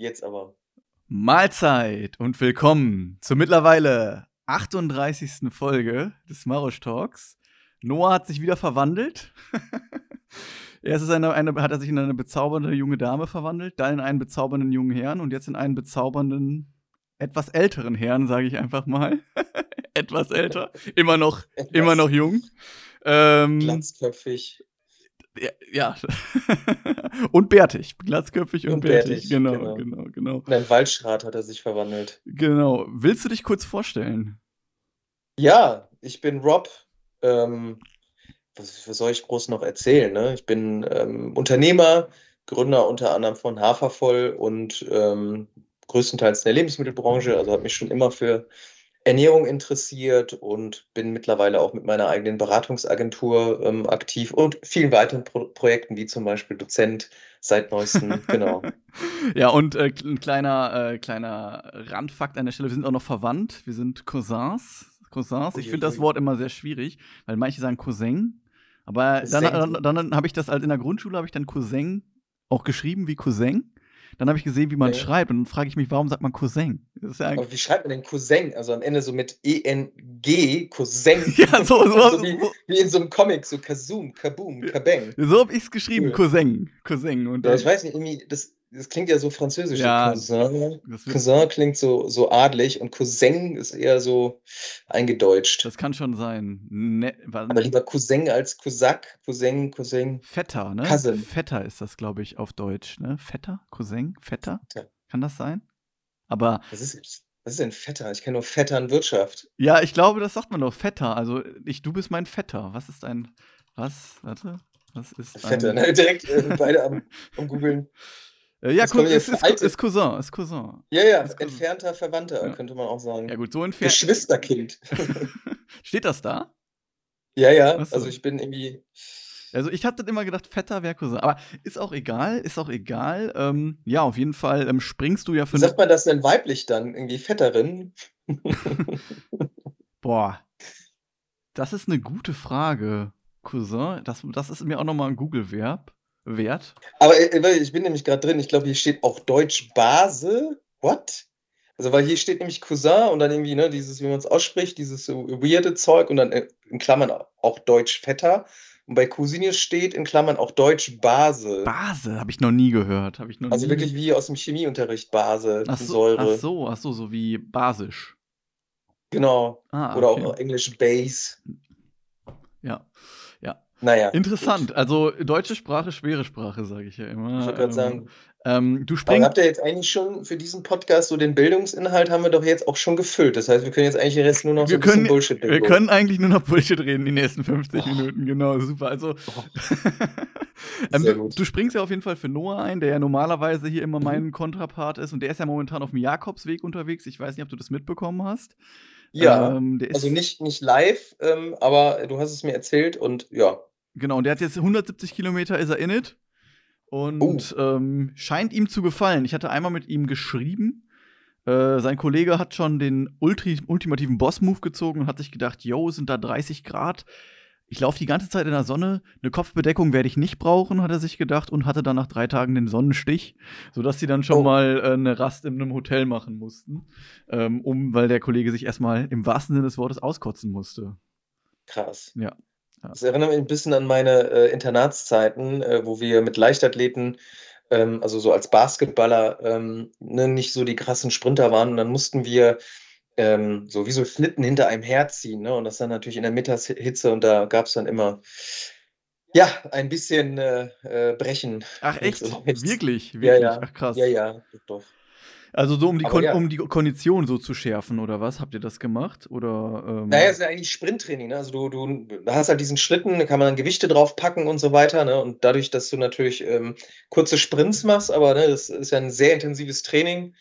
Jetzt aber. Mahlzeit und willkommen zur mittlerweile 38. Folge des Marosch Talks. Noah hat sich wieder verwandelt. Erst ist eine, eine, hat er sich in eine bezaubernde junge Dame verwandelt, dann in einen bezaubernden jungen Herrn und jetzt in einen bezaubernden, etwas älteren Herrn, sage ich einfach mal. etwas älter, immer noch, etwas immer noch jung. Ähm, Glatzköpfig. Ja. ja. und bärtig. Glatzköpfig und, und bärtig. bärtig. Genau, genau, genau, genau. In einen Waldschrat hat er sich verwandelt. Genau. Willst du dich kurz vorstellen? Ja, ich bin Rob. Ähm, was, was, soll ich groß noch erzählen? Ne? Ich bin ähm, Unternehmer, Gründer unter anderem von Hafervoll und ähm, größtenteils in der Lebensmittelbranche. Also habe mich schon immer für Ernährung interessiert und bin mittlerweile auch mit meiner eigenen Beratungsagentur ähm, aktiv und vielen weiteren Pro Projekten, wie zum Beispiel Dozent seit neuestem, genau. Ja, und äh, ein kleiner, äh, kleiner Randfakt an der Stelle, wir sind auch noch verwandt, wir sind Cousins. Cousins. Ich finde das Wort immer sehr schwierig, weil manche sagen Cousin, aber dann, dann, dann, dann habe ich das halt in der Grundschule, habe ich dann Cousin auch geschrieben wie Cousin. Dann habe ich gesehen, wie man okay. schreibt. Und dann frage ich mich, warum sagt man Cousin? Ja Aber wie schreibt man denn Cousin? Also am Ende so mit E-N-G, Cousin. ja, so, so, so wie, wie, in so einem Comic, so Kazoom, Kaboom, Kabang. So habe ich es geschrieben, cool. Cousin. Cousin. Und ja, ich weiß nicht, irgendwie, das, das klingt ja so französisch. Ja, Cousin. Cousin klingt so, so adlig und Cousin ist eher so eingedeutscht. Das kann schon sein. Ne, Aber lieber Cousin als Cousac. Cousin, Cousin. Vetter, ne? Cousin. Vetter ist das, glaube ich, auf Deutsch. Ne? Vetter? Cousin? Vetter? Vetter. Kann das sein? Aber. Was ist, was ist denn Vetter? Ich kenne nur Vettern Wirtschaft. Ja, ich glaube, das sagt man doch. Vetter. Also, ich, du bist mein Vetter. Was ist ein. Was? Warte. Was ist. Vetter, ein... ne? Direkt äh, beide am, am googeln. Äh, ja, cool, ist, ist, ist, Cousin, ist Cousin. Ja, ja, ist entfernter Verwandter, ja. könnte man auch sagen. Ja, gut, so entfernt. Geschwisterkind. Steht das da? Ja, ja, also ich bin irgendwie. Also ich hatte immer gedacht, fetter wäre Cousin. Aber ist auch egal, ist auch egal. Ähm, ja, auf jeden Fall ähm, springst du ja für. Wie sagt man das denn weiblich dann? Irgendwie Vetterin? Boah. Das ist eine gute Frage. Cousin, das, das ist mir auch nochmal ein Google-Verb wert. Aber äh, ich bin nämlich gerade drin, ich glaube, hier steht auch Deutsch Base. What? Also, weil hier steht nämlich Cousin und dann irgendwie, ne, dieses, wie man es ausspricht, dieses so weirde Zeug und dann äh, in Klammern auch Deutsch Vetter. Und bei Cousine steht in Klammern auch Deutsch Base. Base, habe ich noch nie gehört. ich noch also nie... wirklich wie aus dem Chemieunterricht, Base, ach so, Säure. Ach so, ach so, so wie basisch. Genau. Ah, Oder okay. auch Englisch Base. Ja. Naja. Interessant. Gut. Also deutsche Sprache, schwere Sprache, sage ich ja immer. Ich würde gerade sagen. Ähm, du springst. habt ihr jetzt eigentlich schon für diesen Podcast so den Bildungsinhalt haben wir doch jetzt auch schon gefüllt. Das heißt, wir können jetzt eigentlich den Rest nur noch wir so können, ein Bullshit Wir können eigentlich nur noch Bullshit reden die nächsten 50 oh. Minuten. Genau, super. Also. Oh. ähm, du, du, springst ja auf jeden Fall für Noah ein, der ja normalerweise hier immer mhm. mein Kontrapart ist und der ist ja momentan auf dem Jakobsweg unterwegs. Ich weiß nicht, ob du das mitbekommen hast. Ja, ähm, also nicht, nicht live, ähm, aber du hast es mir erzählt und ja. Genau, und der hat jetzt 170 Kilometer, ist er in it. Und oh. ähm, scheint ihm zu gefallen. Ich hatte einmal mit ihm geschrieben. Äh, sein Kollege hat schon den Ulti ultimativen Boss-Move gezogen und hat sich gedacht, yo, sind da 30 Grad. Ich laufe die ganze Zeit in der Sonne. Eine Kopfbedeckung werde ich nicht brauchen, hat er sich gedacht und hatte dann nach drei Tagen den Sonnenstich, sodass sie dann schon oh. mal äh, eine Rast in einem Hotel machen mussten, ähm, um, weil der Kollege sich erstmal im wahrsten Sinne des Wortes auskotzen musste. Krass. Ja. Das erinnert mich ein bisschen an meine äh, Internatszeiten, äh, wo wir mit Leichtathleten, ähm, also so als Basketballer, ähm, ne, nicht so die krassen Sprinter waren. Und dann mussten wir ähm, so wie so Schlitten hinter einem herziehen. Ne? Und das dann natürlich in der Mittagshitze und da gab es dann immer ja, ein bisschen äh, äh, Brechen. Ach echt? Wirklich? Wirklich? Ja, ja. Ach krass. Ja, ja, doch. Also so um die, Kon ja. um die Kondition so zu schärfen oder was? Habt ihr das gemacht? Oder, ähm naja, es ist ja eigentlich Sprinttraining. Ne? Also du, du hast halt diesen Schlitten, da kann man dann Gewichte drauf packen und so weiter. Ne? Und dadurch, dass du natürlich ähm, kurze Sprints machst, aber ne, das ist ja ein sehr intensives Training,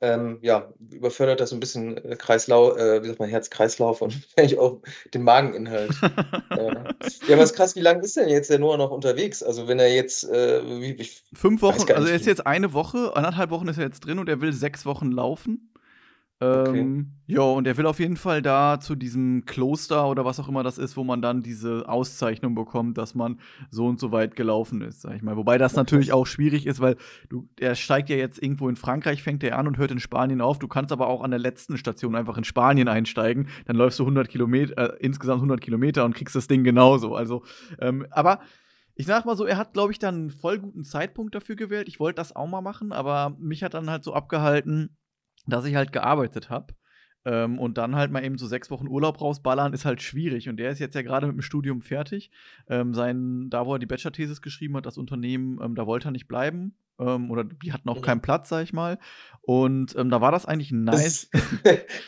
ähm, ja, überfördert das so ein bisschen äh, Kreislauf, äh, wie sagt man, Herz-Kreislauf und eigentlich auch den Mageninhalt. äh, ja, aber ist krass, wie lange ist denn jetzt der Noah noch unterwegs? Also wenn er jetzt äh, wie, ich fünf Wochen, also er ist jetzt eine Woche, anderthalb Wochen ist er jetzt drin und er will sechs Wochen laufen. Ähm, ja, und er will auf jeden Fall da zu diesem Kloster oder was auch immer das ist, wo man dann diese Auszeichnung bekommt, dass man so und so weit gelaufen ist, sag ich mal. Wobei das natürlich auch schwierig ist, weil du, er steigt ja jetzt irgendwo in Frankreich, fängt er an und hört in Spanien auf. Du kannst aber auch an der letzten Station einfach in Spanien einsteigen. Dann läufst du 100 Kilometer, äh, insgesamt 100 Kilometer und kriegst das Ding genauso. Also, ähm, aber ich sag mal so, er hat, glaube ich, dann einen voll guten Zeitpunkt dafür gewählt. Ich wollte das auch mal machen, aber mich hat dann halt so abgehalten, dass ich halt gearbeitet habe. Ähm, und dann halt mal eben so sechs Wochen Urlaub rausballern, ist halt schwierig. Und der ist jetzt ja gerade mit dem Studium fertig. Ähm, sein, da, wo er die Bachelor-Thesis geschrieben hat, das Unternehmen, ähm, da wollte er nicht bleiben ähm, oder die hatten auch mhm. keinen Platz, sag ich mal. Und ähm, da war das eigentlich nice.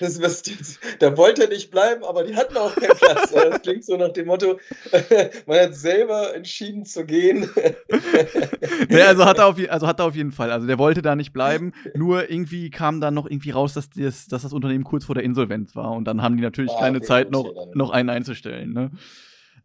Das, das, das, da wollte er nicht bleiben, aber die hatten auch keinen Platz. Das klingt so nach dem Motto, man hat selber entschieden zu gehen. ja, also, hat er auf, also hat er auf jeden Fall. Also der wollte da nicht bleiben. Nur irgendwie kam dann noch irgendwie raus, dass das, dass das Unternehmen kurz vor der Insolvenz war. Und dann haben die natürlich ah, keine Zeit, noch, noch einen einzustellen. Ne?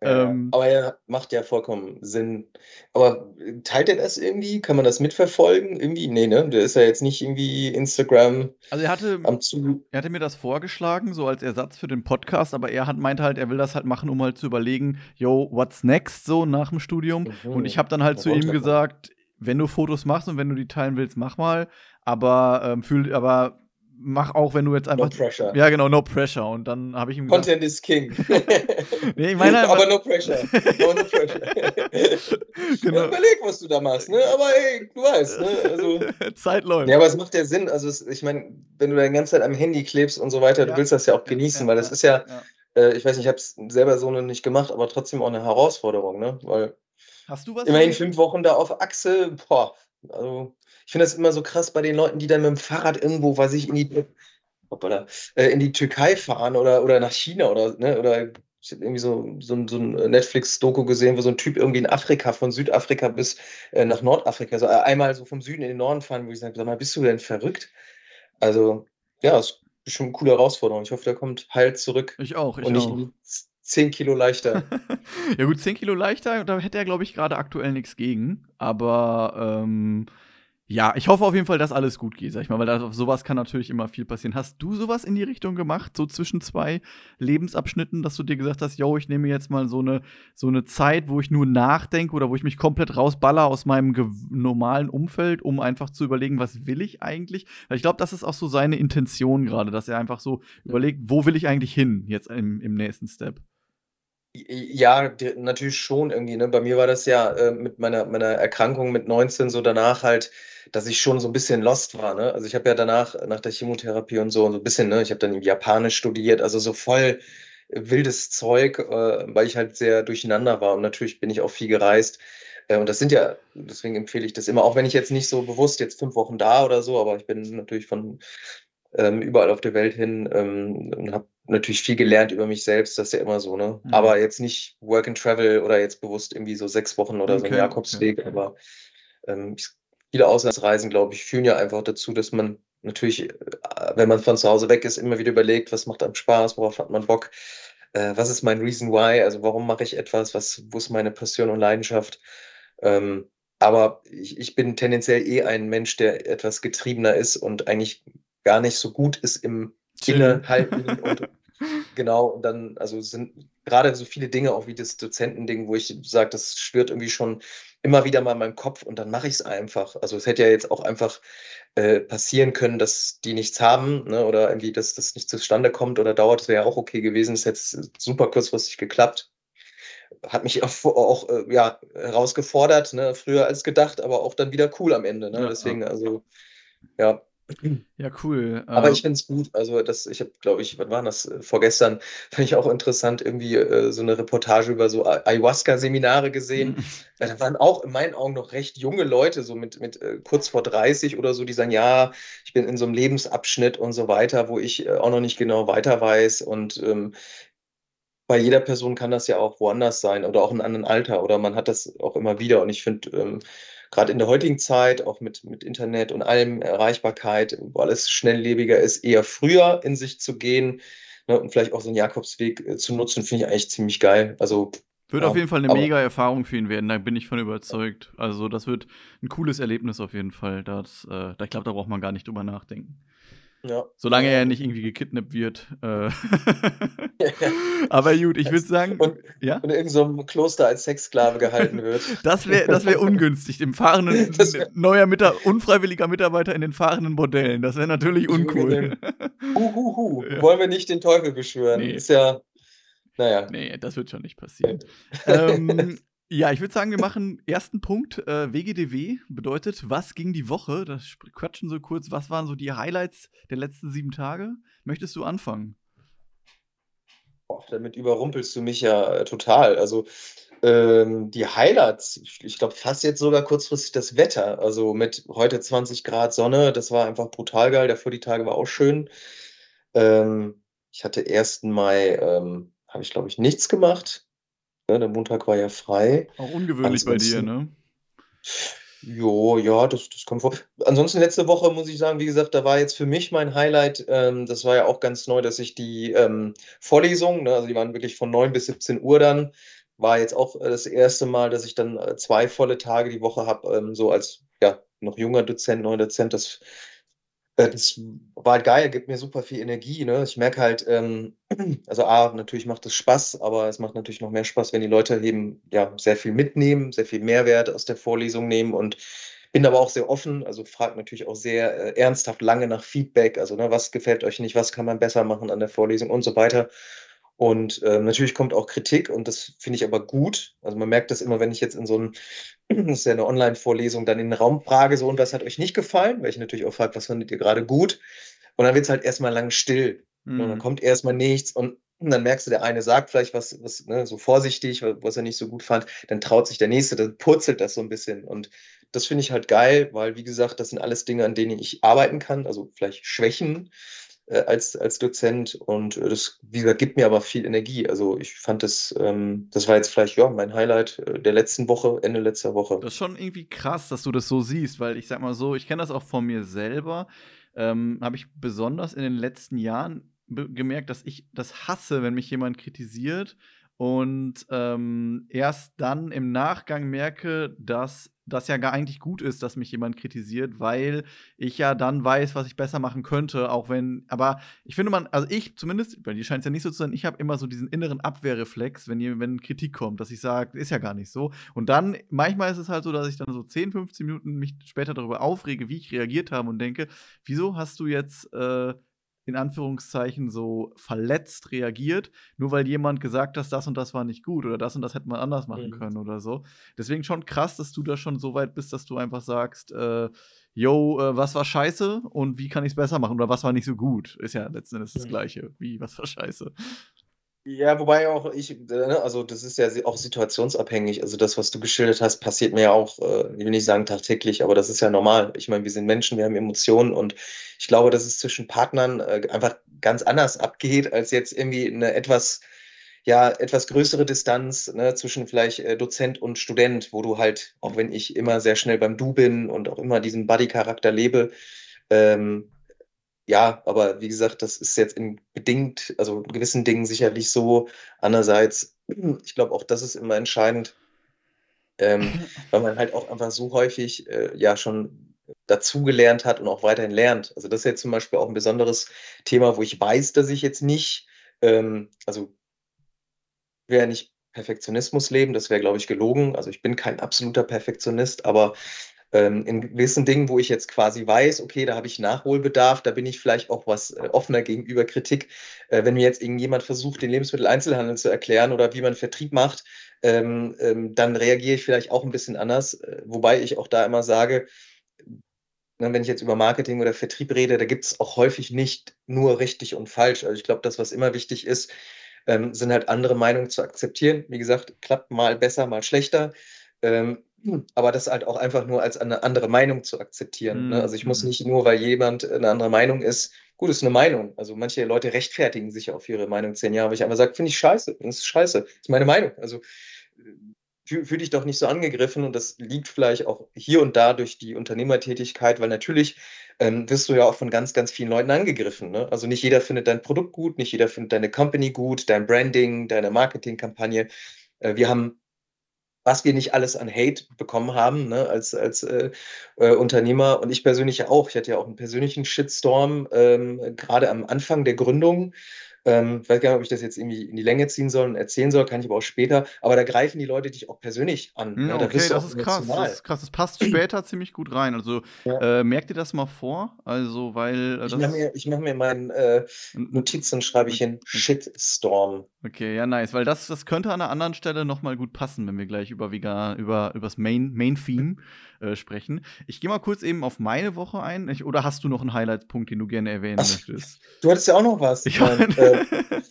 Ähm, aber er macht ja vollkommen Sinn. Aber teilt er das irgendwie? Kann man das mitverfolgen? Irgendwie? Nee, ne? Der ist ja jetzt nicht irgendwie Instagram also er hatte, am Zu. Er hatte mir das vorgeschlagen, so als Ersatz für den Podcast, aber er hat meint halt, er will das halt machen, um halt zu überlegen, yo, what's next, so nach dem Studium. Mhm. Und ich habe dann halt zu ihm gesagt, wenn du Fotos machst und wenn du die teilen willst, mach mal. Aber ähm, fühl, aber mach auch, wenn du jetzt einfach. No pressure. Ja, genau, no pressure. Und dann habe ich ihm gesagt. Content is king. nee, ich meine aber no pressure. No, no pressure. genau. Überleg, was du da machst, ne? Aber ey, du weißt, ne? Also, Zeit läuft. Ja, aber es macht ja Sinn. Also, es, ich meine, wenn du deine ganze Zeit am Handy klebst und so weiter, ja. du willst das ja auch genießen, ja, weil das ist ja, äh, ich weiß nicht, ich habe es selber so noch nicht gemacht, aber trotzdem auch eine Herausforderung, ne? Weil. Hast du was? Immerhin fünf Wochen da auf Achse, boah, also ich finde das immer so krass bei den Leuten, die dann mit dem Fahrrad irgendwo, weiß ich, in die, hoppala, äh, in die Türkei fahren oder, oder nach China oder, ne, oder ich habe irgendwie so, so, so ein Netflix-Doku gesehen, wo so ein Typ irgendwie in Afrika, von Südafrika bis äh, nach Nordafrika, so äh, einmal so vom Süden in den Norden fahren, wo ich sage, sag mal, bist du denn verrückt? Also, ja, ist schon eine coole Herausforderung. Ich hoffe, der kommt heil zurück. Ich auch, ich und nicht auch. 10 Kilo leichter. ja gut, 10 Kilo leichter, da hätte er, glaube ich, gerade aktuell nichts gegen. Aber ähm, ja, ich hoffe auf jeden Fall, dass alles gut geht, sag ich mal, weil da, sowas kann natürlich immer viel passieren. Hast du sowas in die Richtung gemacht, so zwischen zwei Lebensabschnitten, dass du dir gesagt hast, yo, ich nehme jetzt mal so eine, so eine Zeit, wo ich nur nachdenke oder wo ich mich komplett rausballer aus meinem normalen Umfeld, um einfach zu überlegen, was will ich eigentlich? Weil ich glaube, das ist auch so seine Intention gerade, dass er einfach so überlegt, wo will ich eigentlich hin jetzt im, im nächsten Step? Ja, natürlich schon irgendwie. Ne? Bei mir war das ja äh, mit meiner, meiner Erkrankung mit 19 so danach halt dass ich schon so ein bisschen lost war. Ne? Also ich habe ja danach, nach der Chemotherapie und so, so ein bisschen, ne, ich habe dann Japanisch studiert, also so voll wildes Zeug, äh, weil ich halt sehr durcheinander war. Und natürlich bin ich auch viel gereist. Äh, und das sind ja, deswegen empfehle ich das immer, auch wenn ich jetzt nicht so bewusst jetzt fünf Wochen da oder so, aber ich bin natürlich von ähm, überall auf der Welt hin ähm, und habe natürlich viel gelernt über mich selbst, das ist ja immer so, ne? Mhm. Aber jetzt nicht Work and Travel oder jetzt bewusst irgendwie so sechs Wochen oder okay. so ein Jakobsweg, okay. aber ähm, viele Auslandsreisen, glaube ich, führen ja einfach dazu, dass man natürlich, äh, wenn man von zu Hause weg ist, immer wieder überlegt, was macht einem Spaß, worauf hat man Bock, äh, was ist mein Reason Why, also warum mache ich etwas, was, wo ist meine Passion und Leidenschaft. Ähm, aber ich, ich bin tendenziell eh ein Mensch, der etwas getriebener ist und eigentlich gar nicht so gut ist im Innehalten und genau, und dann, also sind gerade so viele Dinge, auch wie das Dozentending, wo ich sage, das schwirrt irgendwie schon immer wieder mal in meinem Kopf und dann mache ich es einfach. Also es hätte ja jetzt auch einfach äh, passieren können, dass die nichts haben ne, oder irgendwie, dass das nicht zustande kommt oder dauert, das wäre ja auch okay gewesen. Das ist jetzt super kurzfristig geklappt. Hat mich auch, auch äh, ja, herausgefordert, ne, früher als gedacht, aber auch dann wieder cool am Ende. Ne? Deswegen, also, ja, ja, cool. Aber ich ähm, finde es gut. Also, das, ich habe, glaube ich, wann war das? Äh, vorgestern fand ich auch interessant, irgendwie äh, so eine Reportage über so Ayahuasca-Seminare gesehen. Mhm. Da waren auch in meinen Augen noch recht junge Leute, so mit, mit äh, kurz vor 30 oder so, die sagen, ja, ich bin in so einem Lebensabschnitt und so weiter, wo ich äh, auch noch nicht genau weiter weiß. Und ähm, bei jeder Person kann das ja auch woanders sein oder auch in einem anderen Alter oder man hat das auch immer wieder. Und ich finde, ähm, gerade in der heutigen Zeit, auch mit, mit Internet und allem Erreichbarkeit, wo alles schnelllebiger ist, eher früher in sich zu gehen ne, und vielleicht auch so einen Jakobsweg äh, zu nutzen, finde ich eigentlich ziemlich geil. Also wird ja, auf jeden Fall eine mega Erfahrung für ihn werden, da bin ich von überzeugt. Also, das wird ein cooles Erlebnis auf jeden Fall. Das, äh, ich glaube, da braucht man gar nicht drüber nachdenken. Ja. Solange er nicht irgendwie gekidnappt wird. Äh. Aber gut, ich würde sagen. Und, ja? und in so einem Kloster als Sexsklave gehalten wird. Das wäre das wär ungünstig. Im fahrenden, neuer Mita unfreiwilliger Mitarbeiter in den fahrenden Bordellen. Das wäre natürlich uncool. Huhuhu. Ja. Wollen wir nicht den Teufel beschwören? Nee. Ist ja. Naja. Nee, das wird schon nicht passieren. ähm, ja, ich würde sagen, wir machen ersten Punkt. Äh, WGDW bedeutet, was ging die Woche? Das quatschen so kurz. Was waren so die Highlights der letzten sieben Tage? Möchtest du anfangen? Boah, damit überrumpelst du mich ja äh, total. Also ähm, die Highlights, ich, glaube fast jetzt sogar kurzfristig das Wetter. Also mit heute 20 Grad Sonne, das war einfach brutal geil. Davor die Tage war auch schön. Ähm, ich hatte 1. Mai, ähm, habe ich glaube ich nichts gemacht. Ne, der Montag war ja frei. Auch ungewöhnlich bei dir, ne? Jo, ja, das, das kommt vor. Ansonsten letzte Woche muss ich sagen, wie gesagt, da war jetzt für mich mein Highlight, ähm, das war ja auch ganz neu, dass ich die ähm, Vorlesungen, ne, also die waren wirklich von 9 bis 17 Uhr dann, war jetzt auch äh, das erste Mal, dass ich dann äh, zwei volle Tage die Woche habe, ähm, so als ja, noch junger Dozent, neuer Dozent, das das war geil, gibt mir super viel Energie. Ne? Ich merke halt, ähm, also A, natürlich macht es Spaß, aber es macht natürlich noch mehr Spaß, wenn die Leute eben ja sehr viel mitnehmen, sehr viel Mehrwert aus der Vorlesung nehmen und bin aber auch sehr offen, also frage natürlich auch sehr äh, ernsthaft lange nach Feedback, also ne, was gefällt euch nicht, was kann man besser machen an der Vorlesung und so weiter. Und äh, natürlich kommt auch Kritik und das finde ich aber gut. Also man merkt das immer, wenn ich jetzt in so einem, das ist ja eine Online-Vorlesung, dann in den Raum frage, so und was hat euch nicht gefallen, weil ich natürlich auch frage, was fandet ihr gerade gut? Und dann wird es halt erstmal lang still. Mhm. Und dann kommt erstmal nichts und dann merkst du, der eine sagt vielleicht was, was ne, so vorsichtig, was er nicht so gut fand, dann traut sich der nächste, dann purzelt das so ein bisschen. Und das finde ich halt geil, weil, wie gesagt, das sind alles Dinge, an denen ich arbeiten kann, also vielleicht Schwächen äh, als, als Dozent und äh, das, wie gesagt, gibt mir aber viel Energie. Also ich fand das, ähm, das war jetzt vielleicht ja mein Highlight äh, der letzten Woche, Ende letzter Woche. Das ist schon irgendwie krass, dass du das so siehst, weil ich sag mal so, ich kenne das auch von mir selber, ähm, habe ich besonders in den letzten Jahren gemerkt, dass ich das hasse, wenn mich jemand kritisiert und ähm, erst dann im Nachgang merke, dass das ja gar eigentlich gut ist, dass mich jemand kritisiert, weil ich ja dann weiß, was ich besser machen könnte, auch wenn, aber ich finde man, also ich zumindest, bei dir scheint es ja nicht so zu sein, ich habe immer so diesen inneren Abwehrreflex, wenn, wenn Kritik kommt, dass ich sage, ist ja gar nicht so. Und dann, manchmal ist es halt so, dass ich dann so 10, 15 Minuten mich später darüber aufrege, wie ich reagiert habe und denke, wieso hast du jetzt äh, in Anführungszeichen so verletzt reagiert, nur weil jemand gesagt hat, das und das war nicht gut oder das und das hätte man anders machen mhm. können oder so. Deswegen schon krass, dass du da schon so weit bist, dass du einfach sagst, äh, yo, äh, was war scheiße und wie kann ich es besser machen oder was war nicht so gut. Ist ja letzten Endes das. Gleiche. Wie, was war scheiße? Ja, wobei auch ich, ne, also das ist ja auch situationsabhängig. Also das, was du geschildert hast, passiert mir ja auch, äh, ich will nicht sagen tagtäglich, aber das ist ja normal. Ich meine, wir sind Menschen, wir haben Emotionen und ich glaube, dass es zwischen Partnern äh, einfach ganz anders abgeht, als jetzt irgendwie eine etwas, ja, etwas größere Distanz ne, zwischen vielleicht äh, Dozent und Student, wo du halt, auch wenn ich immer sehr schnell beim Du bin und auch immer diesen Buddy-Charakter lebe, ähm, ja, aber wie gesagt, das ist jetzt in bedingt, also in gewissen Dingen sicherlich so. Andererseits, ich glaube, auch das ist immer entscheidend, ähm, weil man halt auch einfach so häufig äh, ja schon dazugelernt hat und auch weiterhin lernt. Also das ist jetzt zum Beispiel auch ein besonderes Thema, wo ich weiß, dass ich jetzt nicht, ähm, also wäre ja nicht Perfektionismus leben, das wäre, glaube ich, gelogen. Also ich bin kein absoluter Perfektionist, aber ähm, in gewissen Dingen, wo ich jetzt quasi weiß, okay, da habe ich Nachholbedarf, da bin ich vielleicht auch was äh, offener gegenüber Kritik. Äh, wenn mir jetzt irgendjemand versucht, den Lebensmitteleinzelhandel zu erklären oder wie man Vertrieb macht, ähm, ähm, dann reagiere ich vielleicht auch ein bisschen anders. Äh, wobei ich auch da immer sage, ne, wenn ich jetzt über Marketing oder Vertrieb rede, da gibt es auch häufig nicht nur richtig und falsch. Also ich glaube, das, was immer wichtig ist, ähm, sind halt andere Meinungen zu akzeptieren. Wie gesagt, klappt mal besser, mal schlechter. Ähm, aber das halt auch einfach nur als eine andere Meinung zu akzeptieren. Mhm. Ne? Also ich muss mhm. nicht nur, weil jemand eine andere Meinung ist, gut, ist eine Meinung. Also manche Leute rechtfertigen sich auf ihre Meinung zehn Jahre, aber ich einfach sage, finde ich scheiße, das ist scheiße, das ist meine Meinung. Also fühle fühl dich doch nicht so angegriffen und das liegt vielleicht auch hier und da durch die Unternehmertätigkeit, weil natürlich ähm, wirst du ja auch von ganz, ganz vielen Leuten angegriffen. Ne? Also nicht jeder findet dein Produkt gut, nicht jeder findet deine Company gut, dein Branding, deine Marketingkampagne. Äh, wir haben was wir nicht alles an Hate bekommen haben, ne, als, als äh, äh, Unternehmer und ich persönlich auch. Ich hatte ja auch einen persönlichen Shitstorm, ähm, gerade am Anfang der Gründung. Ähm, ich weiß gar nicht, ob ich das jetzt irgendwie in die Länge ziehen soll und erzählen soll, kann ich aber auch später. Aber da greifen die Leute dich auch persönlich an. Ja, ne? da okay, das ist krass. Das ist krass. Das passt später ziemlich gut rein. Also ja. äh, merkt ihr das mal vor? Also, weil. Äh, ich mache mir, mach mir meinen äh, Notizen, schreibe ich hin Shitstorm. Okay, ja, nice. Weil das, das könnte an einer anderen Stelle nochmal gut passen, wenn wir gleich über, Vegan, über, über das Main, Main Theme äh, sprechen. Ich gehe mal kurz eben auf meine Woche ein. Ich, oder hast du noch einen Highlight-Punkt, den du gerne erwähnen Ach, möchtest? Du hattest ja auch noch was. Ich mein, äh,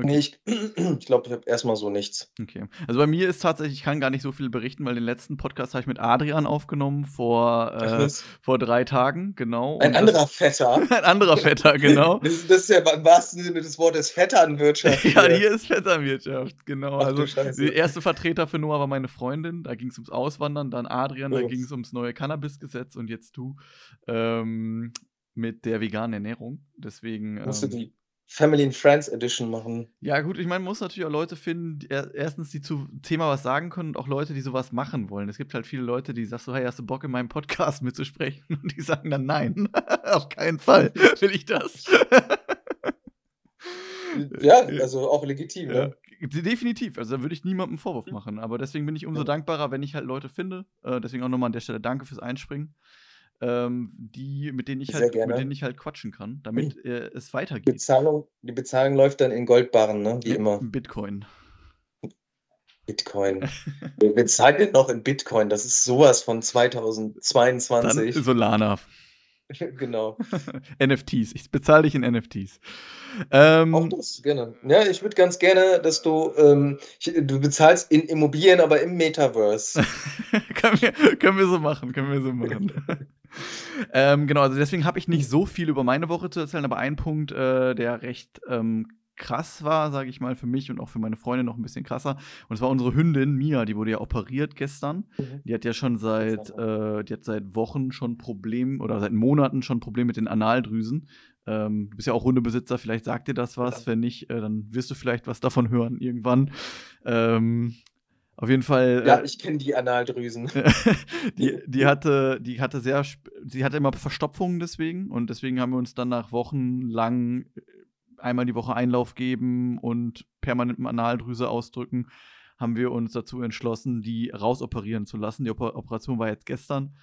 Okay. Nee, ich glaube, ich, glaub, ich habe erstmal so nichts. Okay. Also bei mir ist tatsächlich, ich kann gar nicht so viel berichten, weil den letzten Podcast habe ich mit Adrian aufgenommen vor, äh, vor drei Tagen, genau. Ein anderer das, Vetter. ein anderer Vetter, genau. das, das, ist ja im wahrsten Sinne des Wortes Vetternwirtschaft. ja, hier ist Vetternwirtschaft, genau. Ach, also der erste Vertreter für Noah war meine Freundin, da ging es ums Auswandern, dann Adrian, da ging es ums neue Cannabis-Gesetz und jetzt du ähm, mit der veganen Ernährung. Deswegen. Ähm, du die Family and Friends Edition machen. Ja, gut, ich meine, man muss natürlich auch Leute finden, die erstens, die zu Thema was sagen können und auch Leute, die sowas machen wollen. Es gibt halt viele Leute, die sagst so, hey, hast du Bock in meinem Podcast mitzusprechen? Und die sagen dann nein. Auf keinen Fall will ich das. ja, also auch legitim. Ja. Ne? Definitiv. Also da würde ich niemandem Vorwurf machen. Aber deswegen bin ich umso dankbarer, wenn ich halt Leute finde. Äh, deswegen auch nochmal an der Stelle danke fürs Einspringen ähm, die, mit denen ich halt, mit denen ich halt quatschen kann, damit äh, es weitergeht. Bezahlung, die Bezahlung läuft dann in Goldbarren, ne? Wie ja, immer. Bitcoin. Bitcoin. Wer bezahlt denn noch in Bitcoin? Das ist sowas von 2022. Dann Solana. genau. NFTs. Ich bezahle dich in NFTs. Ähm, Auch das, gerne. Ja, ich würde ganz gerne, dass du, ähm, ich, du bezahlst in Immobilien, aber im Metaverse. können, wir, können wir so machen, können wir so machen. ähm, genau, also deswegen habe ich nicht so viel über meine Woche zu erzählen, aber ein Punkt, äh, der recht ähm, krass war, sage ich mal, für mich und auch für meine Freundin noch ein bisschen krasser. Und es war unsere Hündin Mia, die wurde ja operiert gestern. Mhm. Die hat ja schon seit, äh, die hat seit Wochen schon Probleme oder seit Monaten schon Probleme mit den Analdrüsen. Ähm, du bist ja auch Hundebesitzer, vielleicht sagt dir das was. Ja. Wenn nicht, äh, dann wirst du vielleicht was davon hören irgendwann. Ähm, auf jeden Fall. Ja, äh, ich kenne die Analdrüsen. die, die, hatte, die hatte sehr, sie hatte immer Verstopfungen deswegen und deswegen haben wir uns dann nach Wochen lang einmal die Woche Einlauf geben und permanent Analdrüse ausdrücken, haben wir uns dazu entschlossen, die rausoperieren zu lassen. Die Oper Operation war jetzt gestern.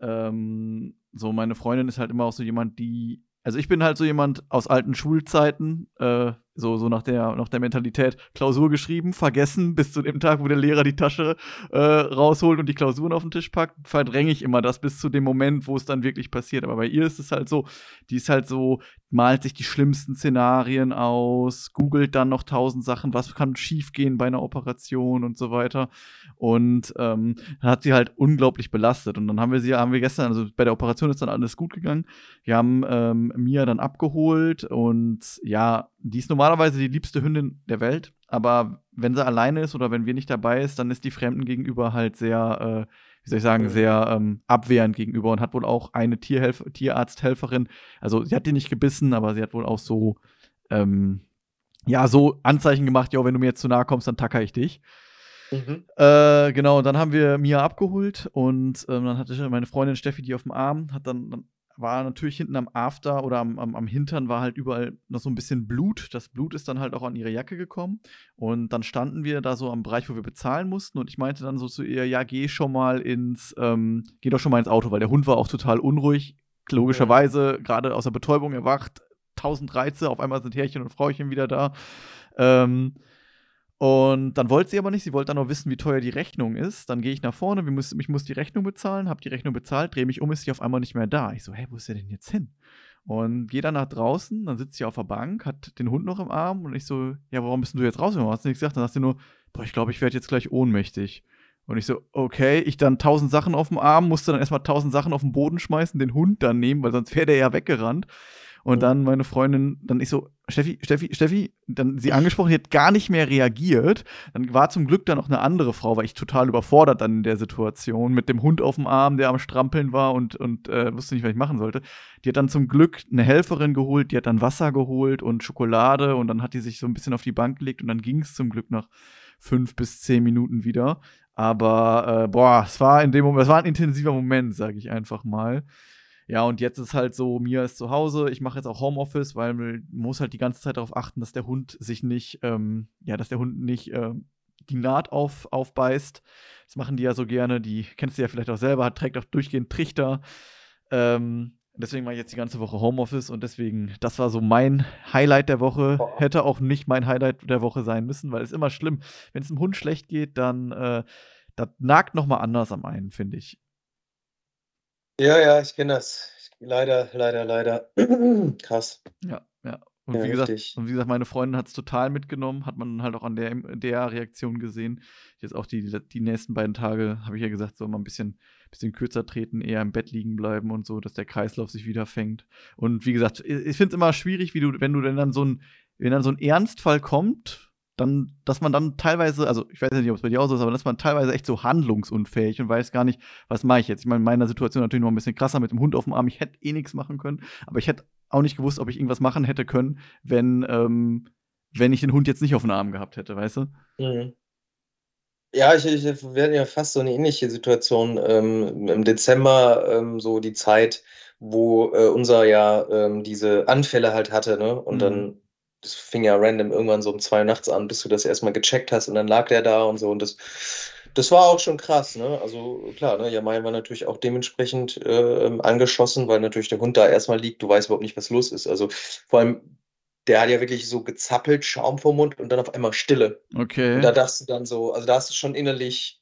Ähm, so, meine Freundin ist halt immer auch so jemand, die also ich bin halt so jemand aus alten Schulzeiten, äh, so, so nach, der, nach der Mentalität, Klausur geschrieben, vergessen, bis zu dem Tag, wo der Lehrer die Tasche äh, rausholt und die Klausuren auf den Tisch packt, verdränge ich immer das bis zu dem Moment, wo es dann wirklich passiert. Aber bei ihr ist es halt so, die ist halt so, malt sich die schlimmsten Szenarien aus, googelt dann noch tausend Sachen, was kann schiefgehen bei einer Operation und so weiter. Und ähm, hat sie halt unglaublich belastet. Und dann haben wir sie, haben wir gestern, also bei der Operation ist dann alles gut gegangen. Wir haben ähm, Mia dann abgeholt und ja, die ist normalerweise die liebste Hündin der Welt, aber wenn sie alleine ist oder wenn wir nicht dabei ist, dann ist die Fremden gegenüber halt sehr, äh, wie soll ich sagen, sehr ähm, abwehrend gegenüber und hat wohl auch eine Tierhelf Tierarzthelferin, also sie hat die nicht gebissen, aber sie hat wohl auch so, ähm, ja, so Anzeichen gemacht, ja, wenn du mir jetzt zu nahe kommst, dann tacker ich dich. Mhm. Äh, genau, dann haben wir Mia abgeholt und ähm, dann hatte meine Freundin Steffi die auf dem Arm, hat dann, dann war natürlich hinten am After oder am, am, am, Hintern war halt überall noch so ein bisschen Blut. Das Blut ist dann halt auch an ihre Jacke gekommen. Und dann standen wir da so am Bereich, wo wir bezahlen mussten. Und ich meinte dann so zu ihr, ja, geh schon mal ins, ähm, geh doch schon mal ins Auto, weil der Hund war auch total unruhig. Logischerweise, gerade aus der Betäubung erwacht, tausend Reize, auf einmal sind Herrchen und Frauchen wieder da. Ähm, und dann wollte sie aber nicht, sie wollte dann noch wissen, wie teuer die Rechnung ist. Dann gehe ich nach vorne, wir müssen, ich muss die Rechnung bezahlen, habe die Rechnung bezahlt, drehe mich um, ist sie auf einmal nicht mehr da. Ich so, hä, wo ist der denn jetzt hin? Und gehe dann nach draußen, dann sitzt sie auf der Bank, hat den Hund noch im Arm und ich so, ja, warum bist du jetzt raus? Hast du nichts gesagt? Dann sagt sie nur, boah, ich glaube, ich werde jetzt gleich ohnmächtig. Und ich so, okay, ich dann tausend Sachen auf dem Arm, musste dann erstmal tausend Sachen auf den Boden schmeißen, den Hund dann nehmen, weil sonst wäre der ja weggerannt. Und dann meine Freundin, dann ich so, Steffi, Steffi, Steffi, dann sie angesprochen, die hat gar nicht mehr reagiert. Dann war zum Glück dann noch eine andere Frau, weil ich total überfordert dann in der Situation mit dem Hund auf dem Arm, der am Strampeln war und, und äh, wusste nicht, was ich machen sollte. Die hat dann zum Glück eine Helferin geholt, die hat dann Wasser geholt und Schokolade und dann hat die sich so ein bisschen auf die Bank gelegt und dann ging es zum Glück nach fünf bis zehn Minuten wieder. Aber äh, boah, es war in dem Moment, es war ein intensiver Moment, sage ich einfach mal. Ja, und jetzt ist halt so, Mia ist zu Hause, ich mache jetzt auch Homeoffice, weil man muss halt die ganze Zeit darauf achten, dass der Hund sich nicht, ähm, ja, dass der Hund nicht äh, die Naht auf, aufbeißt. Das machen die ja so gerne, die kennst du ja vielleicht auch selber, hat, trägt auch durchgehend Trichter. Ähm, deswegen mache ich jetzt die ganze Woche Homeoffice und deswegen, das war so mein Highlight der Woche. Oh. Hätte auch nicht mein Highlight der Woche sein müssen, weil es immer schlimm, wenn es dem Hund schlecht geht, dann äh, das nagt noch mal anders am einen, finde ich. Ja, ja, ich kenne das. Leider, leider, leider. Krass. Ja, ja. Und, ja, wie gesagt, und wie gesagt, meine Freundin hat es total mitgenommen, hat man halt auch an der, der Reaktion gesehen. Jetzt auch die, die nächsten beiden Tage, habe ich ja gesagt, soll mal ein bisschen, bisschen kürzer treten, eher im Bett liegen bleiben und so, dass der Kreislauf sich wieder fängt. Und wie gesagt, ich finde es immer schwierig, wie du, wenn du denn dann so ein, wenn dann so ein Ernstfall kommt, dann, dass man dann teilweise, also ich weiß ja nicht, ob es bei dir auch so ist, aber dass man teilweise echt so handlungsunfähig und weiß gar nicht, was mache ich jetzt. Ich meine, in meiner Situation natürlich noch ein bisschen krasser mit dem Hund auf dem Arm. Ich hätte eh nichts machen können, aber ich hätte auch nicht gewusst, ob ich irgendwas machen hätte können, wenn, ähm, wenn ich den Hund jetzt nicht auf dem Arm gehabt hätte, weißt du? Mhm. Ja, ich, ich, hatten ja fast so eine ähnliche Situation ähm, im Dezember, ähm, so die Zeit, wo äh, unser ja ähm, diese Anfälle halt hatte, ne? Und mhm. dann das fing ja random irgendwann so um zwei Uhr nachts an, bis du das erstmal gecheckt hast und dann lag der da und so. Und das, das war auch schon krass, ne? Also klar, ne? Jamai war natürlich auch dementsprechend äh, angeschossen, weil natürlich der Hund da erstmal liegt, du weißt überhaupt nicht, was los ist. Also vor allem, der hat ja wirklich so gezappelt, Schaum vom Mund und dann auf einmal Stille. Okay. Und da dachtest du dann so, also da hast du schon innerlich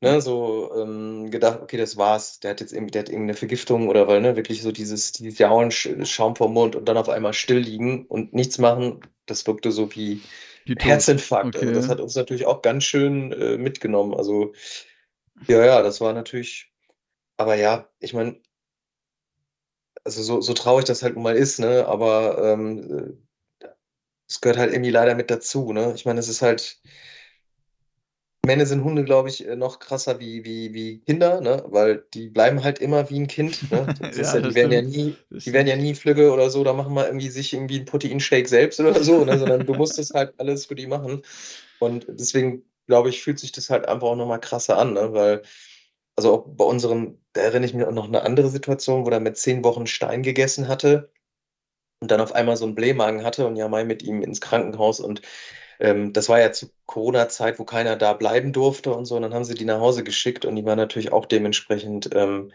ne, so ähm, gedacht, okay, das war's. Der hat jetzt irgendwie, der hat irgendeine Vergiftung oder weil, ne, wirklich so dieses, dieses Jauen, Schaum vom Mund und dann auf einmal still liegen und nichts machen, das wirkte so wie Herzinfarkt. Okay. Also das hat uns natürlich auch ganz schön äh, mitgenommen. Also, ja, ja, das war natürlich, aber ja, ich meine, also so, so traurig das halt nun mal ist, ne, aber ähm, äh, es gehört halt irgendwie leider mit dazu, ne? Ich meine, es ist halt, Männer sind Hunde, glaube ich, äh, noch krasser wie, wie, wie Kinder, ne? weil die bleiben halt immer wie ein Kind. Ne? ja, ja, die, werden ja nie, die werden ja nie Flügge oder so, da machen wir irgendwie sich irgendwie einen Proteinshake selbst oder so, ne? sondern du musst das halt alles für die machen. Und deswegen, glaube ich, fühlt sich das halt einfach auch nochmal krasser an, ne? weil, also auch bei unseren, da erinnere ich mich auch noch eine andere Situation, wo er mit zehn Wochen Stein gegessen hatte und dann auf einmal so einen Blähmagen hatte und ja mal mit ihm ins Krankenhaus und ähm, das war ja zu Corona-Zeit, wo keiner da bleiben durfte und so. Und dann haben sie die nach Hause geschickt und die war natürlich auch dementsprechend ähm,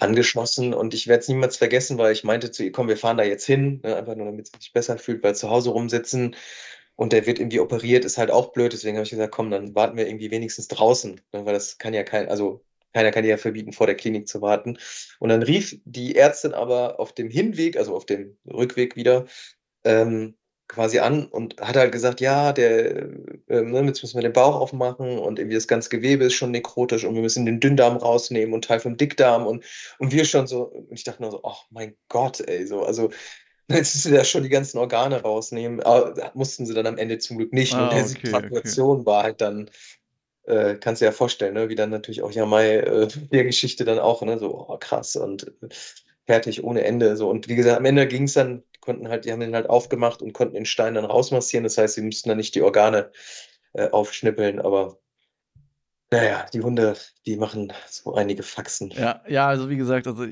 angeschlossen. Und ich werde es niemals vergessen, weil ich meinte zu ihr, komm, wir fahren da jetzt hin, ne, einfach nur damit sie sich besser fühlt, weil zu Hause rumsitzen und der wird irgendwie operiert, ist halt auch blöd. Deswegen habe ich gesagt, komm, dann warten wir irgendwie wenigstens draußen, ne, weil das kann ja kein, also keiner kann dir ja verbieten, vor der Klinik zu warten. Und dann rief die Ärztin aber auf dem Hinweg, also auf dem Rückweg wieder, ähm, quasi an und hat halt gesagt, ja, der, äh, ne, jetzt müssen wir den Bauch aufmachen und irgendwie das ganze Gewebe ist schon nekrotisch und wir müssen den Dünndarm rausnehmen und Teil vom Dickdarm und, und wir schon so, und ich dachte nur so, oh mein Gott, ey, so, also jetzt müssen wir ja schon die ganzen Organe rausnehmen, aber mussten sie dann am Ende zum Glück nicht. Ah, und die okay, Situation okay. war halt dann, äh, kannst du dir ja vorstellen, ne, wie dann natürlich auch Jamai äh, der Geschichte dann auch, ne, so, oh, krass und äh, fertig ohne Ende. So. Und wie gesagt, am Ende ging es dann, konnten halt, die haben den halt aufgemacht und konnten den Stein dann rausmassieren. Das heißt, sie mussten dann nicht die Organe äh, aufschnippeln, aber naja, die Hunde, die machen so einige Faxen. Ja, ja, also wie gesagt, also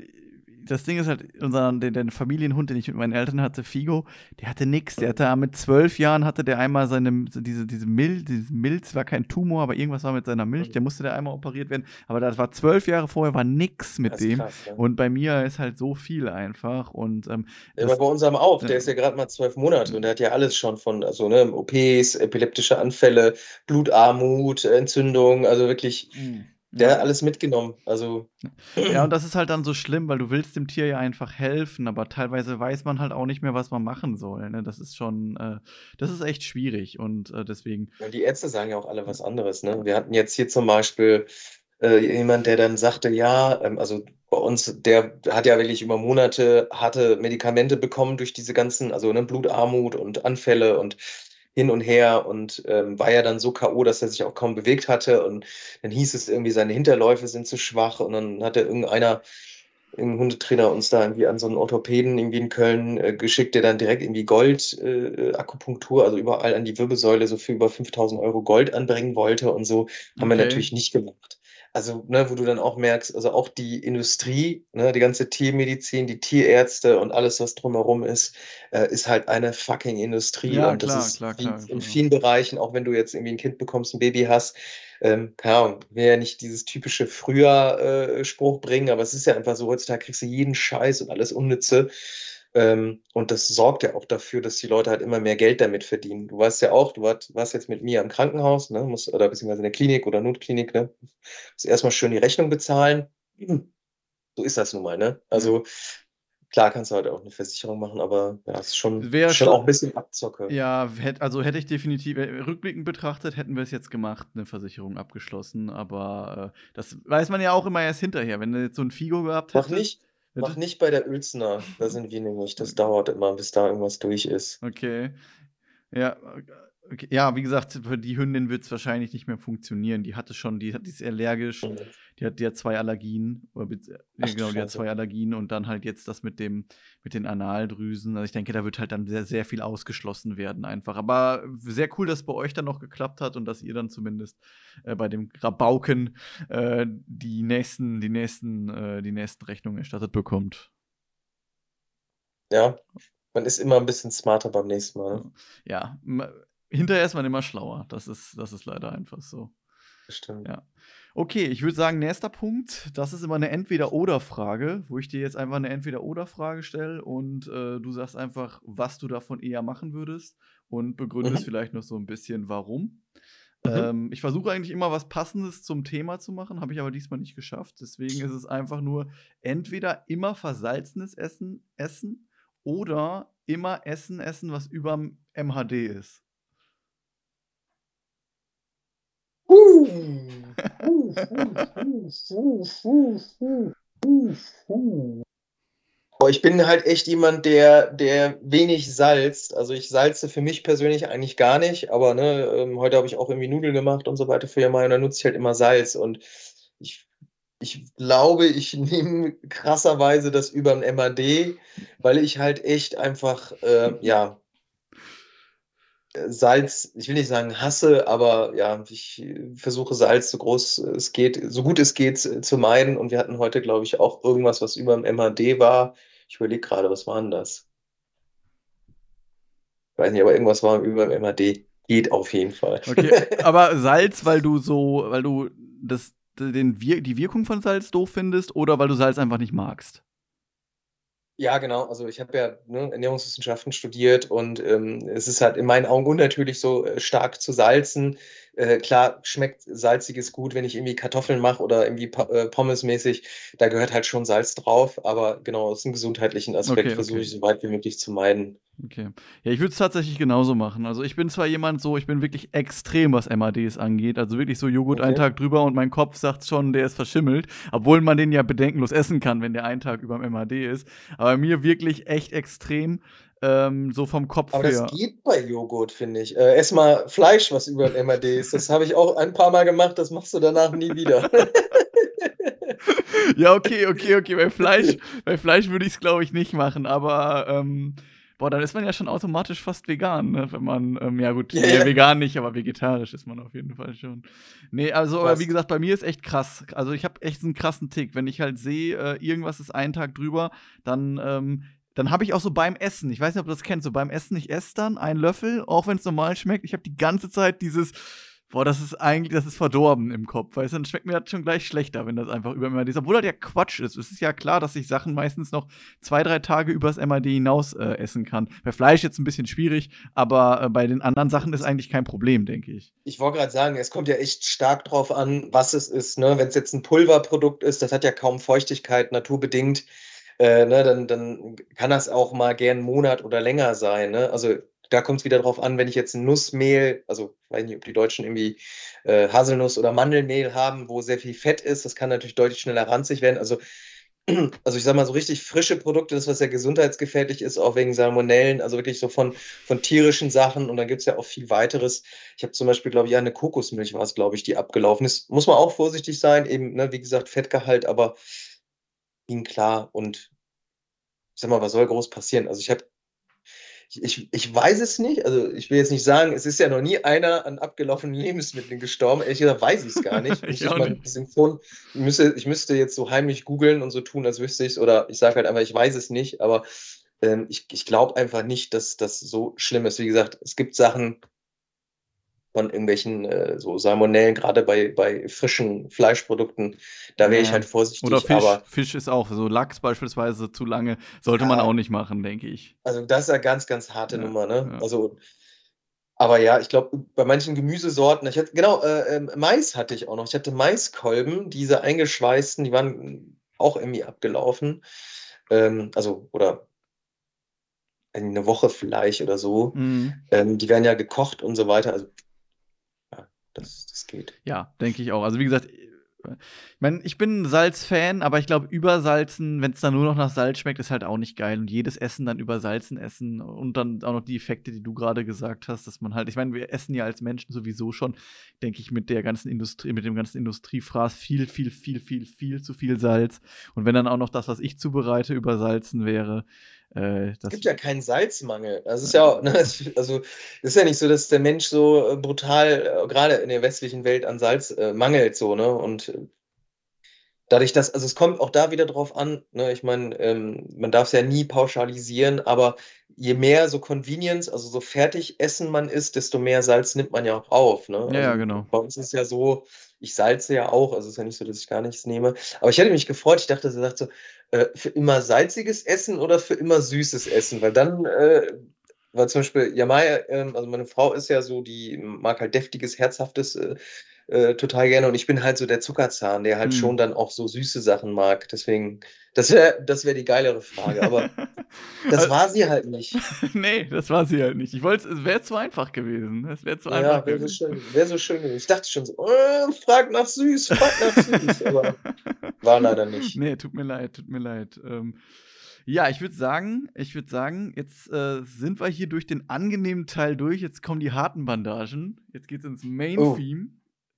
das Ding ist halt, unser, den, den, Familienhund, den ich mit meinen Eltern hatte, Figo, der hatte nichts. Der hatte mit zwölf Jahren hatte der einmal seine, diese, diese Milz, dieses Milz war kein Tumor, aber irgendwas war mit seiner Milch, der musste da einmal operiert werden. Aber das war zwölf Jahre vorher, war nix mit dem. Krass, ja. Und bei mir ist halt so viel einfach. Und, ähm, ja, aber bei unserem auch, der ist ja gerade mal zwölf Monate und der hat ja alles schon von, also ne, OPs, epileptische Anfälle, Blutarmut, Entzündung, also wirklich. Mhm der hat alles mitgenommen. Also. Ja, und das ist halt dann so schlimm, weil du willst dem Tier ja einfach helfen, aber teilweise weiß man halt auch nicht mehr, was man machen soll. Ne? Das ist schon, äh, das ist echt schwierig und äh, deswegen. Ja, die Ärzte sagen ja auch alle was anderes. Ne? Wir hatten jetzt hier zum Beispiel äh, jemand, der dann sagte, ja, ähm, also bei uns, der hat ja wirklich über Monate harte Medikamente bekommen durch diese ganzen, also ne, Blutarmut und Anfälle und hin und her und ähm, war ja dann so K.O., dass er sich auch kaum bewegt hatte. Und dann hieß es irgendwie, seine Hinterläufe sind zu schwach. Und dann hatte irgendeiner ein Hundetrainer uns da irgendwie an so einen Orthopäden irgendwie in Köln äh, geschickt, der dann direkt irgendwie Gold-Akupunktur, äh, also überall an die Wirbelsäule so für über 5000 Euro Gold anbringen wollte und so. Haben wir natürlich nicht gemacht. Also, ne, wo du dann auch merkst, also auch die Industrie, ne, die ganze Tiermedizin, die Tierärzte und alles, was drumherum ist, äh, ist halt eine fucking Industrie. Ja, und das klar, ist klar, klar, in genau. vielen Bereichen, auch wenn du jetzt irgendwie ein Kind bekommst, ein Baby hast, ähm, keine Ahnung, will ja nicht dieses typische Früher-Spruch bringen, aber es ist ja einfach so, heutzutage kriegst du jeden Scheiß und alles Unnütze. Ähm, und das sorgt ja auch dafür, dass die Leute halt immer mehr Geld damit verdienen. Du weißt ja auch, du warst, warst jetzt mit mir im Krankenhaus, ne, musst, oder beziehungsweise in der Klinik oder Notklinik, ne, musst erstmal schön die Rechnung bezahlen. So ist das nun mal, ne? Also klar kannst du halt auch eine Versicherung machen, aber ja, ist schon, Wäre schon auch ein bisschen Abzocke. Ja, hätt, also hätte ich definitiv, äh, rückblickend betrachtet, hätten wir es jetzt gemacht, eine Versicherung abgeschlossen, aber äh, das weiß man ja auch immer erst hinterher. Wenn du jetzt so ein Figo gehabt hättest. nicht, Bitte? mach nicht bei der Uelzner, da sind wir nämlich. Das dauert immer, bis da irgendwas durch ist. Okay. Ja, okay. ja, wie gesagt, für die Hündin wird es wahrscheinlich nicht mehr funktionieren. Die hatte schon, die, die ist allergisch, die hat, die hat zwei Allergien, oder Ach genau, die hat zwei Allergien und dann halt jetzt das mit dem, mit den Analdrüsen. Also ich denke, da wird halt dann sehr, sehr viel ausgeschlossen werden einfach. Aber sehr cool, dass bei euch dann noch geklappt hat und dass ihr dann zumindest äh, bei dem Rabauken äh, die nächsten, die nächsten, äh, die nächsten Rechnungen erstattet bekommt. Ja, man ist immer ein bisschen smarter beim nächsten Mal. Ne? Ja, hinterher ist man immer schlauer. Das ist, das ist leider einfach so. Stimmt. Ja. Okay, ich würde sagen, nächster Punkt, das ist immer eine Entweder-Oder-Frage, wo ich dir jetzt einfach eine Entweder-Oder-Frage stelle und äh, du sagst einfach, was du davon eher machen würdest und begründest Mhm. vielleicht noch so ein bisschen, warum. Mhm. Ähm, ich versuche eigentlich immer was Passendes zum Thema zu machen, habe ich aber diesmal nicht geschafft. Deswegen ist es einfach nur entweder immer versalzenes Essen essen oder immer Essen essen, was überm MHD ist. Uh, ich bin halt echt jemand, der, der wenig salzt. Also ich salze für mich persönlich eigentlich gar nicht, aber ne, ähm, heute habe ich auch irgendwie Nudeln gemacht und so weiter für Jamai und da nutze ich halt immer Salz. Und ich, ich glaube, ich nehme krasserweise das über ein MAD, weil ich halt echt einfach, äh, ja, Salz, ich will nicht sagen hasse, aber ja, ich versuche Salz so groß es geht, so gut es geht äh, zu meiden. Und wir hatten heute, glaube ich, auch irgendwas, was über dem MAD war. Ich überlege gerade, was war denn das? Ich weiß nicht, aber irgendwas war über dem MAD. Geht auf jeden Fall. Okay, aber Salz, weil du so, weil du das, den die Wirkung von Salz doof findest oder weil du Salz einfach nicht magst? Ja, genau. Also ich habe ja ne, Ernährungswissenschaften studiert und ähm, es ist halt in meinen Augen unnatürlich, so äh, stark zu salzen. Äh, klar, schmeckt salziges gut, wenn ich irgendwie Kartoffeln mache oder irgendwie äh, Pommesmäßig. Da gehört halt schon Salz drauf. Aber genau, aus dem gesundheitlichen Aspekt Okay, versuche okay. ich so weit wie möglich zu meiden. Okay. Ja, ich würde es tatsächlich genauso machen. Also ich bin zwar jemand so, ich bin wirklich extrem, was MADs angeht. Also wirklich so Joghurt einen Okay. Tag drüber und mein Kopf sagt schon, der ist verschimmelt. Obwohl man den ja bedenkenlos essen kann, wenn der einen Tag über dem MAD ist. Aber mir wirklich echt extrem, ähm, so vom Kopf Aber das her. geht bei Joghurt, finde ich. Äh, ess mal Fleisch, was über dem MAD ist. Das habe ich auch ein paar Mal gemacht, das machst du danach nie wieder. ja, okay, okay, okay. Bei Fleisch, bei Fleisch würde ich es, glaube ich, nicht machen. Aber, ähm, boah, dann ist man ja schon automatisch fast vegan, ne? Wenn man, ähm, ja gut, Ja, nee, vegan nicht, aber vegetarisch ist man auf jeden Fall schon. Nee, also, aber Krass. wie gesagt, bei mir ist echt krass. Also ich habe echt einen krassen Tick. Wenn ich halt sehe, äh, irgendwas ist einen Tag drüber, dann, ähm, dann habe ich auch so beim Essen, ich weiß nicht, ob du das kennst, so beim Essen, ich esse dann einen Löffel, auch wenn es normal schmeckt. Ich habe die ganze Zeit dieses, boah, das ist eigentlich, das ist verdorben im Kopf, weißt du, dann schmeckt mir das schon gleich schlechter, wenn das einfach über MAD ist. Obwohl das ja Quatsch ist. Es ist ja klar, dass ich Sachen meistens noch zwei, drei Tage übers MAD hinaus äh, essen kann. Bei Fleisch jetzt ein bisschen schwierig, aber äh, bei den anderen Sachen ist eigentlich kein Problem, denke ich. Ich wollte gerade sagen, es kommt ja echt stark drauf an, was es ist. Ne? Wenn es jetzt ein Pulverprodukt ist, das hat ja kaum Feuchtigkeit, naturbedingt, äh, ne? dann, dann kann das auch mal gern einen Monat oder länger sein. Ne? Also da kommt es wieder drauf an, wenn ich jetzt ein Nussmehl, also ich weiß nicht, ob die Deutschen irgendwie äh, Haselnuss oder Mandelmehl haben, wo sehr viel Fett ist, das kann natürlich deutlich schneller ranzig werden. Also also ich sag mal, so richtig frische Produkte, das, was ja gesundheitsgefährlich ist, auch wegen Salmonellen, also wirklich so von, von tierischen Sachen. Und dann gibt's ja auch viel weiteres. Ich habe zum Beispiel, glaube ich, eine Kokosmilch war es, glaube ich, die abgelaufen ist. Muss man auch vorsichtig sein, eben, ne, wie gesagt, Fettgehalt, aber ging klar und ich sag mal, was soll groß passieren? Also ich habe ich, ich weiß es nicht, also ich will jetzt nicht sagen, es ist ja noch nie einer an abgelaufenen Lebensmitteln gestorben. Ehrlich gesagt weiß ich es gar nicht. ich, ich, nicht. Symptom, ich, müsste, ich müsste jetzt so heimlich googeln und so tun, als wüsste ich es. Oder ich sage halt einfach, ich weiß es nicht, aber ähm, ich, ich glaube einfach nicht, dass das so schlimm ist. Wie gesagt, es gibt Sachen, von irgendwelchen äh, so Salmonellen, gerade bei, bei frischen Fleischprodukten, da wäre ja. ich halt vorsichtig. Oder Fisch, aber, Fisch ist auch, so Lachs beispielsweise zu lange, sollte ja, man auch nicht machen, denke ich. Also das ist eine ganz, ganz harte ja, Nummer, ne? Also, aber ja, ich glaube, bei manchen Gemüsesorten, ich hatte, genau, äh, äh, Mais hatte ich auch noch. Ich hatte Maiskolben, diese eingeschweißten, die waren auch irgendwie abgelaufen. Ähm, also, oder eine Woche vielleicht oder so. Mhm. Ähm, die werden ja gekocht und so weiter. Also das, das geht. Ja, denke ich auch. Also wie gesagt, ich meine, ich bin Salzfan, aber ich glaube, übersalzen, wenn es dann nur noch nach Salz schmeckt, ist halt auch nicht geil. Und jedes Essen dann übersalzen essen und dann auch noch die Effekte, die du gerade gesagt hast, dass man halt, ich meine, wir essen ja als Menschen sowieso schon, denke ich, mit der ganzen Industrie, mit dem ganzen Industriefraß viel, viel, viel, viel, viel zu viel Salz. Und wenn dann auch noch das, was ich zubereite, übersalzen wäre, äh, es gibt ja keinen Salzmangel. Das ist ja, ne, also ist ja nicht so, dass der Mensch so äh, brutal, äh, gerade in der westlichen Welt, an Salz äh, mangelt, so, ne? Und äh, dadurch, dass, also es kommt auch da wieder drauf an, ne? Ich meine, ähm, man darf es ja nie pauschalisieren, aber je mehr so Convenience, also so Fertigessen man isst, desto mehr Salz nimmt man ja auch auf. Ne? Also ja, genau. Bei uns ist es ja so, ich salze ja auch, also es ist ja nicht so, dass ich gar nichts nehme. Aber ich hätte mich gefreut, ich dachte, sie sagt so, äh, für immer salziges Essen oder für immer süßes Essen? Weil dann, äh, weil zum Beispiel Jamai, äh, also meine Frau ist ja so, die mag halt deftiges, herzhaftes äh, total gerne und ich bin halt so der Zuckerzahn, der halt hm. schon dann auch so süße Sachen mag. Deswegen, das wäre das wär die geilere Frage, aber das also, war sie halt nicht. nee, das war sie halt nicht. Ich wollte, es wäre zu einfach gewesen. Es wäre zu ja, einfach wär gewesen. So schön, wäre so schön gewesen. Ich dachte schon so, oh, frag nach süß, frag nach süß, aber war leider nicht. Nee, tut mir leid, tut mir leid. Ähm, ja, ich würde sagen, ich würde sagen, jetzt äh, sind wir hier durch den angenehmen Teil durch. Jetzt kommen die harten Bandagen. Jetzt geht es ins Main-Theme. Oh.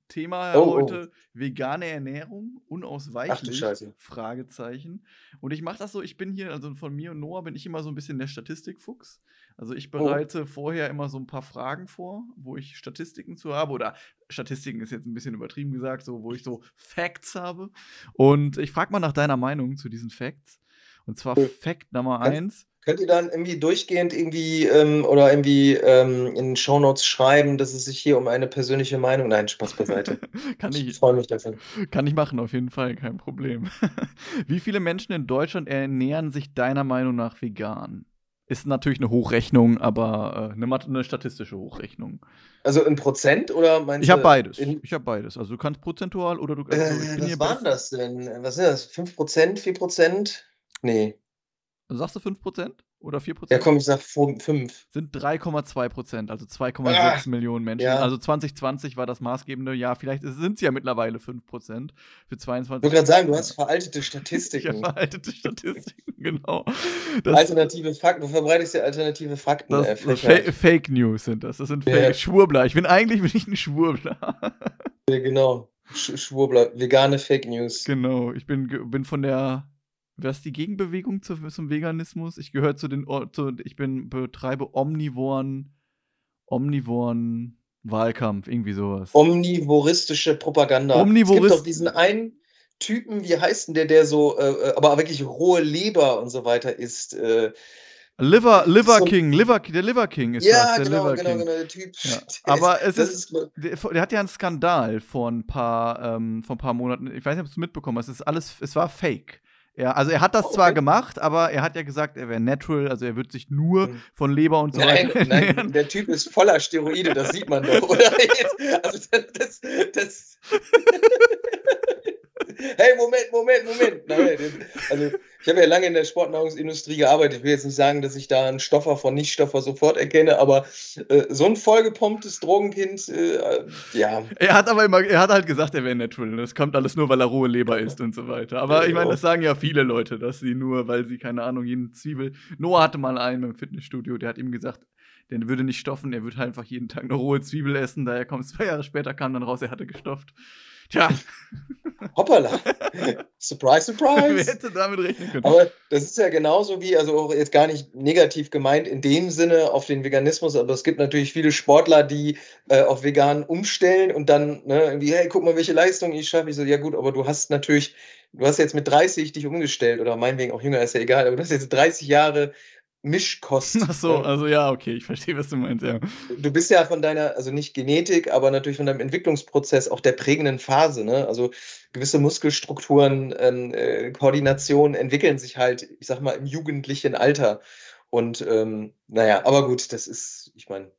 Thema oh, oh. heute oh. vegane Ernährung, unausweichlich, Fragezeichen. Und ich mache das so, ich bin hier, also von mir und Noah bin ich immer so ein bisschen der Statistikfuchs. Also ich oh. bereite oh. vorher immer so ein paar Fragen vor, wo ich Statistiken zu habe. Oder Statistiken ist jetzt ein bisschen übertrieben gesagt, so wo ich so Facts habe. Und ich frage mal nach deiner Meinung zu diesen Facts. Und zwar Fact Nummer eins. Könnt ihr dann irgendwie durchgehend irgendwie ähm, oder irgendwie ähm, in Shownotes schreiben, dass es sich hier um eine persönliche Meinung. Nein, Spaß beiseite. kann ich, ich freue mich davon. Kann ich machen, auf jeden Fall, kein Problem. Wie viele Menschen in Deutschland ernähren sich deiner Meinung nach vegan? Ist natürlich eine Hochrechnung, aber äh, eine, eine, statistische Hochrechnung. Also in Prozent oder meinst Ich habe beides. Ich habe beides. Also du kannst prozentual oder du kannst. Äh, was waren das denn? Was sind das? 5%, 4%? Nee. Sagst du 5% oder 4%? Ja, komm, ich sag 5. Sind 3,2%, also 2,6 ah, Millionen Menschen. Ja. Also 2020 war das maßgebende Jahr. Vielleicht sind es ja mittlerweile 5% für 22. Ich wollte gerade sagen, du hast veraltete Statistiken. ja, veraltete Statistiken, genau. Das, alternative Fakten. Du verbreitest ja alternative Fakten. Das, äh, Fa Fake News sind das. Das sind Fake ja. Schwurbler. Ich bin eigentlich bin ich ein Schwurbler. ja, genau. Sch Schwurbler. Vegane Fake News. Genau. Ich bin, bin von der was ist die Gegenbewegung zu, zum Veganismus? Ich gehöre zu den, zu, ich bin, betreibe omnivoren, omnivoren Wahlkampf, irgendwie sowas. Omnivoristische Propaganda. Omnivorist es gibt doch diesen einen Typen, wie heißt denn der, der so, äh, äh aber wirklich rohe Leber und so weiter isst. Äh, Liver, Liver so, King, Liver, der Liver King ist ja, das, der genau, Liver genau, King. genau, der Typ. Ja. Aber es ist, ist der, der, hat ja einen Skandal vor ein paar, ähm, vor ein paar Monaten. Ich weiß nicht, ob du es mitbekommen hast. Es ist alles, es war Fake. Ja, also er hat das oh, okay. zwar gemacht, aber er hat ja gesagt, er wäre natural, also er wird sich nur hm. von Leber und so nein, weiter. Nein, der Typ ist voller Steroide, das sieht man doch, oder? Also das, das, das hey, Moment, Moment, Moment. Nein, also ich habe ja lange in der Sportnahrungsindustrie gearbeitet. Ich will jetzt nicht sagen, dass ich da einen Stoffer von Nichtstoffer sofort erkenne, aber äh, so ein vollgepumptes Drogenkind, äh, ja. Er hat aber immer, er hat halt gesagt, er wäre natural. Das kommt alles nur, weil er rohe Leber isst und so weiter. Aber ich meine, das sagen ja viele Leute, dass sie nur, weil sie, keine Ahnung, jeden Zwiebel. Noah hatte mal einen im Fitnessstudio, der hat ihm gesagt, der würde nicht stoffen, er würde halt einfach jeden Tag eine rohe Zwiebel essen. Daher kommt zwei Jahre später, kam dann raus, er hatte gestofft. Tja. Hoppala. surprise, surprise. Wer hätte damit rechnen können? Aber das ist ja genauso wie, also auch jetzt gar nicht negativ gemeint in dem Sinne auf den Veganismus, aber es gibt natürlich viele Sportler, die äh, auf vegan umstellen und dann ne, irgendwie, hey, guck mal, welche Leistung ich schaffe. Ich so, ja gut, aber du hast natürlich, du hast jetzt mit 30 dich umgestellt oder meinetwegen auch jünger, ist ja egal, aber du hast jetzt 30 Jahre Mischkost. Ach so, also ja, okay, ich verstehe, was du meinst, ja. Du bist ja von deiner, also nicht Genetik, aber natürlich von deinem Entwicklungsprozess auch der prägenden Phase, ne? Also gewisse Muskelstrukturen, ähm, äh, Koordination entwickeln sich halt, ich sag mal, im jugendlichen Alter. Und ähm, naja, aber gut, das ist, ich meine,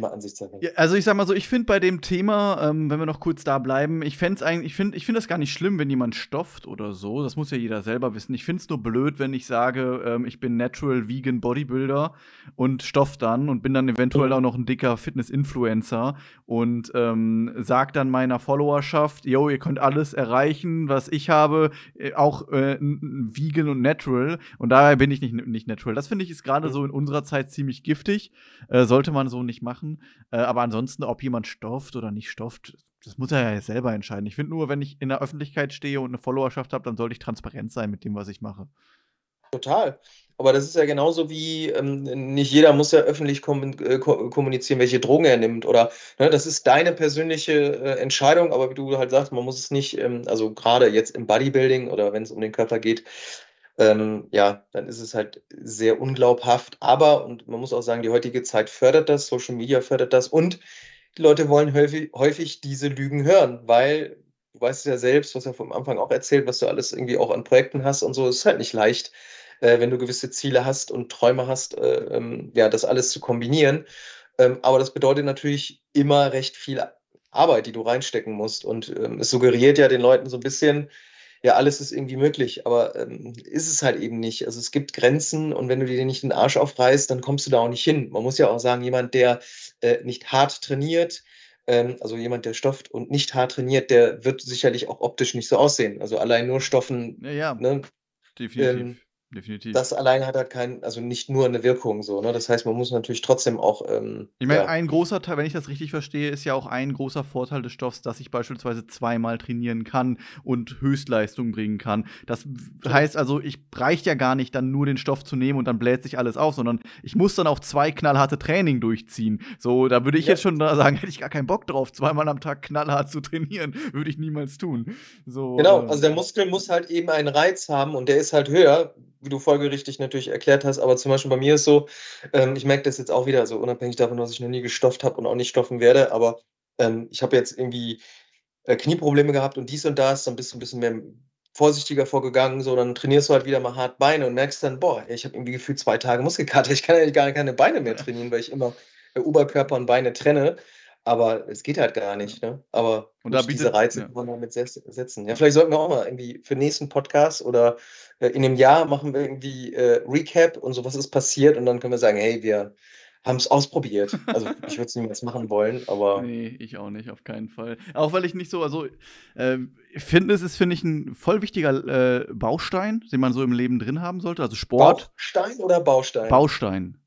immer Ansichtssache. Ja, also ich sag mal so, ich finde bei dem Thema, ähm, wenn wir noch kurz da bleiben, ich fände eigentlich, ich finde ich find das gar nicht schlimm, wenn jemand stofft oder so. Das muss ja jeder selber wissen. Ich finde es nur blöd, wenn ich sage, ähm, ich bin Natural Vegan Bodybuilder und stoff dann und bin dann eventuell mhm. auch noch ein dicker Fitness-Influencer und ähm, sag dann meiner Followerschaft, yo, ihr könnt alles erreichen, was ich habe, äh, auch äh, vegan und natural. Und daher bin ich nicht, nicht natural. Das finde ich ist gerade mhm. so in unserer Zeit ziemlich giftig. Äh, sollte man so nicht machen machen. Äh, aber ansonsten, ob jemand stofft oder nicht stofft, das muss er ja selber entscheiden. Ich finde nur, wenn ich in der Öffentlichkeit stehe und eine Followerschaft habe, dann sollte ich transparent sein mit dem, was ich mache. Total. Aber das ist ja genauso wie, ähm, nicht jeder muss ja öffentlich kom äh, kommunizieren, welche Drogen er nimmt. Oder ne, das ist deine persönliche äh, Entscheidung, aber wie du halt sagst, man muss es nicht, ähm, also gerade jetzt im Bodybuilding oder wenn es um den Körper geht, ähm, ja, dann ist es halt sehr unglaubhaft. Aber, und man muss auch sagen, die heutige Zeit fördert das, Social Media fördert das und die Leute wollen häufig, häufig diese Lügen hören, weil du weißt ja selbst, was ja vom Anfang auch erzählt, was du alles irgendwie auch an Projekten hast und so, es ist halt nicht leicht, äh, wenn du gewisse Ziele hast und Träume hast, äh, ähm, ja, das alles zu kombinieren. Ähm, aber das bedeutet natürlich immer recht viel Arbeit, die du reinstecken musst. Und ähm, es suggeriert ja den Leuten so ein bisschen, ja, alles ist irgendwie möglich, aber ähm, ist es halt eben nicht. Also es gibt Grenzen und wenn du dir nicht den Arsch aufreißt, dann kommst du da auch nicht hin. Man muss ja auch sagen, jemand, der äh, nicht hart trainiert, ähm, also jemand, der stofft und nicht hart trainiert, der wird sicherlich auch optisch nicht so aussehen. Also allein nur Stoffen. Ja, ja ne, definitiv. Ähm, definitiv. Das allein hat halt kein, also nicht nur eine Wirkung so, ne? Das heißt, man muss natürlich trotzdem auch. Ähm, ich meine, ja. ein großer Teil, wenn ich das richtig verstehe, ist ja auch ein großer Vorteil des Stoffs, dass ich beispielsweise zweimal trainieren kann und Höchstleistung bringen kann. Das ja. heißt also, ich reicht ja gar nicht, dann nur den Stoff zu nehmen und dann bläht sich alles auf, sondern ich muss dann auch zwei knallharte Training durchziehen. So, da würde ich ja. jetzt schon sagen, hätte ich gar keinen Bock drauf, zweimal am Tag knallhart zu trainieren, würde ich niemals tun. So, genau, äh, also der Muskel muss halt eben einen Reiz haben und der ist halt höher wie du folgerichtig natürlich erklärt hast, aber zum Beispiel bei mir ist so, ähm, ich merke das jetzt auch wieder, also unabhängig davon, dass ich noch nie gestofft habe und auch nicht stoffen werde, aber ähm, ich habe jetzt irgendwie äh, Knieprobleme gehabt und dies und das, dann bist du ein bisschen mehr vorsichtiger vorgegangen, so, dann trainierst du halt wieder mal hart Beine und merkst dann, boah, ich habe irgendwie gefühlt zwei Tage Muskelkater, ich kann ja gar keine Beine mehr trainieren, weil ich immer äh, Oberkörper und Beine trenne. Aber es geht halt gar nicht, ne? Aber und da bietet, diese Reize ja. kann man damit setzen. Ja, vielleicht sollten wir auch mal irgendwie für den nächsten Podcast oder äh, in einem Jahr machen wir irgendwie äh, Recap und so, was ist passiert und dann können wir sagen, hey, wir haben es ausprobiert. Also ich würde es niemals machen wollen, aber. Nee, ich auch nicht, auf keinen Fall. Auch weil ich nicht so, also äh, Fitness ist, finde ich, ein voll wichtiger äh, Baustein, den man so im Leben drin haben sollte. Also Sport. Baustein oder Baustein? Baustein.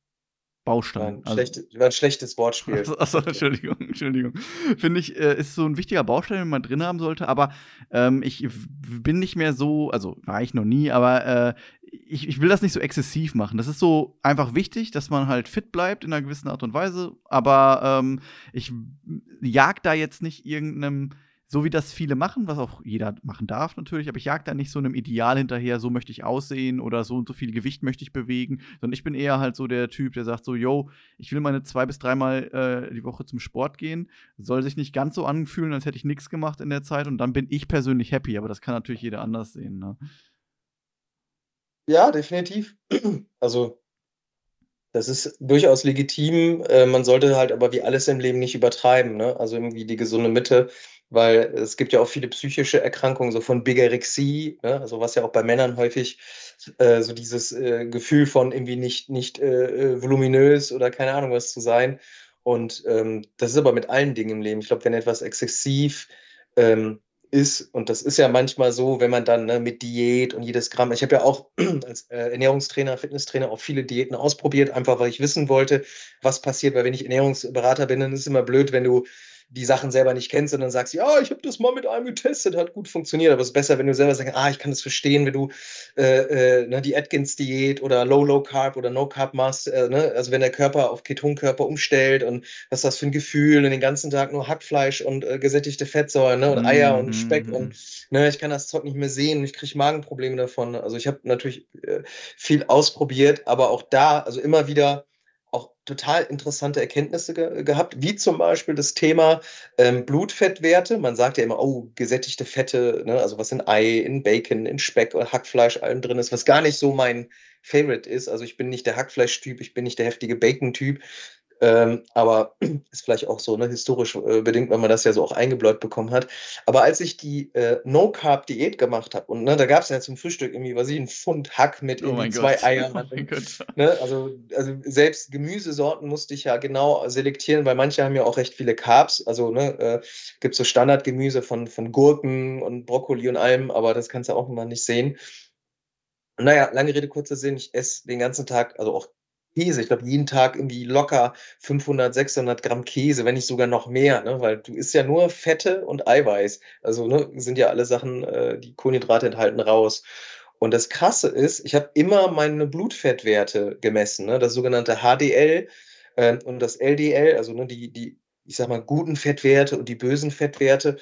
Baustein. Ein, also, schlecht, ein schlechtes Wortspiel. Achso, achso Entschuldigung, Entschuldigung. Finde ich, äh, ist so ein wichtiger Baustein, den man drin haben sollte, aber ähm, ich bin nicht mehr so, also war ich noch nie, aber äh, ich, ich will das nicht so exzessiv machen. Das ist so einfach wichtig, dass man halt fit bleibt in einer gewissen Art und Weise, aber ähm, ich jag da jetzt nicht irgendeinem so wie das viele machen, was auch jeder machen darf natürlich, aber ich jag da nicht so einem Ideal hinterher, so möchte ich aussehen oder so und so viel Gewicht möchte ich bewegen, sondern ich bin eher halt so der Typ, der sagt so, yo, ich will meine zwei bis dreimal äh, die Woche zum Sport gehen, soll sich nicht ganz so anfühlen, als hätte ich nichts gemacht in der Zeit und dann bin ich persönlich happy, aber das kann natürlich jeder anders sehen. Ne? Ja, definitiv. Also das ist durchaus legitim. Äh, man sollte halt aber wie alles im Leben nicht übertreiben. Ne? Also irgendwie die gesunde Mitte weil es gibt ja auch viele psychische Erkrankungen, so von Bigorexie, ne? also was ja auch bei Männern häufig äh, so dieses äh, Gefühl von irgendwie nicht, nicht äh, äh, voluminös oder keine Ahnung was zu sein. Und ähm, das ist aber mit allen Dingen im Leben. Ich glaube, wenn etwas exzessiv ähm, ist, und das ist ja manchmal so, wenn man dann ne, mit Diät und jedes Gramm, ich habe ja auch als äh, Ernährungstrainer, Fitnesstrainer auch viele Diäten ausprobiert, einfach weil ich wissen wollte, was passiert, weil wenn ich Ernährungsberater bin, dann ist es immer blöd, wenn du die Sachen selber nicht kennst und dann sagst, ja, ich habe das mal mit einem getestet, hat gut funktioniert. Aber es ist besser, wenn du selber sagst, ah, ich kann das verstehen, wenn du äh, äh, ne, die Atkins-Diät oder Low, Low Carb oder No Carb machst. Äh, ne? Also wenn der Körper auf Ketonkörper umstellt und was ist das für ein Gefühl und den ganzen Tag nur Hackfleisch und äh, gesättigte Fettsäuren ne? und Eier und Speck und mhm. ne, ich kann das Zeug nicht mehr sehen und ich kriege Magenprobleme davon. Also ich habe natürlich äh, viel ausprobiert, aber auch da, also immer wieder auch total interessante Erkenntnisse ge gehabt, wie zum Beispiel das Thema ähm, Blutfettwerte. Man sagt ja immer, oh, gesättigte Fette, ne, also was in Ei, in Bacon, in Speck oder Hackfleisch allem drin ist, was gar nicht so mein Favorite ist. Also ich bin nicht der Hackfleischtyp, ich bin nicht der heftige Bacon-Typ, ähm, aber ist vielleicht auch so ne, historisch äh, bedingt, weil man das ja so auch eingebläut bekommen hat. Aber als ich die äh, No-Carb-Diät gemacht habe, und ne, da gab es ja zum Frühstück irgendwie, was ich, ein Pfund Hack mit oh zwei Gott. Eiern. Oh ne, also, also selbst Gemüsesorten musste ich ja genau selektieren, weil manche haben ja auch recht viele Carbs. Also ne, äh, gibt so Standardgemüse von, von Gurken und Brokkoli und allem, aber das kannst du auch immer nicht sehen. Naja, lange Rede, kurzer Sinn, ich esse den ganzen Tag, also auch Käse. Ich glaube, jeden Tag irgendwie locker 500, 600 Gramm Käse, wenn nicht sogar noch mehr, ne? weil du isst ja nur Fette und Eiweiß. Also ne, sind ja alle Sachen, äh, die Kohlenhydrate enthalten, raus. Und das Krasse ist, ich habe immer meine Blutfettwerte gemessen, ne? das sogenannte HDL äh, und das LDL, also ne, die, die, ich sag mal, guten Fettwerte und die bösen Fettwerte.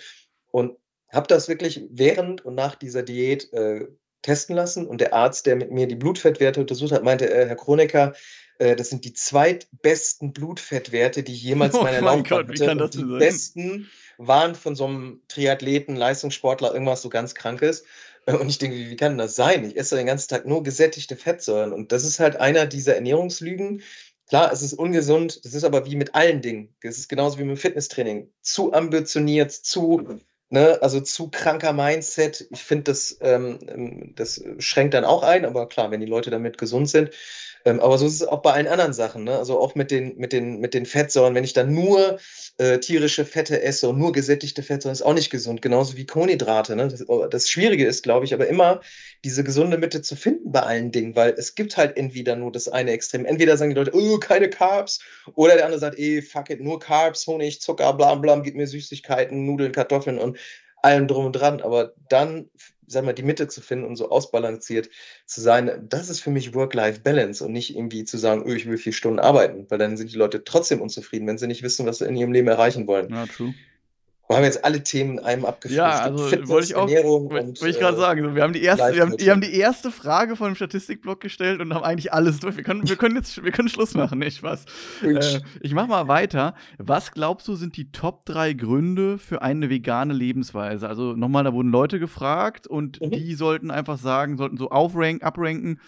Und habe das wirklich während und nach dieser Diät äh, testen lassen. Und der Arzt, der mit mir die Blutfettwerte untersucht hat, meinte, äh, Herr Kronecker, äh, das sind die zweitbesten Blutfettwerte, die ich jemals in meiner oh Laufbahn hatte. Das die sein? besten waren von so einem Triathleten, Leistungssportler, irgendwas so ganz Krankes. Äh, und ich denke, wie kann das sein? Ich esse den ganzen Tag nur gesättigte Fettsäuren. Und das ist halt einer dieser Ernährungslügen. Klar, es ist ungesund, das ist aber wie mit allen Dingen. Es ist genauso wie mit dem Fitnesstraining. Zu ambitioniert, zu Ne, also zu kranker Mindset. Ich finde, das, ähm, ähm, das schränkt dann auch ein, aber klar, wenn die Leute damit gesund sind. Ähm, aber so ist es auch bei allen anderen Sachen. Ne? Also auch mit den, mit, den, mit den Fettsäuren. Wenn ich dann nur äh, tierische Fette esse und nur gesättigte Fettsäuren, ist auch nicht gesund. Genauso wie Kohlenhydrate. Ne? Das, oh, das Schwierige ist, glaube ich, aber immer diese gesunde Mitte zu finden bei allen Dingen, weil es gibt halt entweder nur das eine Extrem. Entweder sagen die Leute, oh, keine Carbs. Oder der andere sagt, eh, fuck it, nur Carbs, Honig, Zucker, bla bla, gib mir Süßigkeiten, Nudeln, Kartoffeln und allem drum und dran. Aber dann sag mal, die Mitte zu finden und so ausbalanciert zu sein, das ist für mich Work-Life-Balance und nicht irgendwie zu sagen, oh, ich will vier Stunden arbeiten, weil dann sind die Leute trotzdem unzufrieden, wenn sie nicht wissen, was sie in ihrem Leben erreichen wollen. Ja, true. Wir haben jetzt alle Themen in einem abgefrühstückt. Ja, also Fitness, wollte ich auch, wollte ich gerade äh, sagen, wir haben, die erste, wir, haben, wir haben die erste Frage von dem Statistikblock gestellt und haben eigentlich alles durch. Wir können, wir können jetzt, wir können Schluss machen, nicht was? Äh, ich mach mal weiter. Was glaubst du, sind die Top 3 Gründe für eine vegane Lebensweise? Also nochmal, da wurden Leute gefragt und mhm. die sollten einfach sagen, sollten so aufranken, abranken,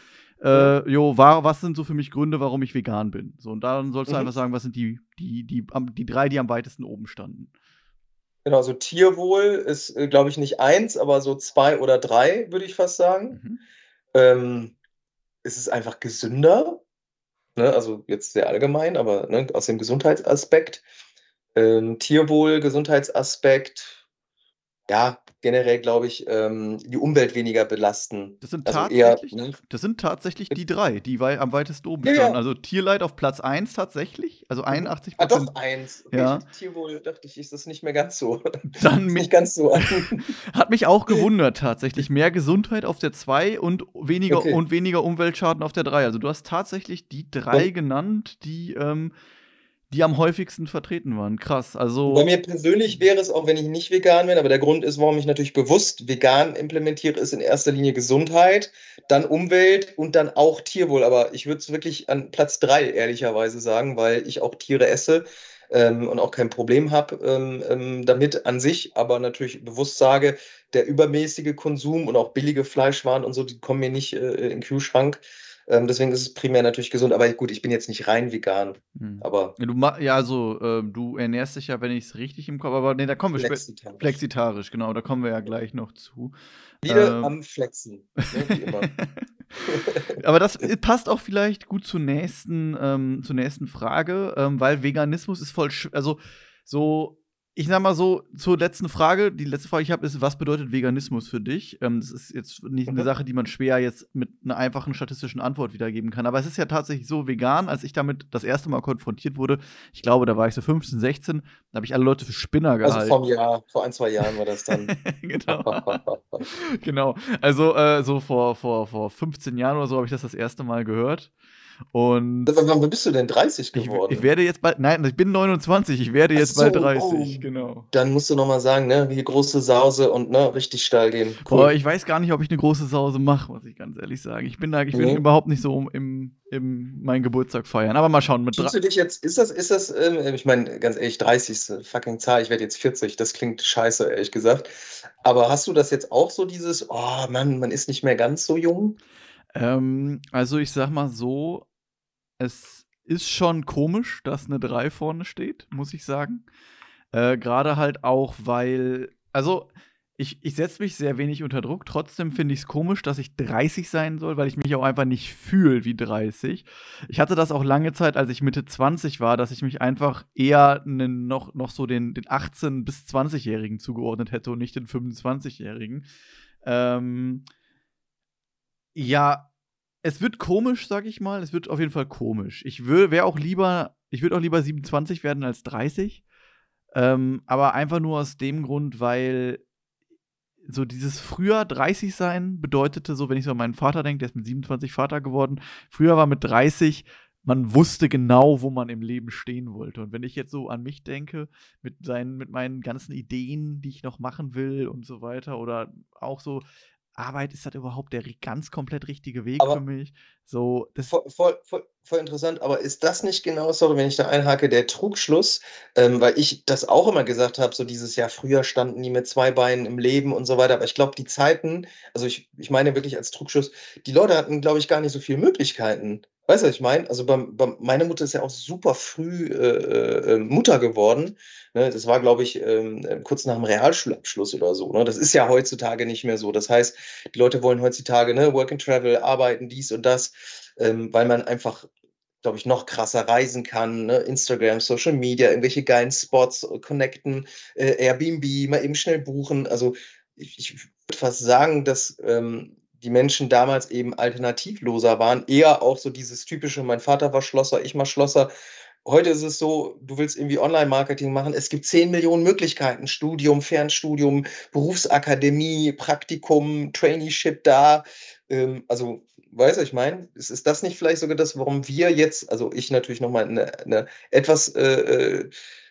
äh, jo, war, was sind so für mich Gründe, warum ich vegan bin? So, und dann sollst du mhm. einfach sagen, was sind die, die, die, die, die drei, die am weitesten oben standen. Genau, so Tierwohl ist, äh, glaube ich, nicht eins, aber so zwei oder drei, würde ich fast sagen. Mhm. Ähm, es ist einfach gesünder, ne? also jetzt sehr allgemein, aber ne, aus dem Gesundheitsaspekt. Ähm, Tierwohl, Gesundheitsaspekt, ja, generell, glaube ich, ähm, die Umwelt weniger belasten. Das sind, also tatsächlich, eher, ne? das sind tatsächlich die drei, die wei am weitesten oben ja, standen. Ja. Also Tierleid auf Platz 1 tatsächlich, also 81% Ah, doch, 1. Okay, ja. Tierwohl dachte ich, ist das nicht mehr ganz so. Dann nicht ganz so. Hat mich auch gewundert tatsächlich. Mehr Gesundheit auf der 2 und weniger okay. und weniger Umweltschaden auf der 3. Also du hast tatsächlich die drei oh. genannt, die ähm, die am häufigsten vertreten waren. Krass. Also Bei mir persönlich wäre es auch, wenn ich nicht vegan bin, aber der Grund ist, warum ich natürlich bewusst vegan implementiere, ist in erster Linie Gesundheit, dann Umwelt und dann auch Tierwohl. Aber ich würde es wirklich an Platz drei ehrlicherweise sagen, weil ich auch Tiere esse. Ähm, und auch kein Problem habe ähm, ähm, damit an sich, aber natürlich bewusst sage, der übermäßige Konsum und auch billige Fleischwaren und so, die kommen mir nicht äh, in den Kühlschrank. Ähm, deswegen ist es primär natürlich gesund. Aber gut, ich bin jetzt nicht rein vegan. Hm. Aber ja, du ja, also äh, du ernährst dich ja, wenn ich es richtig im Kopf, aber nee, da kommen wir flexitarisch. flexitarisch, genau, da kommen wir ja gleich noch zu. Wieder ähm, am Flexen, ne, wie immer. aber das passt auch vielleicht gut zur nächsten, ähm, zur nächsten Frage, ähm, weil Veganismus ist voll, also so ich sag mal so, zur letzten Frage. Die letzte Frage, die ich habe, ist, was bedeutet Veganismus für dich? Ähm, das ist jetzt nicht eine. Sache, die man schwer jetzt mit einer einfachen statistischen Antwort wiedergeben kann. Aber es ist ja tatsächlich so vegan, als ich damit das erste Mal konfrontiert wurde. Ich glaube, da war ich so 15, 16. Da habe ich alle Leute für Spinner gehalten. Also vom Jahr, vor ein, zwei Jahren war das dann. genau. genau. Also äh, so vor, vor, vor 15 Jahren oder so habe ich das das erste Mal gehört. Und wann bist du denn 30 geworden? Ich, ich, werde jetzt bald, nein, ich bin 29, ich werde jetzt so, bald 30, oh, genau. Dann musst du nochmal sagen, ne, wie große Sause und ne, richtig steil gehen. Cool. Boah, ich weiß gar nicht, ob ich eine große Sause mache, muss ich ganz ehrlich sagen. Ich bin da, ich bin mhm. überhaupt nicht so im, im meinen Geburtstag feiern. Aber mal schauen. Mit Fühlst du dich jetzt, ist das, ist das, ähm, ich meine, ganz ehrlich, 30 ist eine fucking Zahl, ich werde jetzt 40, das klingt scheiße, ehrlich gesagt. Aber hast du das jetzt auch so, dieses, oh Mann, man ist nicht mehr ganz so jung? Ähm, also ich sag mal so, es ist schon komisch, dass eine 3 vorne steht, muss ich sagen. Äh, Gerade halt auch, weil, also ich, ich setze mich sehr wenig unter Druck. Trotzdem finde ich es komisch, dass ich 30 sein soll, weil ich mich auch einfach nicht fühle wie 30. Ich hatte das auch lange Zeit, als ich Mitte 20 war, dass ich mich einfach eher noch, noch so den, den 18- bis 20-Jährigen zugeordnet hätte und nicht den 25-Jährigen. Ähm, ja, es wird komisch, sag ich mal. Es wird auf jeden Fall komisch. Ich wäre auch lieber, ich würde auch lieber 27 werden als 30. Ähm, aber einfach nur aus dem Grund, weil so dieses früher 30 sein bedeutete so, wenn ich so an meinen Vater denke, der ist mit 27 Vater geworden. Früher war mit 30, man wusste genau, wo man im Leben stehen wollte. Und wenn ich jetzt so an mich denke, mit seinen, mit meinen ganzen Ideen, die ich noch machen will und so weiter, oder auch so, Arbeit, ist das überhaupt der ganz komplett richtige Weg aber für mich? So, das voll, voll, voll, voll, interessant, aber ist das nicht genau, sorry, wenn ich da einhake, der Trugschluss, ähm, weil ich das auch immer gesagt habe, so dieses Jahr früher standen die mit zwei Beinen im Leben und so weiter, aber ich glaube, die Zeiten, also ich, ich meine wirklich als Trugschluss, die Leute hatten, glaube ich, gar nicht so viele Möglichkeiten. Weißt du, was ich meine? Also bei, bei, meine Mutter ist ja auch super früh äh, äh, äh Mutter geworden. Ne? Das war, glaube ich, ähm, äh, kurz nach dem Realschulabschluss oder so. Ne? Das ist ja heutzutage nicht mehr so. Das heißt, die Leute wollen heutzutage ne, Work and Travel, arbeiten, dies und das, ähm, weil man einfach, glaube ich, noch krasser reisen kann. Ne? Instagram, Social Media, irgendwelche geilen Spots, äh, connecten, äh, Airbnb, mal eben schnell buchen. Also ich, ich würde fast sagen, dass ähm, die Menschen damals eben alternativloser waren. Eher auch so dieses typische, mein Vater war Schlosser, ich mal Schlosser. Heute ist es so, du willst irgendwie Online-Marketing machen. Es gibt 10 Millionen Möglichkeiten. Studium, Fernstudium, Berufsakademie, Praktikum, Traineeship da. Ähm, also, weißt du, ich meine, ist, ist das nicht vielleicht sogar das, warum wir jetzt, also ich natürlich nochmal eine, eine etwas, äh, äh,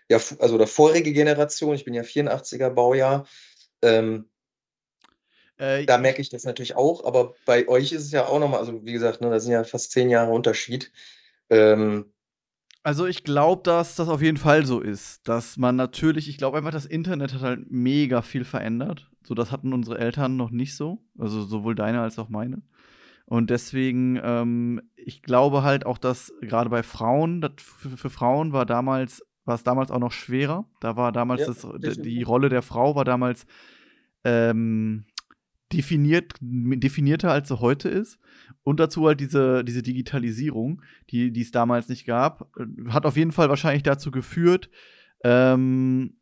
ja, also der vorige Generation, ich bin ja 84er Baujahr, ähm, äh, da merke ich das natürlich auch, aber bei euch ist es ja auch nochmal, also wie gesagt, ne, da sind ja fast zehn Jahre Unterschied. Ähm, also ich glaube, dass das auf jeden Fall so ist, dass man natürlich, ich glaube einfach, das Internet hat halt mega viel verändert. So, das hatten unsere Eltern noch nicht so, also sowohl deine als auch meine. Und deswegen, ähm, ich glaube halt auch, dass gerade bei Frauen, das für, für, Frauen war damals, war es damals auch noch schwerer. Da war damals ja, das, die Rolle der Frau war damals ähm, definiert, definierter als sie heute ist. Und dazu halt diese, diese Digitalisierung, die, die es damals nicht gab, hat auf jeden Fall wahrscheinlich dazu geführt, ähm,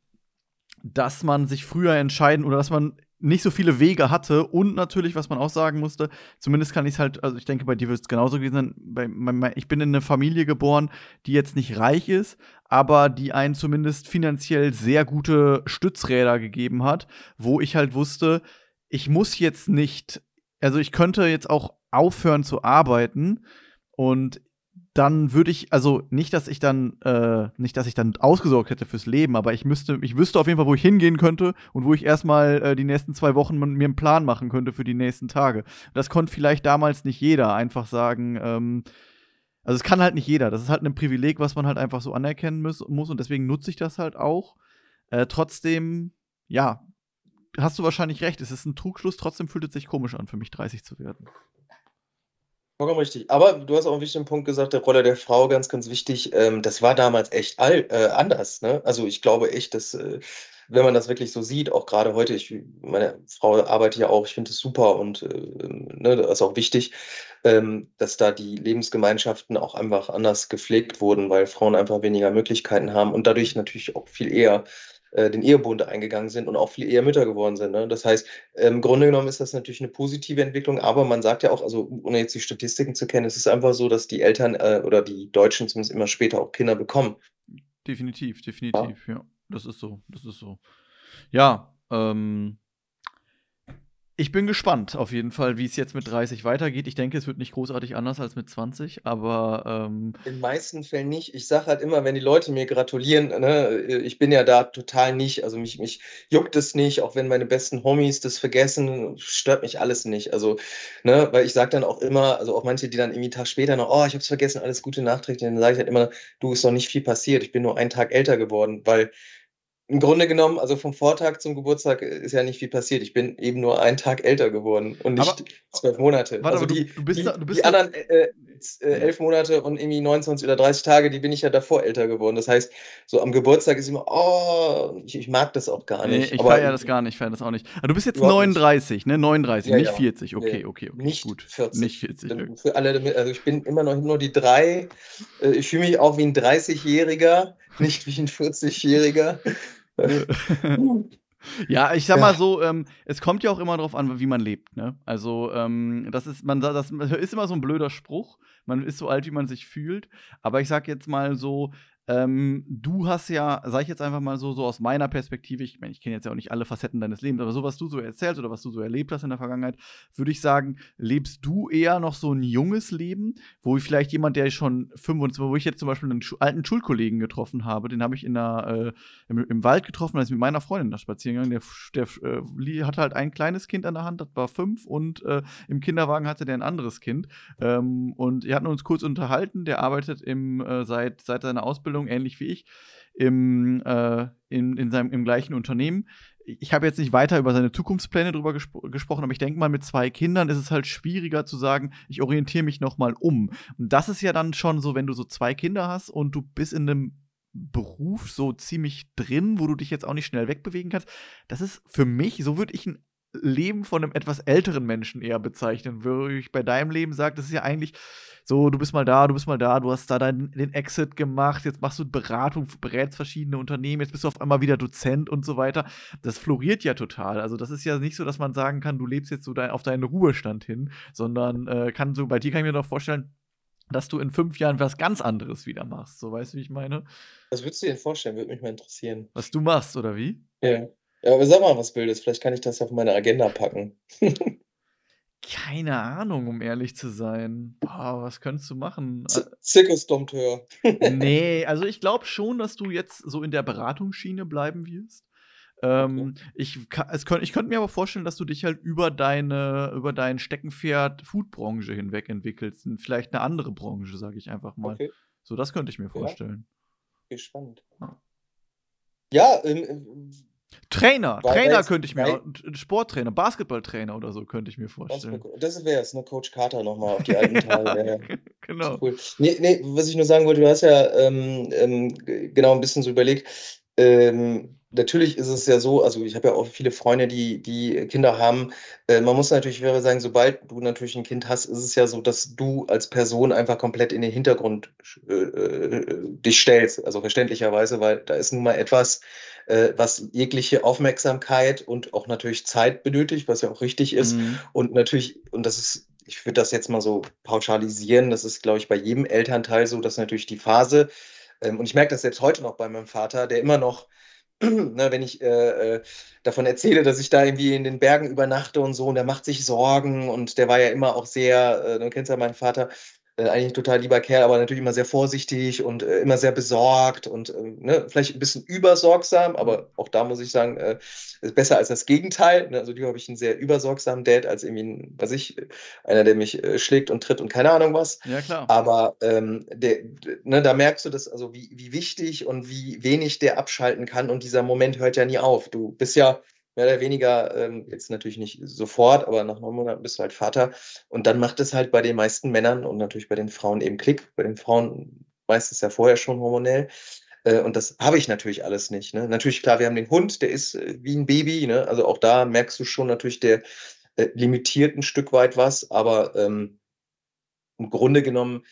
dass man sich früher entscheiden oder dass man nicht so viele Wege hatte und natürlich, was man auch sagen musste, zumindest kann ich es halt, also ich denke, bei dir wird es genauso gewesen sein. Ich bin in eine Familie geboren, die jetzt nicht reich ist, aber die einen zumindest finanziell sehr gute Stützräder gegeben hat, wo ich halt wusste, ich muss jetzt nicht, also ich könnte jetzt auch aufhören zu arbeiten und dann würde ich, also nicht, dass ich dann, äh, nicht, dass ich dann ausgesorgt hätte fürs Leben, aber ich müsste, ich wüsste auf jeden Fall, wo ich hingehen könnte und wo ich erstmal äh, die nächsten zwei Wochen mir einen Plan machen könnte für die nächsten Tage. Das konnte vielleicht damals nicht jeder einfach sagen, ähm, also es kann halt nicht jeder. Das ist halt ein Privileg, was man halt einfach so anerkennen muss, muss und deswegen nutze ich das halt auch. Äh, trotzdem, ja, hast du wahrscheinlich recht. Es ist ein Trugschluss, trotzdem fühlt es sich komisch an, für mich 30 zu werden. Vollkommen richtig. Aber du hast auch einen wichtigen Punkt gesagt, der Rolle der Frau, ganz, ganz wichtig. Ähm, das war damals echt all, äh, anders. Ne? Also ich glaube echt, dass, äh, wenn man das wirklich so sieht, auch gerade heute, ich, meine Frau arbeitet ja auch, ich finde das super und äh, ne, das ist auch wichtig, ähm, dass da die Lebensgemeinschaften auch einfach anders gepflegt wurden, weil Frauen einfach weniger Möglichkeiten haben und dadurch natürlich auch viel eher äh, den Ehebund eingegangen sind und auch viele Ehemütter geworden sind. Ne? Das heißt, im Grunde genommen ist das natürlich eine positive Entwicklung, aber man sagt ja auch, also ohne jetzt die Statistiken zu kennen, es ist einfach so, dass die Eltern äh, oder die Deutschen zumindest immer später auch Kinder bekommen. Definitiv, definitiv, ja. ja. Das ist so, das ist so. Ja, ähm, ich bin gespannt auf jeden Fall, wie es jetzt mit 30 weitergeht. Ich denke, es wird nicht großartig anders als mit 20, aber ähm In den meisten Fällen nicht. Ich sage halt immer, wenn die Leute mir gratulieren, ne, ich bin ja da total nicht, also mich, mich juckt es nicht, auch wenn meine besten Homies das vergessen, stört mich alles nicht. Also, ne, weil ich sage dann auch immer, also auch manche, die dann irgendwie einen Tag später noch, oh, ich habe es vergessen, alles Gute nachträglich, dann sage ich halt immer, du, ist noch nicht viel passiert, ich bin nur einen Tag älter geworden, weil im Grunde genommen, also vom Vortag zum Geburtstag ist ja nicht viel passiert. Ich bin eben nur einen Tag älter geworden und nicht aber, zwölf Monate. Warte, also die, du, bist die, da, du bist die anderen äh, äh, elf Monate und irgendwie 29 oder 30 Tage, die bin ich ja davor älter geworden. Das heißt, so am Geburtstag ist immer, oh, ich, ich mag das auch gar nicht. Nee, ich feiere das gar nicht, ich feiere das auch nicht. Aber du bist jetzt 39, ne? 39, ja, nicht ja. 40. Okay, nee, okay, okay. Nicht gut. 40. Nicht 40. Okay. Für alle, also ich bin immer noch nur die drei. Äh, ich fühle mich auch wie ein 30-Jähriger, nicht wie ein 40-Jähriger. Ja, ich sag mal so, ähm, es kommt ja auch immer darauf an, wie man lebt. Ne? Also ähm, das ist, man das ist immer so ein blöder Spruch. Man ist so alt, wie man sich fühlt. Aber ich sag jetzt mal so, ähm, du hast ja, sag ich jetzt einfach mal so, so aus meiner Perspektive, ich meine, ich kenne jetzt ja auch nicht alle Facetten deines Lebens, aber so, was du so erzählst oder was du so erlebt hast in der Vergangenheit, würde ich sagen, lebst du eher noch so ein junges Leben, wo vielleicht jemand, der schon 25, wo ich jetzt zum Beispiel einen alten Schulkollegen getroffen habe, den habe ich in der, äh, im, im, Wald getroffen, als ich mit meiner Freundin da spazieren gegangen, der, der äh, hatte halt ein kleines Kind an der Hand, das war fünf und äh, im Kinderwagen hatte der ein anderes Kind. Ähm, und wir hatten uns kurz unterhalten, der arbeitet im, äh, seit, seit seiner Ausbildung Ausbildung, ähnlich wie ich, im, äh, in, in seinem, im gleichen Unternehmen. Ich habe jetzt nicht weiter über seine Zukunftspläne drüber gespro gesprochen, aber ich denke mal, mit zwei Kindern ist es halt schwieriger zu sagen, ich orientiere mich noch mal um. Und das ist ja dann schon so, wenn du so zwei Kinder hast und du bist in einem Beruf so ziemlich drin, wo du dich jetzt auch nicht schnell wegbewegen kannst. Das ist für mich, so würde ich ein Leben von einem etwas älteren Menschen eher bezeichnen, würde ich bei deinem Leben sagen, das ist ja eigentlich so, du bist mal da, du bist mal da, du hast da deinen, den Exit gemacht, jetzt machst du Beratung, berätst verschiedene Unternehmen, jetzt bist du auf einmal wieder Dozent und so weiter. Das floriert ja total. Also, das ist ja nicht so, dass man sagen kann, du lebst jetzt so dein, auf deinen Ruhestand hin, sondern äh, kann so, bei dir kann ich mir doch vorstellen, dass du in fünf Jahren was ganz anderes wieder machst. So, weißt du, wie ich meine? Was würdest du dir vorstellen? Würde mich mal interessieren. Was du machst, oder wie? Ja. Ja, aber sag mal was Bildes. Vielleicht kann ich das auf meine Agenda packen. Keine Ahnung, um ehrlich zu sein. Boah, was könntest du machen? Zirkusdompteur. nee, also ich glaube schon, dass du jetzt so in der Beratungsschiene bleiben wirst. Ähm, okay. ich, es könnt, ich könnte mir aber vorstellen, dass du dich halt über deine, über dein Steckenpferd Foodbranche hinweg entwickelst. Vielleicht eine andere Branche, sage ich einfach mal. Okay. So, das könnte ich mir vorstellen. Ja. Spannend. Ja, ja ähm, Trainer, weil, Trainer könnte ich mir, Sporttrainer, Basketballtrainer oder so könnte ich mir vorstellen. Das wäre es, ne? Coach Carter nochmal auf die alten Tage. ja. genau. Cool. Nee, nee, was ich nur sagen wollte, du hast ja ähm, ähm, genau ein bisschen so überlegt, ähm, natürlich ist es ja so, also ich habe ja auch viele Freunde, die, die Kinder haben. Äh, man muss natürlich wäre sagen, sobald du natürlich ein Kind hast, ist es ja so, dass du als Person einfach komplett in den Hintergrund äh, äh dich stellst. Also verständlicherweise, weil da ist nun mal etwas, äh, was jegliche Aufmerksamkeit und auch natürlich Zeit benötigt, was ja auch richtig ist. Mhm. Und natürlich, und das ist, ich würde das jetzt mal so pauschalisieren, das ist, glaube ich, bei jedem Elternteil so, dass natürlich die Phase, ähm, und ich merke das selbst heute noch bei meinem Vater, der immer noch Ne, wenn ich äh, äh, davon erzähle, dass ich da irgendwie in den Bergen übernachte und so, und der macht sich Sorgen und der war ja immer auch sehr, äh, du kennst ja meinen Vater, äh, eigentlich ein total lieber Kerl, aber natürlich immer sehr vorsichtig und äh, immer sehr besorgt und äh, ne, vielleicht ein bisschen übersorgsam, aber auch da muss ich sagen, äh, ist besser als das Gegenteil. Ne? Also, die habe ich einen sehr übersorgsamen Dad als irgendwie, ein, weiß ich, einer, der mich schlägt und tritt und keine Ahnung was. Ja, klar. Aber ähm, der, ne, da merkst du das, also wie, wie wichtig und wie wenig der abschalten kann und dieser Moment hört ja nie auf. Du bist ja mehr oder weniger, ähm, jetzt natürlich nicht sofort, aber nach neun Monaten bist du halt Vater. Und dann macht es halt bei den meisten Männern und natürlich bei den Frauen eben Klick. Bei den Frauen meistens ja vorher schon hormonell. Äh, und das habe ich natürlich alles nicht. Ne? Natürlich, klar, wir haben den Hund, der ist äh, wie ein Baby. Ne? Also auch da merkst du schon natürlich, der äh, limitiert ein Stück weit was. Aber ähm, im Grunde genommen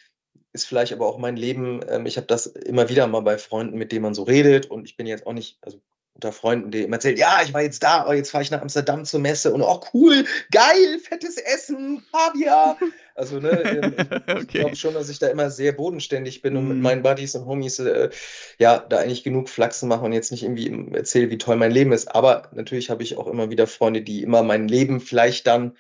ist vielleicht aber auch mein Leben, ähm, ich habe das immer wieder mal bei Freunden, mit denen man so redet. Und ich bin jetzt auch nicht, also unter Freunden, die immer erzählen, ja, ich war jetzt da, oh, jetzt fahre ich nach Amsterdam zur Messe und oh cool, geil, fettes Essen, Kaviar. Also ne, ähm, ich, okay. ich glaube schon, dass ich da immer sehr bodenständig bin mm. und mit mhm. meinen Buddies und Homies äh, ja da eigentlich genug Flachsen mache und jetzt nicht irgendwie erzähle, wie toll mein Leben ist. Aber natürlich habe ich auch immer wieder Freunde, die immer mein Leben vielleicht dann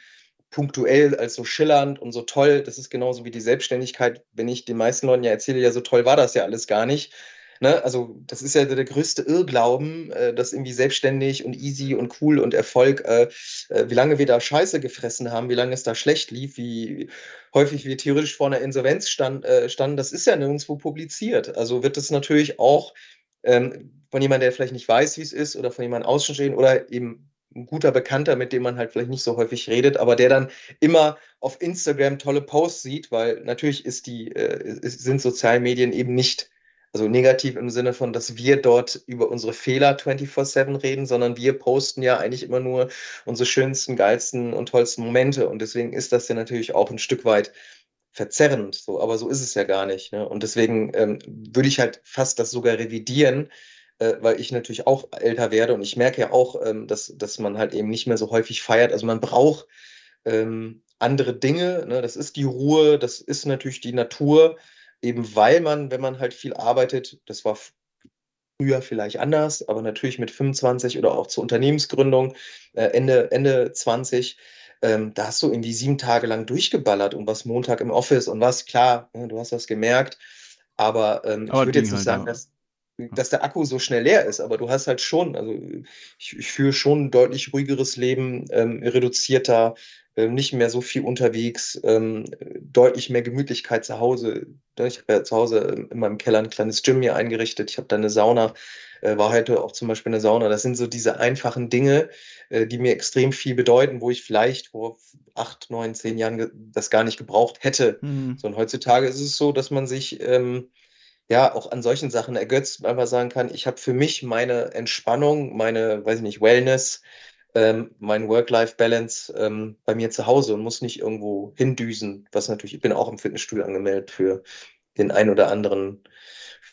punktuell als so schillernd und so toll, das ist genauso wie die Selbstständigkeit, wenn ich den meisten Leuten ja erzähle, ja, so toll war das ja alles gar nicht Ne? Also, das ist ja der größte Irrglauben, äh, dass irgendwie selbstständig und easy und cool und Erfolg, äh, äh, wie lange wir da Scheiße gefressen haben, wie lange es da schlecht lief, wie häufig wir theoretisch vor einer Insolvenz stand, äh, standen, das ist ja nirgendwo publiziert. Also wird es natürlich auch ähm, von jemandem, der vielleicht nicht weiß, wie es ist, oder von jemandem außenstehend oder eben ein guter Bekannter, mit dem man halt vielleicht nicht so häufig redet, aber der dann immer auf Instagram tolle Posts sieht, weil natürlich ist die, äh, sind Sozialmedien eben nicht also negativ im Sinne von, dass wir dort über unsere Fehler 24-7 reden, sondern wir posten ja eigentlich immer nur unsere schönsten, geilsten und tollsten Momente. Und deswegen ist das ja natürlich auch ein Stück weit verzerrend. So, aber so ist es ja gar nicht. Ne? Und deswegen ähm, würde ich halt fast das sogar revidieren, äh, weil ich natürlich auch älter werde und ich merke ja auch, ähm, dass, dass man halt eben nicht mehr so häufig feiert. Also man braucht ähm, andere Dinge. Ne? Das ist die Ruhe, das ist natürlich die Natur eben weil man, wenn man halt viel arbeitet, das war früher vielleicht anders, aber natürlich mit 25 oder auch zur Unternehmensgründung, äh, Ende, Ende 20, ähm, da hast du irgendwie sieben Tage lang durchgeballert und was Montag im Office und was, klar, ne, du hast das gemerkt, aber, ähm, ich würde jetzt nicht halt sagen, dass, dass der Akku so schnell leer ist, aber du hast halt schon, also ich, ich führe schon ein deutlich ruhigeres Leben, ähm, reduzierter, ähm, nicht mehr so viel unterwegs, ähm, deutlich mehr Gemütlichkeit zu Hause. Ne, ich habe ja zu Hause in meinem Keller ein kleines Gym hier eingerichtet. Ich habe da eine Sauna, äh, war heute auch zum Beispiel eine Sauna. Das sind so diese einfachen Dinge, äh, die mir extrem viel bedeuten, wo ich vielleicht vor acht, neun, zehn Jahren das gar nicht gebraucht hätte. Mhm. So, und heutzutage ist es so, dass man sich ähm, ja auch an solchen Sachen ergötzt, einfach sagen kann, ich habe für mich meine Entspannung, meine, weiß ich nicht, Wellness, ähm, mein Work-Life-Balance ähm, bei mir zu Hause und muss nicht irgendwo hindüsen, was natürlich, ich bin auch im Fitnessstudio angemeldet für den ein oder anderen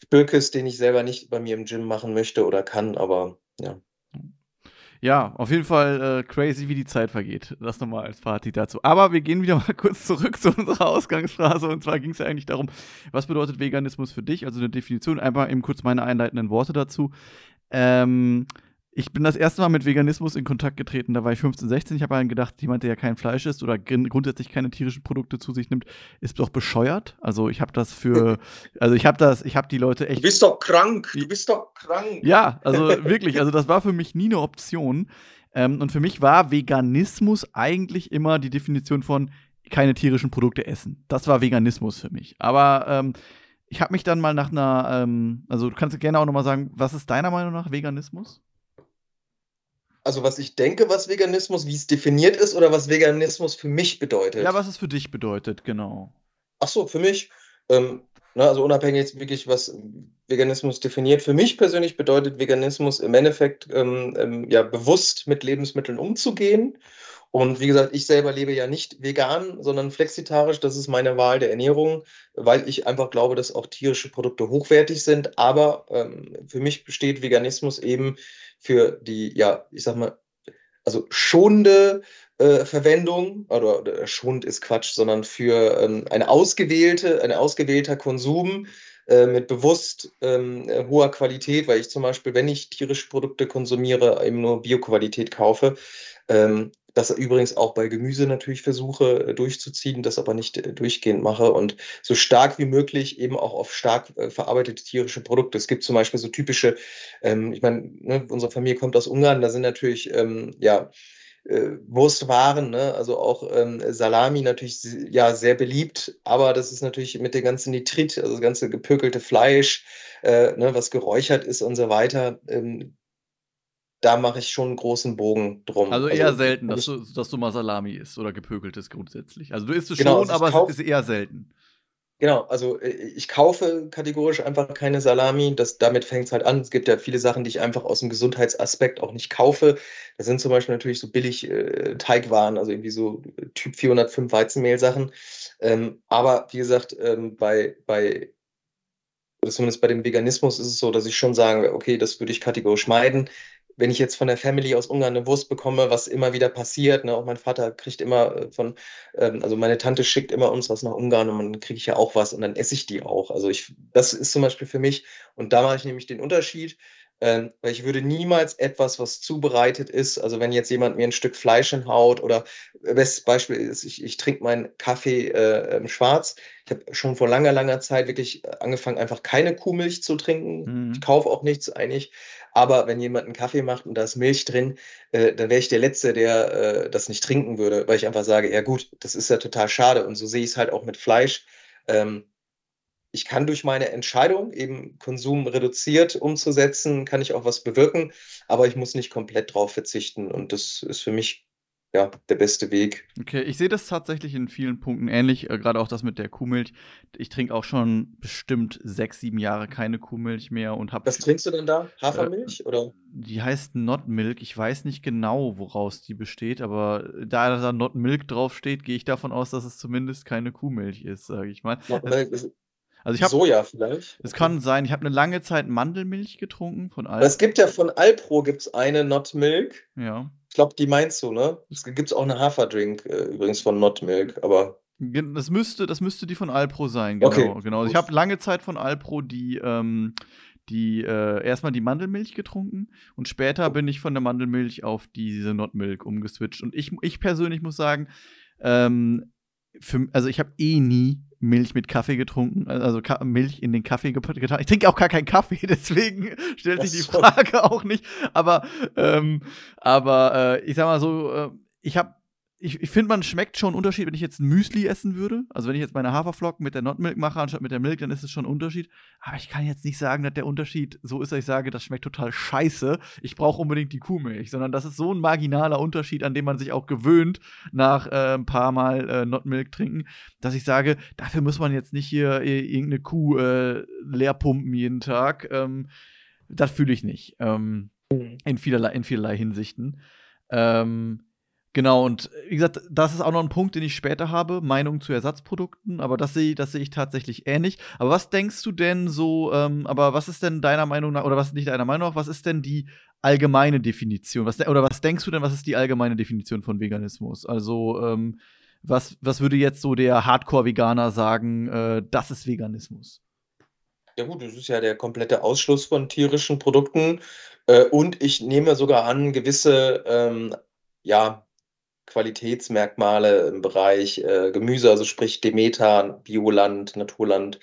Birkes, den ich selber nicht bei mir im Gym machen möchte oder kann, aber ja. Ja, auf jeden Fall äh, crazy, wie die Zeit vergeht. Das nochmal als Fazit dazu. Aber wir gehen wieder mal kurz zurück zu unserer Ausgangsphrase. Und zwar ging es ja eigentlich darum, was bedeutet Veganismus für dich? Also eine Definition. Einmal eben kurz meine einleitenden Worte dazu. Ähm, ich bin das erste Mal mit Veganismus in Kontakt getreten, da war ich 15, 16. Ich habe halt gedacht, jemand, der ja kein Fleisch isst oder grundsätzlich keine tierischen Produkte zu sich nimmt, ist doch bescheuert. Also ich habe das für, also ich habe das, ich habe die Leute echt. Du bist doch krank, du bist doch krank. Ja, also wirklich, also das war für mich nie eine Option. Ähm, und für mich war Veganismus eigentlich immer die Definition von keine tierischen Produkte essen. Das war Veganismus für mich. Aber ähm, ich habe mich dann mal nach einer, ähm, also du kannst gerne auch nochmal sagen, was ist deiner Meinung nach Veganismus? Also was ich denke, was Veganismus, wie es definiert ist oder was Veganismus für mich bedeutet. Ja, was es für dich bedeutet, genau. Ach so, für mich. Ähm, na, ne, also unabhängig jetzt wirklich, was Veganismus definiert. Für mich persönlich bedeutet Veganismus im Endeffekt ähm, ähm, ja bewusst mit Lebensmitteln umzugehen. Und wie gesagt, ich selber lebe ja nicht vegan, sondern flexitarisch. Das ist meine Wahl der Ernährung, weil ich einfach glaube, dass auch tierische Produkte hochwertig sind. Aber ähm, für mich besteht Veganismus eben für die, ja, ich sag mal, also schonende äh, Verwendung, oder, oder, schonend ist Quatsch, sondern für ähm, eine ausgewählte, ein ausgewählter Konsum äh, mit bewusst ähm, hoher Qualität, weil ich zum Beispiel, wenn ich tierische Produkte konsumiere, eben nur Bioqualität kaufe, ähm, das übrigens auch bei Gemüse natürlich versuche äh, durchzuziehen, das aber nicht äh, durchgehend mache und so stark wie möglich eben auch auf stark äh, verarbeitete tierische Produkte. Es gibt zum Beispiel so typische, ähm, ich meine, ne, unsere Familie kommt aus Ungarn, da sind natürlich, ähm, ja, Wurstwaren, ne? also auch ähm, Salami natürlich ja sehr beliebt, aber das ist natürlich mit dem ganzen Nitrit, also das ganze gepökelte Fleisch, äh, ne, was geräuchert ist und so weiter, ähm, da mache ich schon einen großen Bogen drum. Also eher also, selten, dass du, dass du mal Salami isst oder gepökeltes grundsätzlich. Also du isst es genau, schon, also aber es ist eher selten. Genau, also äh, ich kaufe kategorisch einfach keine Salami. Das, damit fängt es halt an. Es gibt ja viele Sachen, die ich einfach aus dem Gesundheitsaspekt auch nicht kaufe. Das sind zum Beispiel natürlich so billig äh, Teigwaren, also irgendwie so Typ 405 Weizenmehlsachen. Ähm, aber wie gesagt, ähm, bei, bei zumindest bei dem Veganismus ist es so, dass ich schon sage, okay, das würde ich kategorisch meiden. Wenn ich jetzt von der Family aus Ungarn eine Wurst bekomme, was immer wieder passiert, ne, auch mein Vater kriegt immer äh, von, ähm, also meine Tante schickt immer uns was nach Ungarn und dann kriege ich ja auch was und dann esse ich die auch. Also ich, das ist zum Beispiel für mich, und da mache ich nämlich den Unterschied, ähm, weil ich würde niemals etwas, was zubereitet ist, also wenn jetzt jemand mir ein Stück Fleisch hinhaut oder äh, bestes Beispiel ist, ich, ich trinke meinen Kaffee äh, ähm, schwarz. Ich habe schon vor langer, langer Zeit wirklich äh, angefangen, einfach keine Kuhmilch zu trinken. Mhm. Ich kaufe auch nichts eigentlich. Aber wenn jemand einen Kaffee macht und da ist Milch drin, äh, dann wäre ich der Letzte, der äh, das nicht trinken würde, weil ich einfach sage, ja gut, das ist ja total schade. Und so sehe ich es halt auch mit Fleisch. Ähm, ich kann durch meine Entscheidung, eben Konsum reduziert umzusetzen, kann ich auch was bewirken, aber ich muss nicht komplett drauf verzichten. Und das ist für mich ja, der beste Weg. Okay, ich sehe das tatsächlich in vielen Punkten ähnlich, äh, gerade auch das mit der Kuhmilch. Ich trinke auch schon bestimmt sechs, sieben Jahre keine Kuhmilch mehr und habe. Was trinkst du denn da? Hafermilch äh, oder? Die heißt Not Milk. Ich weiß nicht genau, woraus die besteht, aber da da Not Milk draufsteht, gehe ich davon aus, dass es zumindest keine Kuhmilch ist, sage ich mal. Not Milk ist also ich habe Soja vielleicht. Es kann sein, ich habe eine lange Zeit Mandelmilch getrunken von Alpro. Es gibt ja von Alpro gibt's eine Not Milk. Ja. Ich glaube, die meinst du, ne? Es gibt auch eine Haferdrink äh, übrigens von Not Milk, aber das müsste, das müsste die von Alpro sein, genau. Okay, genau. Also ich habe lange Zeit von Alpro die, ähm, die äh, erstmal die Mandelmilch getrunken und später bin ich von der Mandelmilch auf diese Not Milk umgeswitcht. Und ich, ich persönlich muss sagen, ähm, für, also ich habe eh nie Milch mit Kaffee getrunken, also Ka Milch in den Kaffee getan. Ich trinke auch gar keinen Kaffee, deswegen stellt sich die Frage auch nicht. Aber, ähm, aber äh, ich sag mal so, äh, ich habe ich, ich finde, man schmeckt schon einen Unterschied, wenn ich jetzt ein Müsli essen würde. Also wenn ich jetzt meine Haferflocken mit der Notmilk mache, anstatt mit der Milk, dann ist es schon ein Unterschied. Aber ich kann jetzt nicht sagen, dass der Unterschied so ist, dass ich sage, das schmeckt total scheiße. Ich brauche unbedingt die Kuhmilch. Sondern das ist so ein marginaler Unterschied, an dem man sich auch gewöhnt nach äh, ein paar Mal äh, Notmilk trinken, dass ich sage, dafür muss man jetzt nicht hier irgendeine Kuh äh, leer pumpen jeden Tag. Ähm, das fühle ich nicht. Ähm, mhm. in, vielerlei, in vielerlei Hinsichten. Ähm, Genau, und äh, wie gesagt, das ist auch noch ein Punkt, den ich später habe, Meinung zu Ersatzprodukten, aber das sehe das seh ich tatsächlich ähnlich. Aber was denkst du denn so, ähm, aber was ist denn deiner Meinung nach, oder was nicht deiner Meinung nach, was ist denn die allgemeine Definition? Was, oder was denkst du denn, was ist die allgemeine Definition von Veganismus? Also, ähm, was, was würde jetzt so der Hardcore-Veganer sagen, äh, das ist Veganismus? Ja gut, das ist ja der komplette Ausschluss von tierischen Produkten. Äh, und ich nehme sogar an, gewisse ähm, ja, Qualitätsmerkmale im Bereich äh, Gemüse, also sprich Demeter, Bioland, Naturland,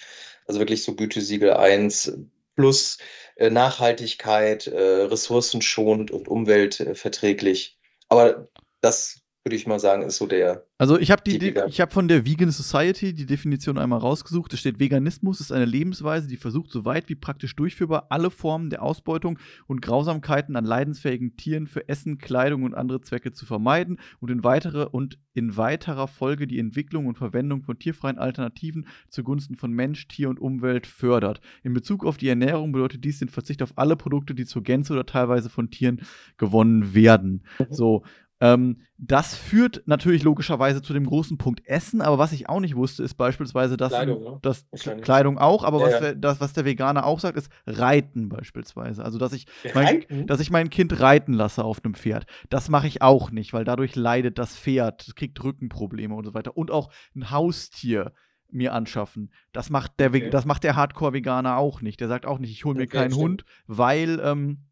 also wirklich so Gütesiegel 1 plus äh, Nachhaltigkeit, äh, ressourcenschonend und umweltverträglich. Aber das würde ich mal sagen, ist so der. Also ich habe die, die ich habe von der Vegan Society die Definition einmal rausgesucht. Es steht Veganismus ist eine Lebensweise, die versucht, so weit wie praktisch durchführbar alle Formen der Ausbeutung und Grausamkeiten an leidensfähigen Tieren für Essen, Kleidung und andere Zwecke zu vermeiden und in weitere und in weiterer Folge die Entwicklung und Verwendung von tierfreien Alternativen zugunsten von Mensch, Tier und Umwelt fördert. In Bezug auf die Ernährung bedeutet dies den Verzicht auf alle Produkte, die zur Gänze oder teilweise von Tieren gewonnen werden. Mhm. So ähm, das führt natürlich logischerweise zu dem großen Punkt Essen, aber was ich auch nicht wusste, ist beispielsweise, dass Kleidung, ne? das Kleidung auch, aber ja, was, der, das, was der Veganer auch sagt, ist Reiten beispielsweise. Also dass ich, mein, dass ich mein Kind reiten lasse auf einem Pferd. Das mache ich auch nicht, weil dadurch leidet das Pferd, kriegt Rückenprobleme und so weiter. Und auch ein Haustier mir anschaffen. Das macht der, okay. das macht der Hardcore-Veganer auch nicht. Der sagt auch nicht, ich hole mir okay, keinen stimmt. Hund, weil ähm,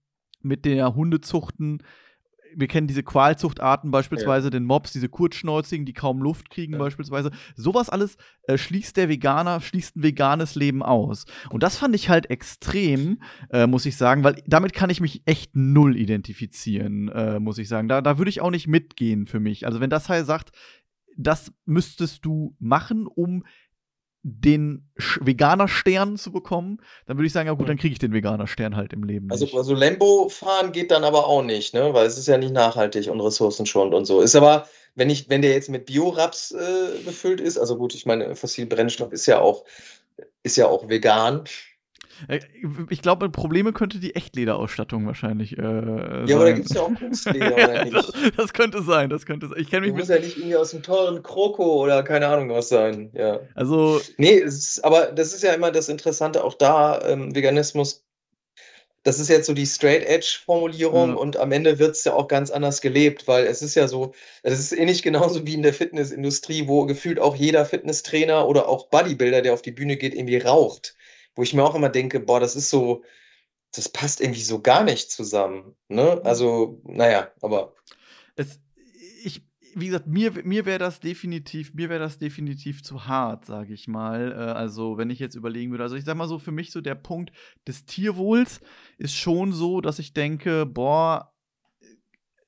mit der Hundezuchten wir kennen diese Qualzuchtarten beispielsweise, ja. den Mops, diese kurzschnäuzigen, die kaum Luft kriegen ja. beispielsweise. Sowas alles äh, schließt der Veganer, schließt ein veganes Leben aus. Und das fand ich halt extrem, äh, muss ich sagen, weil damit kann ich mich echt null identifizieren, äh, muss ich sagen. Da, da würde ich auch nicht mitgehen für mich. Also wenn das halt sagt, das müsstest du machen, um den Veganer-Stern zu bekommen, dann würde ich sagen, ja gut, dann kriege ich den Veganer-Stern halt im Leben. Also, also Lambo fahren geht dann aber auch nicht, ne? Weil es ist ja nicht nachhaltig und ressourcenschonend und so. Ist aber, wenn ich, wenn der jetzt mit Bio-Raps äh, befüllt ist, also gut, ich meine, fossilen Brennstoff ist ja auch, ist ja auch vegan. Äh, ich glaube, Probleme könnte die Echtlederausstattung wahrscheinlich äh, Ja, sein. aber da gibt es ja auch Kunstleder, oder nicht? Das, das, könnte sein, das könnte sein. Ich kenne mich muss ja nicht irgendwie aus einem teuren Kroko oder keine Ahnung was sein, ja. Also. Nee, ist, aber das ist ja immer das Interessante, auch da, ähm, Veganismus das ist jetzt so die Straight-Edge-Formulierung Ja. und am Ende wird es ja auch ganz anders gelebt, weil es ist ja so, es ist ähnlich genauso wie in der Fitnessindustrie, wo gefühlt auch jeder Fitnesstrainer oder auch Bodybuilder, der auf die Bühne geht, irgendwie raucht. Wo ich mir auch immer denke, boah, das ist so, das passt irgendwie so gar nicht zusammen. Ne? Also, naja, aber Es, ich, wie gesagt, mir, mir wäre das definitiv, mir wäre das definitiv zu hart, sage ich mal. Äh, also, wenn ich jetzt überlegen würde, also ich sag mal so, für mich so der Punkt des Tierwohls ist schon so, dass ich denke, boah,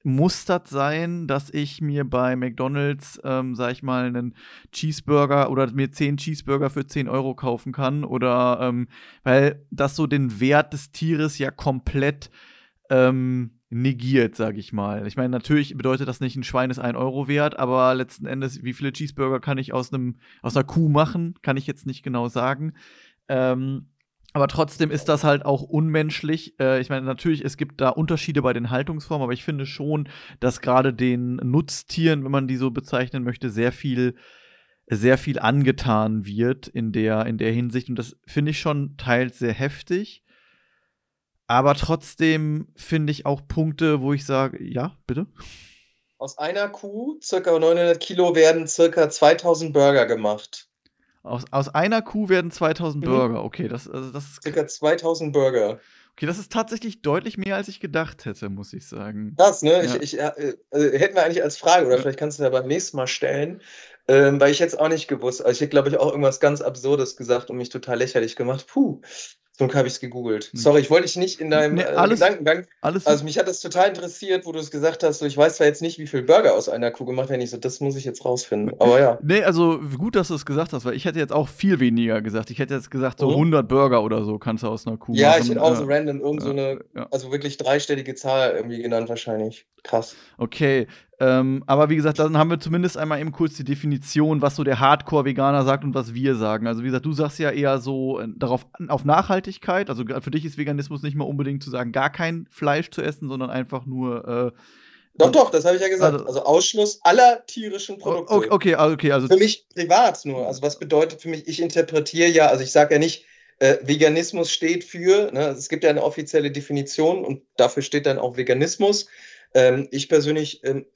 muss das sein, dass ich mir bei McDonalds, ähm, sag ich mal, einen Cheeseburger oder mir 10 Cheeseburger für 10 Euro kaufen kann? Oder, ähm, weil das so den Wert des Tieres ja komplett ähm, negiert, sag ich mal. Ich meine, natürlich bedeutet das nicht, ein Schwein ist 1 Euro wert, aber letzten Endes, wie viele Cheeseburger kann ich aus, einem, aus einer Kuh machen, kann ich jetzt nicht genau sagen. Ähm, aber trotzdem ist das halt auch unmenschlich. Äh, ich meine, natürlich, es gibt da Unterschiede bei den Haltungsformen, aber ich finde schon, dass gerade den Nutztieren, wenn man die so bezeichnen möchte, sehr viel, sehr viel angetan wird in der, in der Hinsicht. Und das finde ich schon teils sehr heftig. Aber trotzdem finde ich auch Punkte, wo ich sage, ja, bitte. aus einer Kuh, circa 900 Kilo, werden circa 2000 Burger gemacht. Aus, aus einer Kuh werden 2000 Mhm. Burger. Okay, das, also das ist Circa 2000 Burger. Okay, das ist tatsächlich deutlich mehr, als ich gedacht hätte, muss ich sagen. Krass, ne? Ja. Ich, ich, äh, äh, hätten wir eigentlich als Frage, oder Ja. vielleicht kannst du ja beim nächsten Mal stellen, ähm, weil ich jetzt auch nicht gewusst. Also ich hätte, glaube ich, auch irgendwas ganz Absurdes gesagt und mich total lächerlich gemacht. Puh, zum Glück habe ich es gegoogelt. Hm. Sorry, ich wollte dich nicht in deinem Nee, äh, alles- Gedankengang. Alles Also mich hat das total interessiert, wo du es gesagt hast. So, ich weiß zwar jetzt nicht, wie viel Burger aus einer Kuh gemacht werden. Ich so, das muss ich jetzt rausfinden. Aber ja. Nee, also gut, dass du es gesagt hast, weil ich hätte jetzt auch viel weniger gesagt. Ich hätte jetzt gesagt, so Mhm. 100 Burger oder so kannst du aus einer Kuh Ja, machen. ich hätte auch so random irgend so ja, eine, ja. also wirklich dreistellige Zahl irgendwie genannt wahrscheinlich. Krass. Okay, ähm, aber wie gesagt, dann haben wir zumindest einmal eben kurz die Definition, was so der Hardcore-Veganer sagt und was wir sagen. Also wie gesagt, du sagst ja eher so äh, darauf auf Nachhaltigkeit. Also für dich ist Veganismus nicht mal unbedingt zu sagen, gar kein Fleisch zu essen, sondern einfach nur. Äh, Doch, doch, das habe ich ja gesagt. Also- Also, Ausschluss aller tierischen Produkte. Okay, okay, also- okay, also Für mich privat nur. Also was bedeutet für mich, ich interpretiere ja, also ich sage ja nicht, äh, Veganismus steht für, ne, es gibt ja eine offizielle Definition und dafür steht dann auch Veganismus. Ähm, ich persönlich ähm,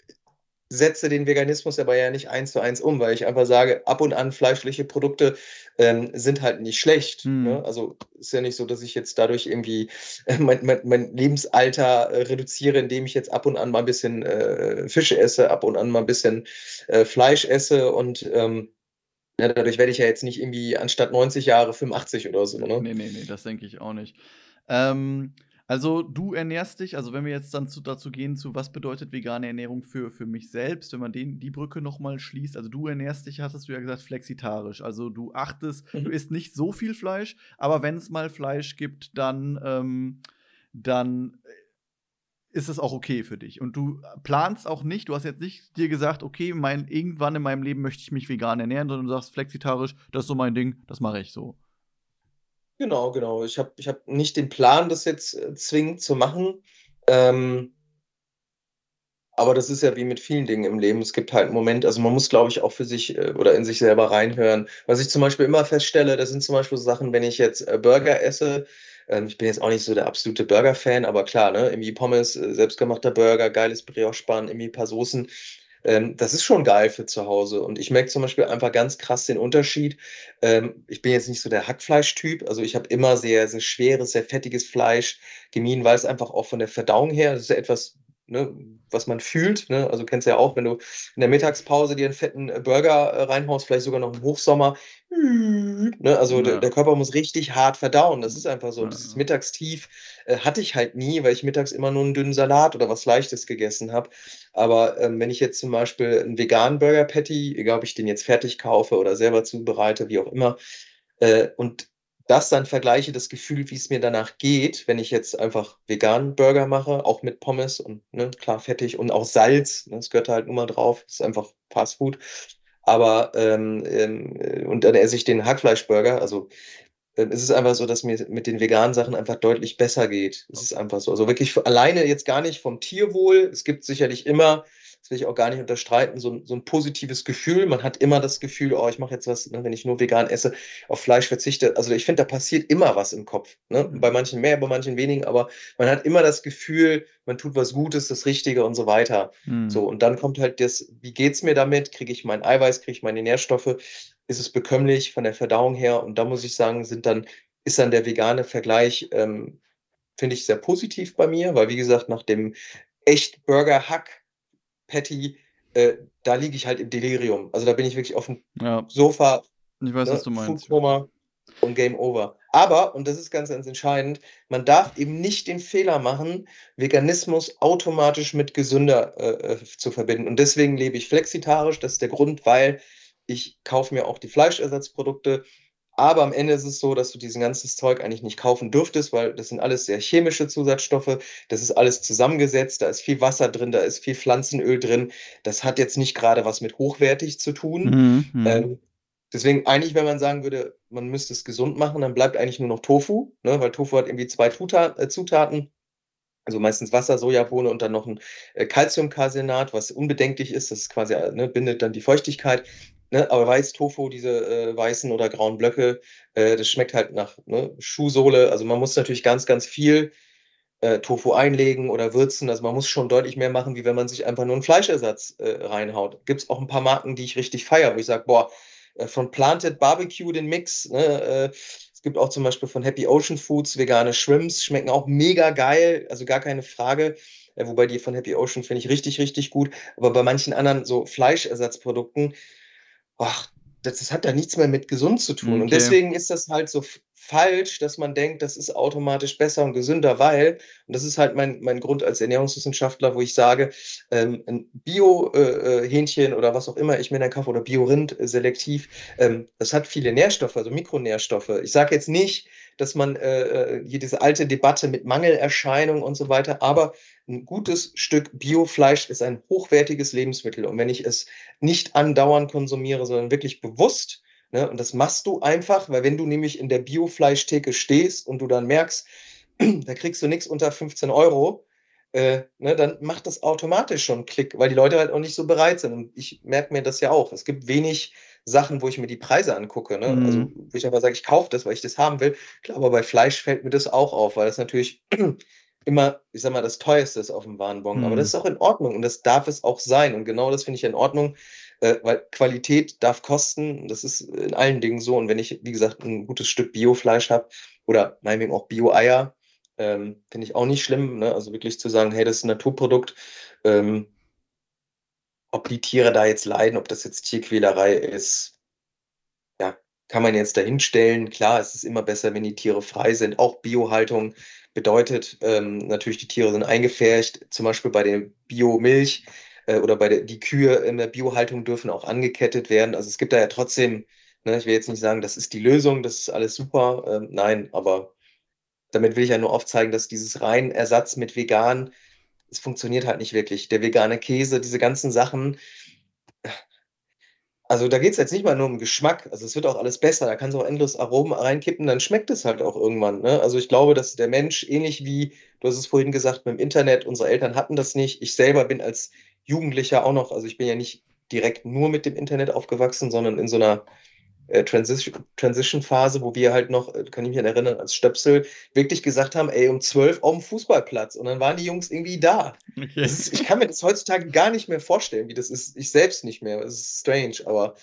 setze den Veganismus aber ja nicht eins zu eins um, weil ich einfach sage, ab und an fleischliche Produkte ähm, sind halt nicht schlecht. Hm. Ne? Also ist ja nicht so, dass ich jetzt dadurch irgendwie äh, mein, mein, mein Lebensalter äh, reduziere, indem ich jetzt ab und an mal ein bisschen äh, Fisch esse, ab und an mal ein bisschen äh, Fleisch esse und ähm, ja, dadurch werde ich ja jetzt nicht irgendwie anstatt 90 Jahre 85 oder so. Ne? Nee, nee, nee, das denke ich auch nicht. Ähm, also du ernährst dich, also wenn wir jetzt dann zu, dazu gehen, zu was bedeutet vegane Ernährung für, für mich selbst, wenn man den, die Brücke nochmal schließt, also du ernährst dich, hattest du ja gesagt, flexitarisch. Also du achtest, Mhm. du isst nicht so viel Fleisch, aber wenn es mal Fleisch gibt, dann, ähm, dann ist es auch okay für dich. Und du planst auch nicht, du hast jetzt nicht dir gesagt, okay, mein, irgendwann in meinem Leben möchte ich mich vegan ernähren, sondern du sagst flexitarisch, das ist so mein Ding, das mache ich so. Genau, genau. Ich habe ich hab nicht den Plan, das jetzt äh, zwingend zu machen. Ähm, aber das ist ja wie mit vielen Dingen im Leben. Es gibt halt einen Moment, also man muss, glaube ich, auch für sich äh, oder in sich selber reinhören. Was ich zum Beispiel immer feststelle, das sind zum Beispiel so Sachen, wenn ich jetzt äh, Burger esse. Ähm, ich bin jetzt auch nicht so der absolute Burger-Fan, aber klar, ne, irgendwie Pommes, äh, selbstgemachter Burger, geiles Brioche-Bun, irgendwie ein paar Soßen. Ähm, das ist schon geil für zu Hause. Und ich merke zum Beispiel einfach ganz krass den Unterschied. Ähm, ich bin jetzt nicht so der Hackfleischtyp. Also ich habe immer sehr, sehr schweres, sehr fettiges Fleisch gemieden, weil es einfach auch von der Verdauung her, das ist etwas, ne, was man fühlt. Ne? Also kennst du ja auch, wenn du in der Mittagspause dir einen fetten äh, Burger äh, reinhaust, vielleicht sogar noch im Hochsommer. Ne? Also Ja. der, der Körper muss richtig hart verdauen. Das ist einfach so. Ja, Dieses. Mittagstief äh, hatte ich halt nie, weil ich mittags immer nur einen dünnen Salat oder was Leichtes gegessen habe. Aber ähm, wenn ich jetzt zum Beispiel einen veganen Burger Patty, egal ob ich den jetzt fertig kaufe oder selber zubereite, wie auch immer, äh, und das dann vergleiche, das Gefühl, wie es mir danach geht, wenn ich jetzt einfach veganen Burger mache, auch mit Pommes und ne, klar fettig und auch Salz, ne, das gehört halt nur mal drauf, ist einfach Fast. Aber ähm, ähm, äh, und dann esse ich den Hackfleischburger, also ähm, es ist einfach so, dass mir mit den veganen Sachen einfach deutlich besser geht. Es ist einfach so. Also wirklich alleine jetzt gar nicht vom Tierwohl. Es gibt sicherlich immer das will ich auch gar nicht unterstreiten, so, so ein positives Gefühl. Man hat immer das Gefühl, oh, ich mache jetzt was, ne, wenn ich nur vegan esse, auf Fleisch verzichte. Also ich finde, da passiert immer was im Kopf. Ne? Mhm. Bei manchen mehr, bei manchen weniger, aber man hat immer das Gefühl, man tut was Gutes, das Richtige und so weiter. Mhm. So, und dann kommt halt das, wie geht's mir damit? Kriege ich mein Eiweiß, kriege ich meine Nährstoffe? Ist es bekömmlich von der Verdauung her? Und da muss ich sagen, sind dann, ist dann der vegane Vergleich, ähm, finde ich sehr positiv bei mir, weil wie gesagt, nach dem echt Burger Hack Patty, äh, da liege ich halt im Delirium. Also da bin ich wirklich auf dem ja. Sofa. Ich weiß, ne, was du meinst. Und Game Over. Aber, und das ist ganz, ganz entscheidend, man darf eben nicht den Fehler machen, Veganismus automatisch mit gesünder äh, äh zu verbinden. Und deswegen lebe ich flexitarisch. Das ist der Grund, weil ich kaufe mir auch die Fleischersatzprodukte aber am Ende ist es so, dass du diesen ganzen Zeug eigentlich nicht kaufen dürftest, weil das sind alles sehr chemische Zusatzstoffe. Das ist alles zusammengesetzt. Da ist viel Wasser drin, da ist viel Pflanzenöl drin. Das hat jetzt nicht gerade was mit hochwertig zu tun. Mhm, mhm. ähm, deswegen eigentlich, wenn man sagen würde, man müsste es gesund machen, dann bleibt eigentlich nur noch Tofu, ne? weil Tofu hat irgendwie zwei äh, Zutaten. Also meistens Wasser, Sojabohne und dann noch ein äh, Calciumcarsenat, was unbedenklich ist. Das ist quasi, äh, ne, bindet dann die Feuchtigkeit. Ne, aber weiß Tofu, diese äh, weißen oder grauen Blöcke, äh, das schmeckt halt nach ne, Schuhsohle. Also man muss natürlich ganz, ganz viel äh, Tofu einlegen oder würzen. Also man muss schon deutlich mehr machen, wie wenn man sich einfach nur einen Fleischersatz äh, reinhaut. Gibt es auch ein paar Marken, die ich richtig feiere, wo ich sage, boah, äh, von Planted Barbecue den Mix. Ne, äh, es gibt auch zum Beispiel von Happy Ocean Foods vegane Shrimps, schmecken auch mega geil, also gar keine Frage. wobei die von Happy Ocean finde ich richtig, richtig gut. Aber bei manchen anderen so Fleischersatzprodukten, ach, das, das, hat da nichts mehr mit gesund zu tun. Okay. Und deswegen ist das halt so falsch, dass man denkt, das ist automatisch besser und gesünder, weil, und das ist halt mein, mein Grund als Ernährungswissenschaftler, wo ich sage, ähm, ein Bio-Hähnchen äh, oder was auch immer ich mir dann kaufe oder Bio-Rind äh, selektiv, ähm, das hat viele Nährstoffe, also Mikronährstoffe. Ich sage jetzt nicht, dass man äh, äh, hier diese alte Debatte mit Mangelerscheinung und so weiter, aber ein gutes Stück Biofleisch ist ein hochwertiges Lebensmittel. Und wenn ich es nicht andauernd konsumiere, sondern wirklich bewusst, Ne? Und das machst du einfach, weil wenn du nämlich in der Biofleischtheke stehst und du dann merkst, da kriegst du nichts unter 15 Euro, äh, ne, dann macht das automatisch schon Klick, weil die Leute halt auch nicht so bereit sind. Und ich merke mir das ja auch. Es gibt wenig Sachen, wo ich mir die Preise angucke. Ne? Also, mhm. Also, wo ich einfach sage, ich kaufe das, weil ich das haben will. Klar, aber bei Fleisch fällt mir das auch auf, weil das natürlich immer, ich sag mal, das teuerste ist auf dem Warenbon. Mhm. Aber das ist auch in Ordnung und das darf es auch sein. Und genau das finde ich in Ordnung, äh, weil Qualität darf kosten. Das ist in allen Dingen so. Und wenn ich, wie gesagt, ein gutes Stück Biofleisch habe oder meinetwegen auch Bio-Eier, ähm, finde ich auch nicht schlimm. Ne? Also wirklich zu sagen, hey, das ist ein Naturprodukt. Ähm, ob die Tiere da jetzt leiden, ob das jetzt Tierquälerei ist, ja, kann man jetzt dahinstellen. Klar, es ist immer besser, wenn die Tiere frei sind. Auch Biohaltung bedeutet ähm, natürlich, die Tiere sind eingefärcht. Zum Beispiel bei der Biomilch äh, oder bei der, die Kühe in der Biohaltung dürfen auch angekettet werden. Also es gibt da ja trotzdem, ne, ich will jetzt nicht sagen, das ist die Lösung, das ist alles super. Ähm, nein, aber damit will ich ja nur aufzeigen, dass dieses rein Ersatz mit vegan, es funktioniert halt nicht wirklich. Der vegane Käse, diese ganzen Sachen, also da geht es jetzt nicht mal nur um Geschmack, also es wird auch alles besser, da kannst du auch endlos Aromen reinkippen, dann schmeckt es halt auch irgendwann. Ne? Also ich glaube, dass der Mensch ähnlich wie, du hast es vorhin gesagt, mit dem Internet, unsere Eltern hatten das nicht. Ich selber bin als Jugendlicher auch noch, also ich bin ja nicht direkt nur mit dem Internet aufgewachsen, sondern in so einer äh, Transition-Phase, wo wir halt noch, äh, kann ich mich erinnern, als Stöpsel wirklich gesagt haben, ey, um zwölf auf dem Fußballplatz. Und dann waren die Jungs irgendwie da. Okay. Ist, ich kann mir das heutzutage gar nicht mehr vorstellen, wie das ist. Ich selbst nicht mehr. Es ist strange, aber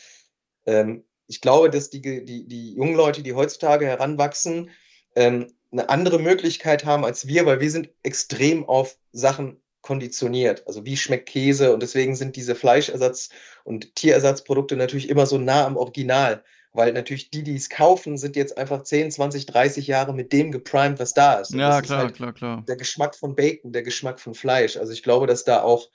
ähm, ich glaube, dass die, die, die jungen Leute, die heutzutage heranwachsen, ähm, eine andere Möglichkeit haben als wir, weil wir sind extrem auf Sachen konditioniert. Also wie schmeckt Käse? Und deswegen sind diese Fleischersatz- und Tierersatzprodukte natürlich immer so nah am Original. Weil natürlich die, die es kaufen, sind jetzt einfach 10, 20, 30 Jahre mit dem geprimed, was da ist. Und ja, klar, ist halt klar, klar. Der Geschmack von Bacon, der Geschmack von Fleisch. Also ich glaube, dass da auch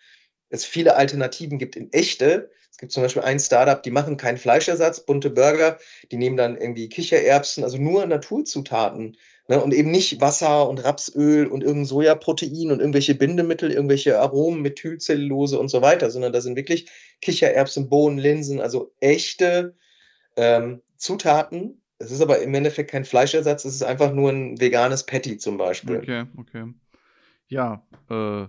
es viele Alternativen gibt in echte. Es gibt zum Beispiel ein Startup, die machen keinen Fleischersatz, bunte Burger, die nehmen dann irgendwie Kichererbsen, also nur Naturzutaten Ne, und eben nicht Wasser und Rapsöl und irgendein Sojaprotein und irgendwelche Bindemittel, irgendwelche Aromen, Methylcellulose und so weiter, sondern da sind wirklich Kichererbsen, Bohnen, Linsen, also echte ähm, Zutaten. Es ist aber im Endeffekt kein Fleischersatz, es ist einfach nur ein veganes Patty zum Beispiel. Okay, okay. Ja, äh,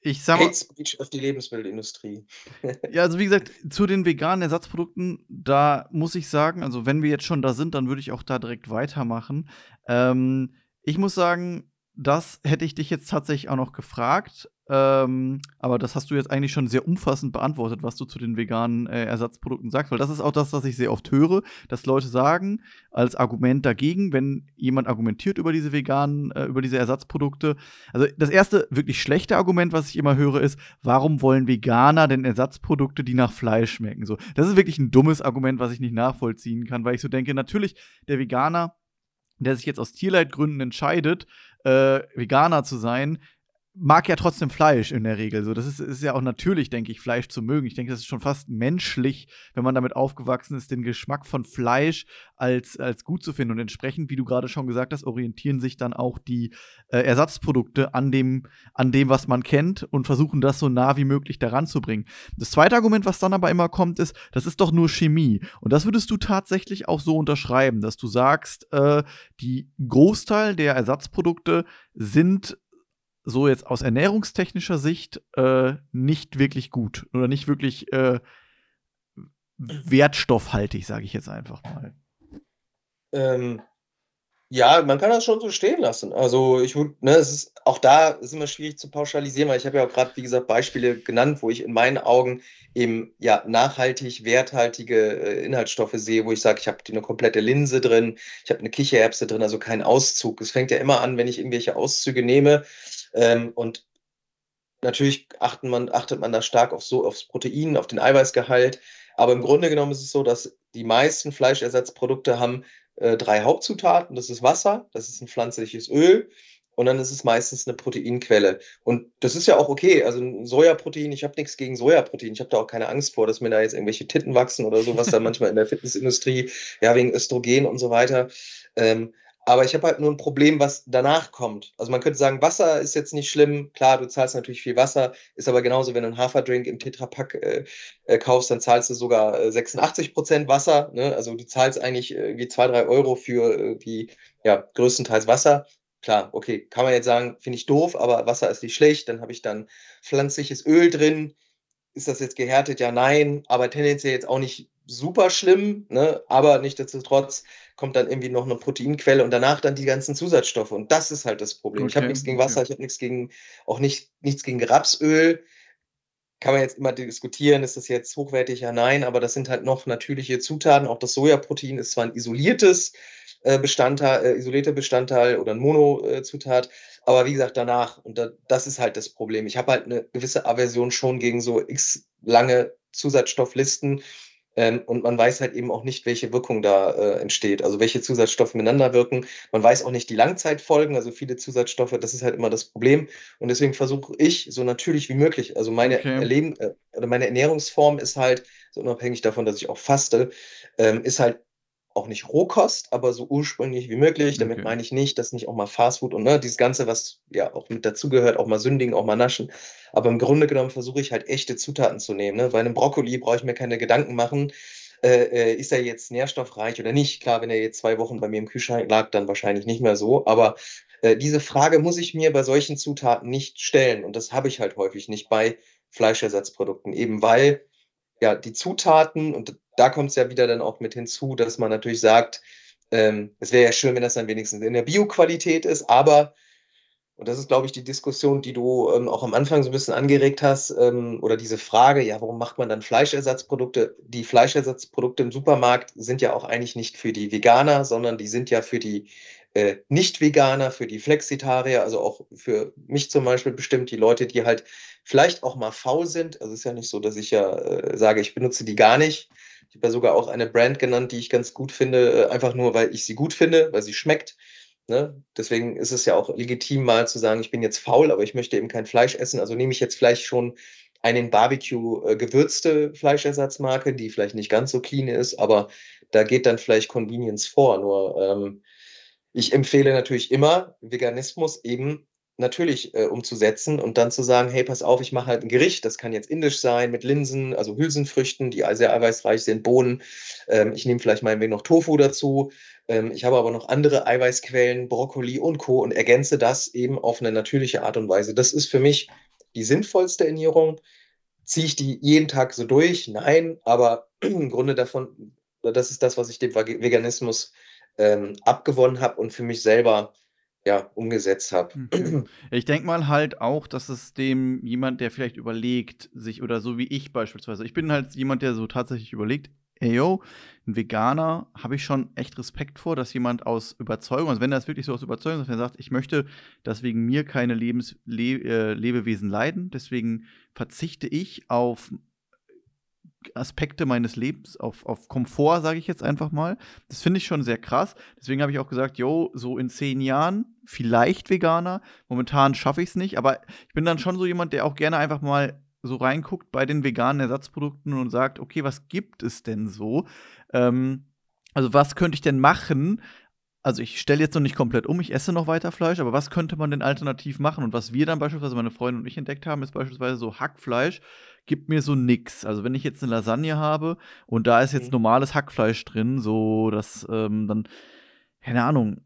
ich sag mal. Speech auf die Lebensmittelindustrie. ja, also wie gesagt, zu den veganen Ersatzprodukten, da muss ich sagen, also wenn wir jetzt schon da sind, dann würde ich auch da direkt weitermachen. Ähm, ich muss sagen, das hätte ich dich jetzt tatsächlich auch noch gefragt. Ähm, aber das hast du jetzt eigentlich schon sehr umfassend beantwortet, was du zu den veganen äh, Ersatzprodukten sagst, weil das ist auch das, was ich sehr oft höre, dass Leute sagen, als Argument dagegen, wenn jemand argumentiert über diese veganen, äh, über diese Ersatzprodukte. Also das erste wirklich schlechte Argument, was ich immer höre, ist, warum wollen Veganer denn Ersatzprodukte, die nach Fleisch schmecken? So, das ist wirklich ein dummes Argument, was ich nicht nachvollziehen kann, weil ich so denke, natürlich, der Veganer, der sich jetzt aus Tierleidgründen entscheidet, äh, Veganer zu sein, mag ja trotzdem Fleisch in der Regel. So, das ist, ist ja auch natürlich, denke ich, Fleisch zu mögen. Ich denke, das ist schon fast menschlich, wenn man damit aufgewachsen ist, den Geschmack von Fleisch als, als gut zu finden. Und entsprechend, wie du gerade schon gesagt hast, orientieren sich dann auch die äh, Ersatzprodukte an dem, an dem, was man kennt und versuchen das so nah wie möglich daran zu bringen. Das zweite Argument, was dann aber immer kommt, ist, das ist doch nur Chemie. Und das würdest du tatsächlich auch so unterschreiben, dass du sagst, äh, die Großteil der Ersatzprodukte sind so jetzt aus ernährungstechnischer Sicht äh, nicht wirklich gut oder nicht wirklich äh, wertstoffhaltig, sage ich jetzt einfach mal. Ähm, ja, man kann das schon so stehen lassen. Also ich würde, ne, es ist auch da ist immer schwierig zu pauschalisieren, weil ich habe ja auch gerade, wie gesagt, Beispiele genannt, wo ich in meinen Augen eben ja nachhaltig, werthaltige äh, Inhaltsstoffe sehe, wo ich sage, ich habe eine komplette Linse drin, ich habe eine Kichererbse drin, also kein Auszug. Es fängt ja immer an, wenn ich irgendwelche Auszüge nehme, ähm, und natürlich achten man, achtet man da stark auf so, aufs Protein, auf den Eiweißgehalt. Aber im Grunde genommen ist es so, dass die meisten Fleischersatzprodukte haben äh, drei Hauptzutaten. Das ist Wasser, das ist ein pflanzliches Öl und dann ist es meistens eine Proteinquelle. Und das ist ja auch okay. Also ein Sojaprotein, ich habe nichts gegen Sojaprotein. Ich habe da auch keine Angst vor, dass mir da jetzt irgendwelche Titten wachsen oder sowas da manchmal in der Fitnessindustrie, ja, wegen Östrogen und so weiter. Ähm, aber ich habe halt nur ein Problem, was danach kommt. Also man könnte sagen, Wasser ist jetzt nicht schlimm. Klar, du zahlst natürlich viel Wasser, ist aber genauso, wenn du einen Haferdrink im Tetrapack äh, äh, kaufst, dann zahlst du sogar äh, 86 Prozent Wasser. Ne? Also du zahlst eigentlich irgendwie zwei, drei Euro für äh, die ja, größtenteils Wasser. Klar, okay, kann man jetzt sagen, finde ich doof, aber Wasser ist nicht schlecht. Dann habe ich dann pflanzliches Öl drin. Ist das jetzt gehärtet? Ja, nein, aber tendenziell jetzt auch nicht super schlimm, ne? aber nichtsdestotrotz kommt dann irgendwie noch eine Proteinquelle und danach dann die ganzen Zusatzstoffe. Und das ist halt das Problem. Okay. Ich habe nichts gegen Wasser, ich habe nichts gegen, auch nicht, nichts gegen Rapsöl. Kann man jetzt immer diskutieren, ist das jetzt hochwertig? Ja, nein, aber das sind halt noch natürliche Zutaten. Auch das Sojaprotein ist zwar ein isoliertes äh, Bestandteil, äh, isolierter Bestandteil oder ein Monozutat, aber wie gesagt, danach, und da, das ist halt das Problem. Ich habe halt eine gewisse Aversion schon gegen so x lange Zusatzstofflisten ähm, und man weiß halt eben auch nicht, welche Wirkung da äh, entsteht, also welche Zusatzstoffe miteinander wirken. Man weiß auch nicht die Langzeitfolgen, also viele Zusatzstoffe, das ist halt immer das Problem. Und deswegen versuche ich so natürlich wie möglich, also meine okay. Erleben, äh, meine Ernährungsform ist halt, so unabhängig davon, dass ich auch faste, ähm, ist halt auch nicht Rohkost, aber so ursprünglich wie möglich. Damit okay. meine ich nicht, dass nicht auch mal Fastfood und ne, dieses Ganze, was ja auch mit dazugehört, auch mal sündigen, auch mal naschen. Aber im Grunde genommen versuche ich halt echte Zutaten zu nehmen. Ne? Bei einem Brokkoli brauche ich mir keine Gedanken machen. Äh, äh, ist er jetzt nährstoffreich oder nicht? Klar, wenn er jetzt zwei Wochen bei mir im Kühlschrank lag, dann wahrscheinlich nicht mehr so. Aber äh, diese Frage muss ich mir bei solchen Zutaten nicht stellen. Und das habe ich halt häufig nicht bei Fleischersatzprodukten, eben weil ja die Zutaten und da kommt es ja wieder dann auch mit hinzu, dass man natürlich sagt, ähm, es wäre ja schön, wenn das dann wenigstens in der Bioqualität ist, aber, und das ist, glaube ich, die Diskussion, die du ähm, auch am Anfang so ein bisschen angeregt hast, ähm, oder diese Frage, ja, warum macht man dann Fleischersatzprodukte? Die Fleischersatzprodukte im Supermarkt sind ja auch eigentlich nicht für die Veganer, sondern die sind ja für die äh, Nicht-Veganer, für die Flexitarier, also auch für mich zum Beispiel bestimmt, die Leute, die halt vielleicht auch mal faul sind. Also es ist ja nicht so, dass ich ja äh, sage, ich benutze die gar nicht, ich habe ja sogar auch eine Brand genannt, die ich ganz gut finde, äh, einfach nur, weil ich sie gut finde, weil sie schmeckt. Ne? Deswegen ist es ja auch legitim, mal zu sagen, ich bin jetzt faul, aber ich möchte eben kein Fleisch essen. Also nehme ich jetzt vielleicht schon einen Barbecue äh, gewürzte Fleischersatzmarke, die vielleicht nicht ganz so clean ist, aber da geht dann vielleicht Convenience vor. Nur ähm, ich empfehle natürlich immer Veganismus eben natürlich äh, umzusetzen und dann zu sagen, hey, pass auf, ich mache halt ein Gericht, das kann jetzt indisch sein, mit Linsen, also Hülsenfrüchten, die sehr eiweißreich sind, Bohnen. Ähm, ich nehme vielleicht wenig noch Tofu dazu. Ähm, ich habe aber noch andere Eiweißquellen, Brokkoli und Co. und ergänze das eben auf eine natürliche Art und Weise. Das ist für mich die sinnvollste Ernährung. Ziehe ich die jeden Tag so durch? Nein, aber im Grunde davon, das ist das, was ich dem Veganismus ähm, abgewonnen habe und für mich selber ja, umgesetzt habe. Ich denke mal halt auch, dass es dem jemand, der vielleicht überlegt, sich oder so wie ich beispielsweise, ich bin halt jemand, der so tatsächlich überlegt, ey yo, ein Veganer habe ich schon echt Respekt vor, dass jemand aus Überzeugung, also wenn das wirklich so aus Überzeugung ist, wenn er sagt, ich möchte, dass wegen mir keine Lebens Le äh, Lebewesen leiden, deswegen verzichte ich auf Aspekte meines Lebens, auf, auf Komfort, sage ich jetzt einfach mal. Das finde ich schon sehr krass. Deswegen habe ich auch gesagt, yo, so in zehn Jahren vielleicht Veganer. Momentan schaffe ich es nicht, aber ich bin dann schon so jemand, der auch gerne einfach mal so reinguckt bei den veganen Ersatzprodukten und sagt, okay, was gibt es denn so? Ähm, also was könnte ich denn machen? Also ich stelle jetzt noch nicht komplett um, ich esse noch weiter Fleisch, aber was könnte man denn alternativ machen? Und was wir dann beispielsweise, meine Freundin und ich entdeckt haben, ist beispielsweise so Hackfleisch gibt mir so nix. Also wenn ich jetzt eine Lasagne habe und da ist jetzt mhm. normales Hackfleisch drin, so dass ähm, dann, keine Ahnung,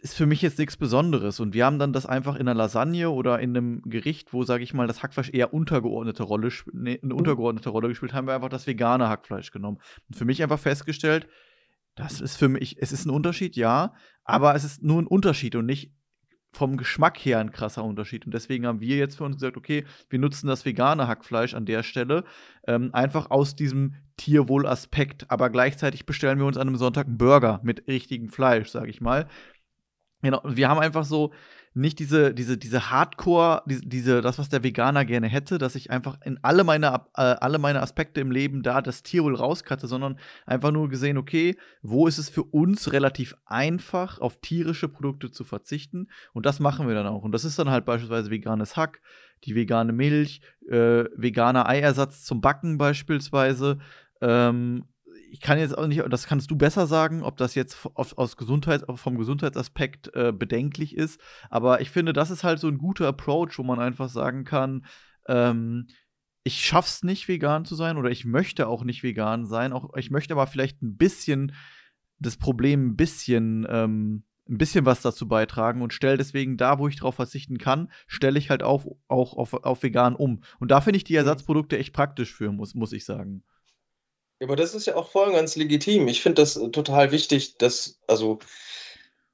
ist für mich jetzt nichts Besonderes. Und wir haben dann das einfach in einer Lasagne oder in einem Gericht, wo, sage ich mal, das Hackfleisch eher untergeordnete Rolle, nee, eine mhm. untergeordnete Rolle gespielt, haben wir einfach das vegane Hackfleisch genommen. Und für mich einfach festgestellt, das ist für mich, es ist ein Unterschied, ja, aber es ist nur ein Unterschied und nicht vom Geschmack her ein krasser Unterschied. Und deswegen haben wir jetzt für uns gesagt, okay, wir nutzen das vegane Hackfleisch an der Stelle, ähm, einfach aus diesem Tierwohlaspekt. Aber gleichzeitig bestellen wir uns an einem Sonntag einen Burger mit richtigem Fleisch, sage ich mal. Genau, wir haben einfach so nicht diese, diese, diese Hardcore, diese, diese, das, was der Veganer gerne hätte, dass ich einfach in alle meine, äh, alle meine Aspekte im Leben da das Tierwohl rauskatte, sondern einfach nur gesehen, okay, wo ist es für uns relativ einfach, auf tierische Produkte zu verzichten? Und das machen wir dann auch. Und das ist dann halt beispielsweise veganes Hack, die vegane Milch, äh, veganer Eiersatz zum Backen beispielsweise. Ähm, ich kann jetzt auch nicht, das kannst du besser sagen, ob das jetzt auf, aus Gesundheit, vom Gesundheitsaspekt äh, bedenklich ist. Aber ich finde, das ist halt so ein guter Approach, wo man einfach sagen kann, ähm, ich schaff's nicht, vegan zu sein oder ich möchte auch nicht vegan sein. Auch, ich möchte aber vielleicht ein bisschen das Problem ein bisschen, ähm, ein bisschen was dazu beitragen und stelle deswegen da, wo ich drauf verzichten kann, stelle ich halt auf, auch auf, auf vegan um. Und da finde ich die mhm. Ersatzprodukte echt praktisch für, muss, muss ich sagen. Ja, aber das ist ja auch voll ganz legitim. Ich finde das äh, total wichtig, dass, also,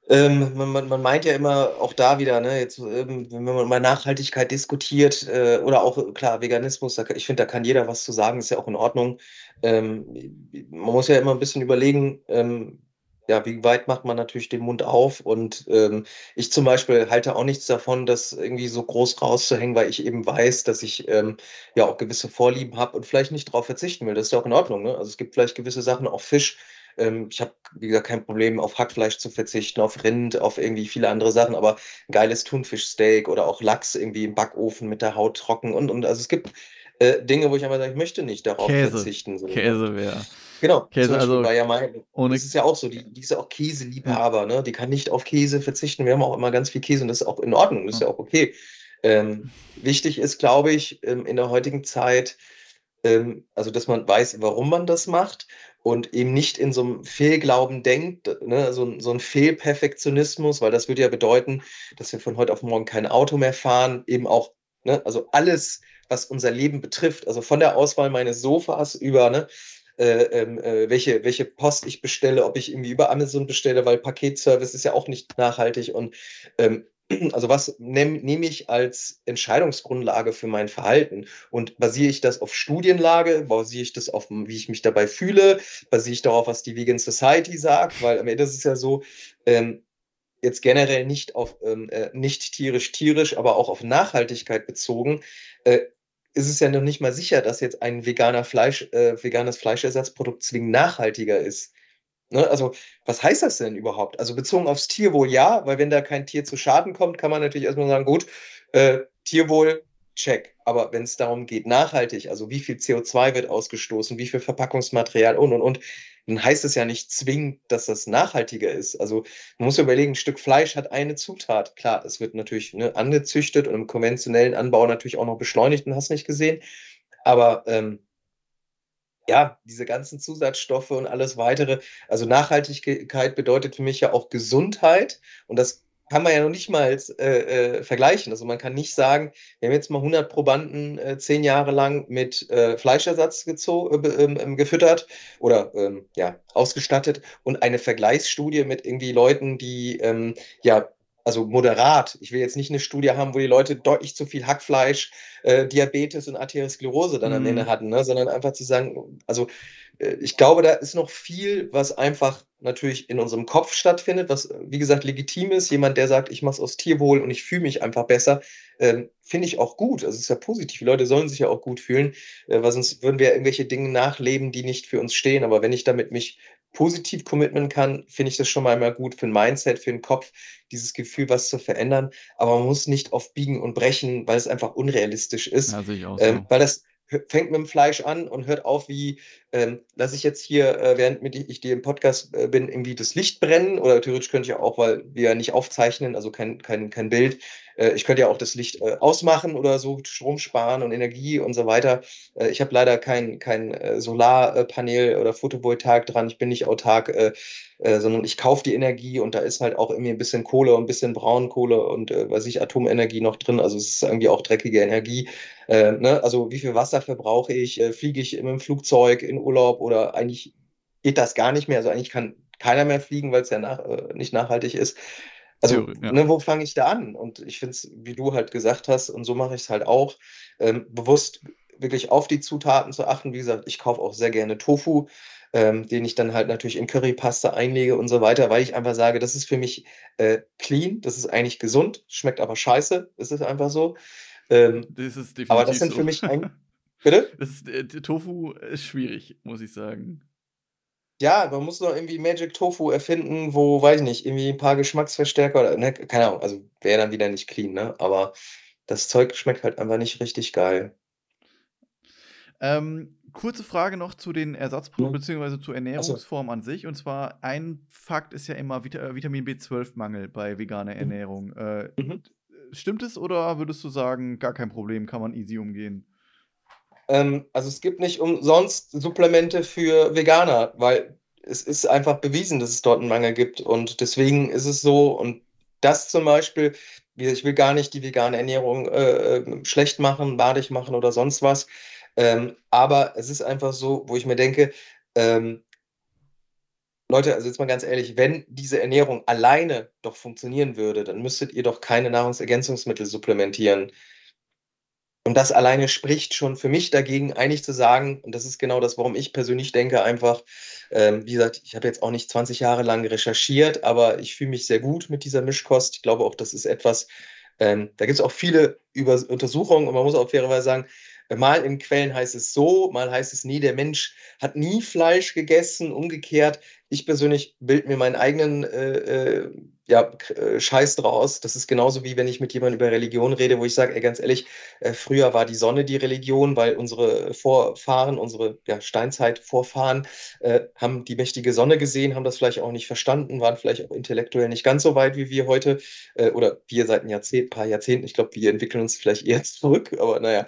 ähm, man, man, man meint ja immer auch da wieder, ne, jetzt, ähm, wenn man mal Nachhaltigkeit diskutiert äh, oder auch, klar, Veganismus, da, ich finde, da kann jeder was zu sagen, ist ja auch in Ordnung. Ähm, man muss ja immer ein bisschen überlegen, ähm, ja, wie weit macht man natürlich den Mund auf? Und ähm, ich zum Beispiel halte auch nichts davon, das irgendwie so groß rauszuhängen, weil ich eben weiß, dass ich ähm, ja auch gewisse Vorlieben habe und vielleicht nicht darauf verzichten will. Das ist ja auch in Ordnung. Ne? Also es gibt vielleicht gewisse Sachen, auch Fisch. Ähm, ich habe, wie gesagt, kein Problem, auf Hackfleisch zu verzichten, auf Rind, auf irgendwie viele andere Sachen, aber ein geiles Thunfischsteak oder auch Lachs irgendwie im Backofen mit der Haut trocken und, und also es gibt äh, Dinge, wo ich einfach sage, ich möchte nicht darauf Käse. verzichten. So. Käse wäre. Genau, Käse, also war ja mein, ohne das ist ja auch so, die, die ist ja auch Käseliebhaber, ja. ne? Die kann nicht auf Käse verzichten. Wir haben auch immer ganz viel Käse und das ist auch in Ordnung, das ist ja, ja auch okay. Ähm, wichtig ist, glaube ich, ähm, in der heutigen Zeit, ähm, also dass man weiß, warum man das macht und eben nicht in so einem Fehlglauben denkt, ne? so, so ein Fehlperfektionismus, weil das würde ja bedeuten, dass wir von heute auf morgen kein Auto mehr fahren, eben auch, ne? also alles was unser Leben betrifft. Also von der Auswahl meines Sofas über, ne, äh, ähm, äh, welche, welche Post ich bestelle, ob ich irgendwie über Amazon bestelle, weil Paketservice ist ja auch nicht nachhaltig. Und ähm, also was nehme nehm ich als Entscheidungsgrundlage für mein Verhalten? Und basiere ich das auf Studienlage? Basiere ich das auf, wie ich mich dabei fühle? Basiere ich darauf, was die Vegan Society sagt? Weil am Ende ist es ja so, ähm, jetzt generell nicht auf ähm, äh, nicht tierisch tierisch, aber auch auf Nachhaltigkeit bezogen, äh, ist es ja noch nicht mal sicher, dass jetzt ein veganer Fleisch, äh, veganes Fleischersatzprodukt zwingend nachhaltiger ist. Ne? Also, was heißt das denn überhaupt? Also bezogen aufs Tierwohl ja, weil wenn da kein Tier zu Schaden kommt, kann man natürlich erstmal sagen, gut, äh, Tierwohl, check. Aber wenn es darum geht, nachhaltig, also wie viel CO2 wird ausgestoßen, wie viel Verpackungsmaterial und und und, dann heißt es ja nicht zwingend, dass das nachhaltiger ist. Also man muss überlegen, ein Stück Fleisch hat eine Zutat. Klar, es wird natürlich ne, angezüchtet und im konventionellen Anbau natürlich auch noch beschleunigt und hast nicht gesehen. Aber ähm, ja, diese ganzen Zusatzstoffe und alles weitere. Also Nachhaltigkeit bedeutet für mich ja auch Gesundheit und das kann man ja noch nicht mal äh, äh, vergleichen. Also man kann nicht sagen, wir haben jetzt mal 100 Probanden äh, zehn Jahre lang mit äh, Fleischersatz äh, ähm, ähm, gefüttert oder ähm, ja, ausgestattet und eine Vergleichsstudie mit irgendwie Leuten, die ähm, ja also moderat. Ich will jetzt nicht eine Studie haben, wo die Leute deutlich zu viel Hackfleisch, äh, Diabetes und Arteriosklerose dann mm. am Ende mhm. hatten, ne? sondern einfach zu sagen, also äh, ich glaube, da ist noch viel, was einfach natürlich in unserem Kopf stattfindet, was wie gesagt legitim ist. Jemand, der sagt, ich mache es aus Tierwohl und ich fühle mich einfach besser, ähm, finde ich auch gut. Also es ist ja positiv. Die Leute sollen sich ja auch gut fühlen, äh, weil sonst würden wir irgendwelche Dinge nachleben, die nicht für uns stehen. Aber wenn ich damit mich positiv committen kann, finde ich das schon mal immer gut für ein Mindset, für den Kopf, dieses Gefühl, was zu verändern. Aber man muss nicht auf Biegen und Brechen, weil es einfach unrealistisch ist. Ja, sehe ich auch ähm, so. Weil das fängt mit dem Fleisch an und hört auf wie, ähm, lasse ich jetzt hier, äh, während ich dir im Podcast äh, bin, irgendwie das Licht brennen oder theoretisch könnte ich auch, weil wir ja nicht aufzeichnen, also kein, kein, kein Bild, äh, ich könnte ja auch das Licht äh, ausmachen oder so, Strom sparen und Energie und so weiter. Äh, ich habe leider kein, kein äh, Solarpanel oder Photovoltaik dran, ich bin nicht autark, sondern ich kaufe die Energie und da ist halt auch irgendwie ein bisschen Kohle und ein bisschen Braunkohle und äh, weiß ich, Atomenergie noch drin, also es ist irgendwie auch dreckige Energie. Ne? Also wie viel Wasser verbrauche ich? fliege ich im Flugzeug in Urlaub oder eigentlich geht das gar nicht mehr. Also eigentlich kann keiner mehr fliegen, weil es ja nach, äh, nicht nachhaltig ist. Also, ja. ne, wo fange ich da an? Und ich finde es, wie du halt gesagt hast, und so mache ich es halt auch, ähm, bewusst wirklich auf die Zutaten zu achten. Wie gesagt, ich kaufe auch sehr gerne Tofu, ähm, den ich dann halt natürlich in Currypaste einlege und so weiter, weil ich einfach sage, das ist für mich äh, clean, das ist eigentlich gesund, schmeckt aber scheiße, das ist einfach so. Ähm, das ist definitiv aber das sind so. für mich ein, Bitte? Das äh, Tofu ist schwierig, muss ich sagen. Ja, man muss noch irgendwie Magic Tofu erfinden, wo, weiß ich nicht, irgendwie ein paar Geschmacksverstärker oder, ne, keine Ahnung, also wäre dann wieder nicht clean, ne? Aber das Zeug schmeckt halt einfach nicht richtig geil. Ähm, kurze Frage noch zu den Ersatzprodukten mhm. bzw. zur Ernährungsform an sich. Und zwar, ein Fakt ist ja immer Vita äh, Vitamin B12-Mangel bei veganer mhm. Ernährung. Äh, mhm. Stimmt es oder würdest du sagen, gar kein Problem, kann man easy umgehen? Ähm, also es gibt nicht umsonst Supplemente für Veganer, weil es ist einfach bewiesen, dass es dort einen Mangel gibt. Und deswegen ist es so, und das zum Beispiel, ich will gar nicht die vegane Ernährung äh, äh, schlecht machen, badig machen oder sonst was. Ähm, aber es ist einfach so, wo ich mir denke, ähm, Leute, also jetzt mal ganz ehrlich, wenn diese Ernährung alleine doch funktionieren würde, dann müsstet ihr doch keine Nahrungsergänzungsmittel supplementieren. Und das alleine spricht schon für mich dagegen, eigentlich zu sagen, und das ist genau das, warum ich persönlich denke, einfach, ähm, wie gesagt, ich habe jetzt auch nicht 20 Jahre lang recherchiert, aber ich fühle mich sehr gut mit dieser Mischkost. Ich glaube auch, das ist etwas, ähm, da gibt es auch viele Über Untersuchungen und man muss auch fairerweise sagen, Mal in Quellen heißt es so, mal heißt es nie, der Mensch hat nie Fleisch gegessen. Umgekehrt, ich persönlich bilde mir meinen eigenen äh, äh, ja, äh, Scheiß draus. Das ist genauso wie wenn ich mit jemandem über Religion rede, wo ich sage, ey, ganz ehrlich, äh, früher war die Sonne die Religion, weil unsere Vorfahren, unsere ja, Steinzeit-Vorfahren äh, haben die mächtige Sonne gesehen, haben das vielleicht auch nicht verstanden, waren vielleicht auch intellektuell nicht ganz so weit wie wir heute äh, oder wir seit ein Jahrzehnt, paar Jahrzehnten. Ich glaube, wir entwickeln uns vielleicht eher zurück, aber naja.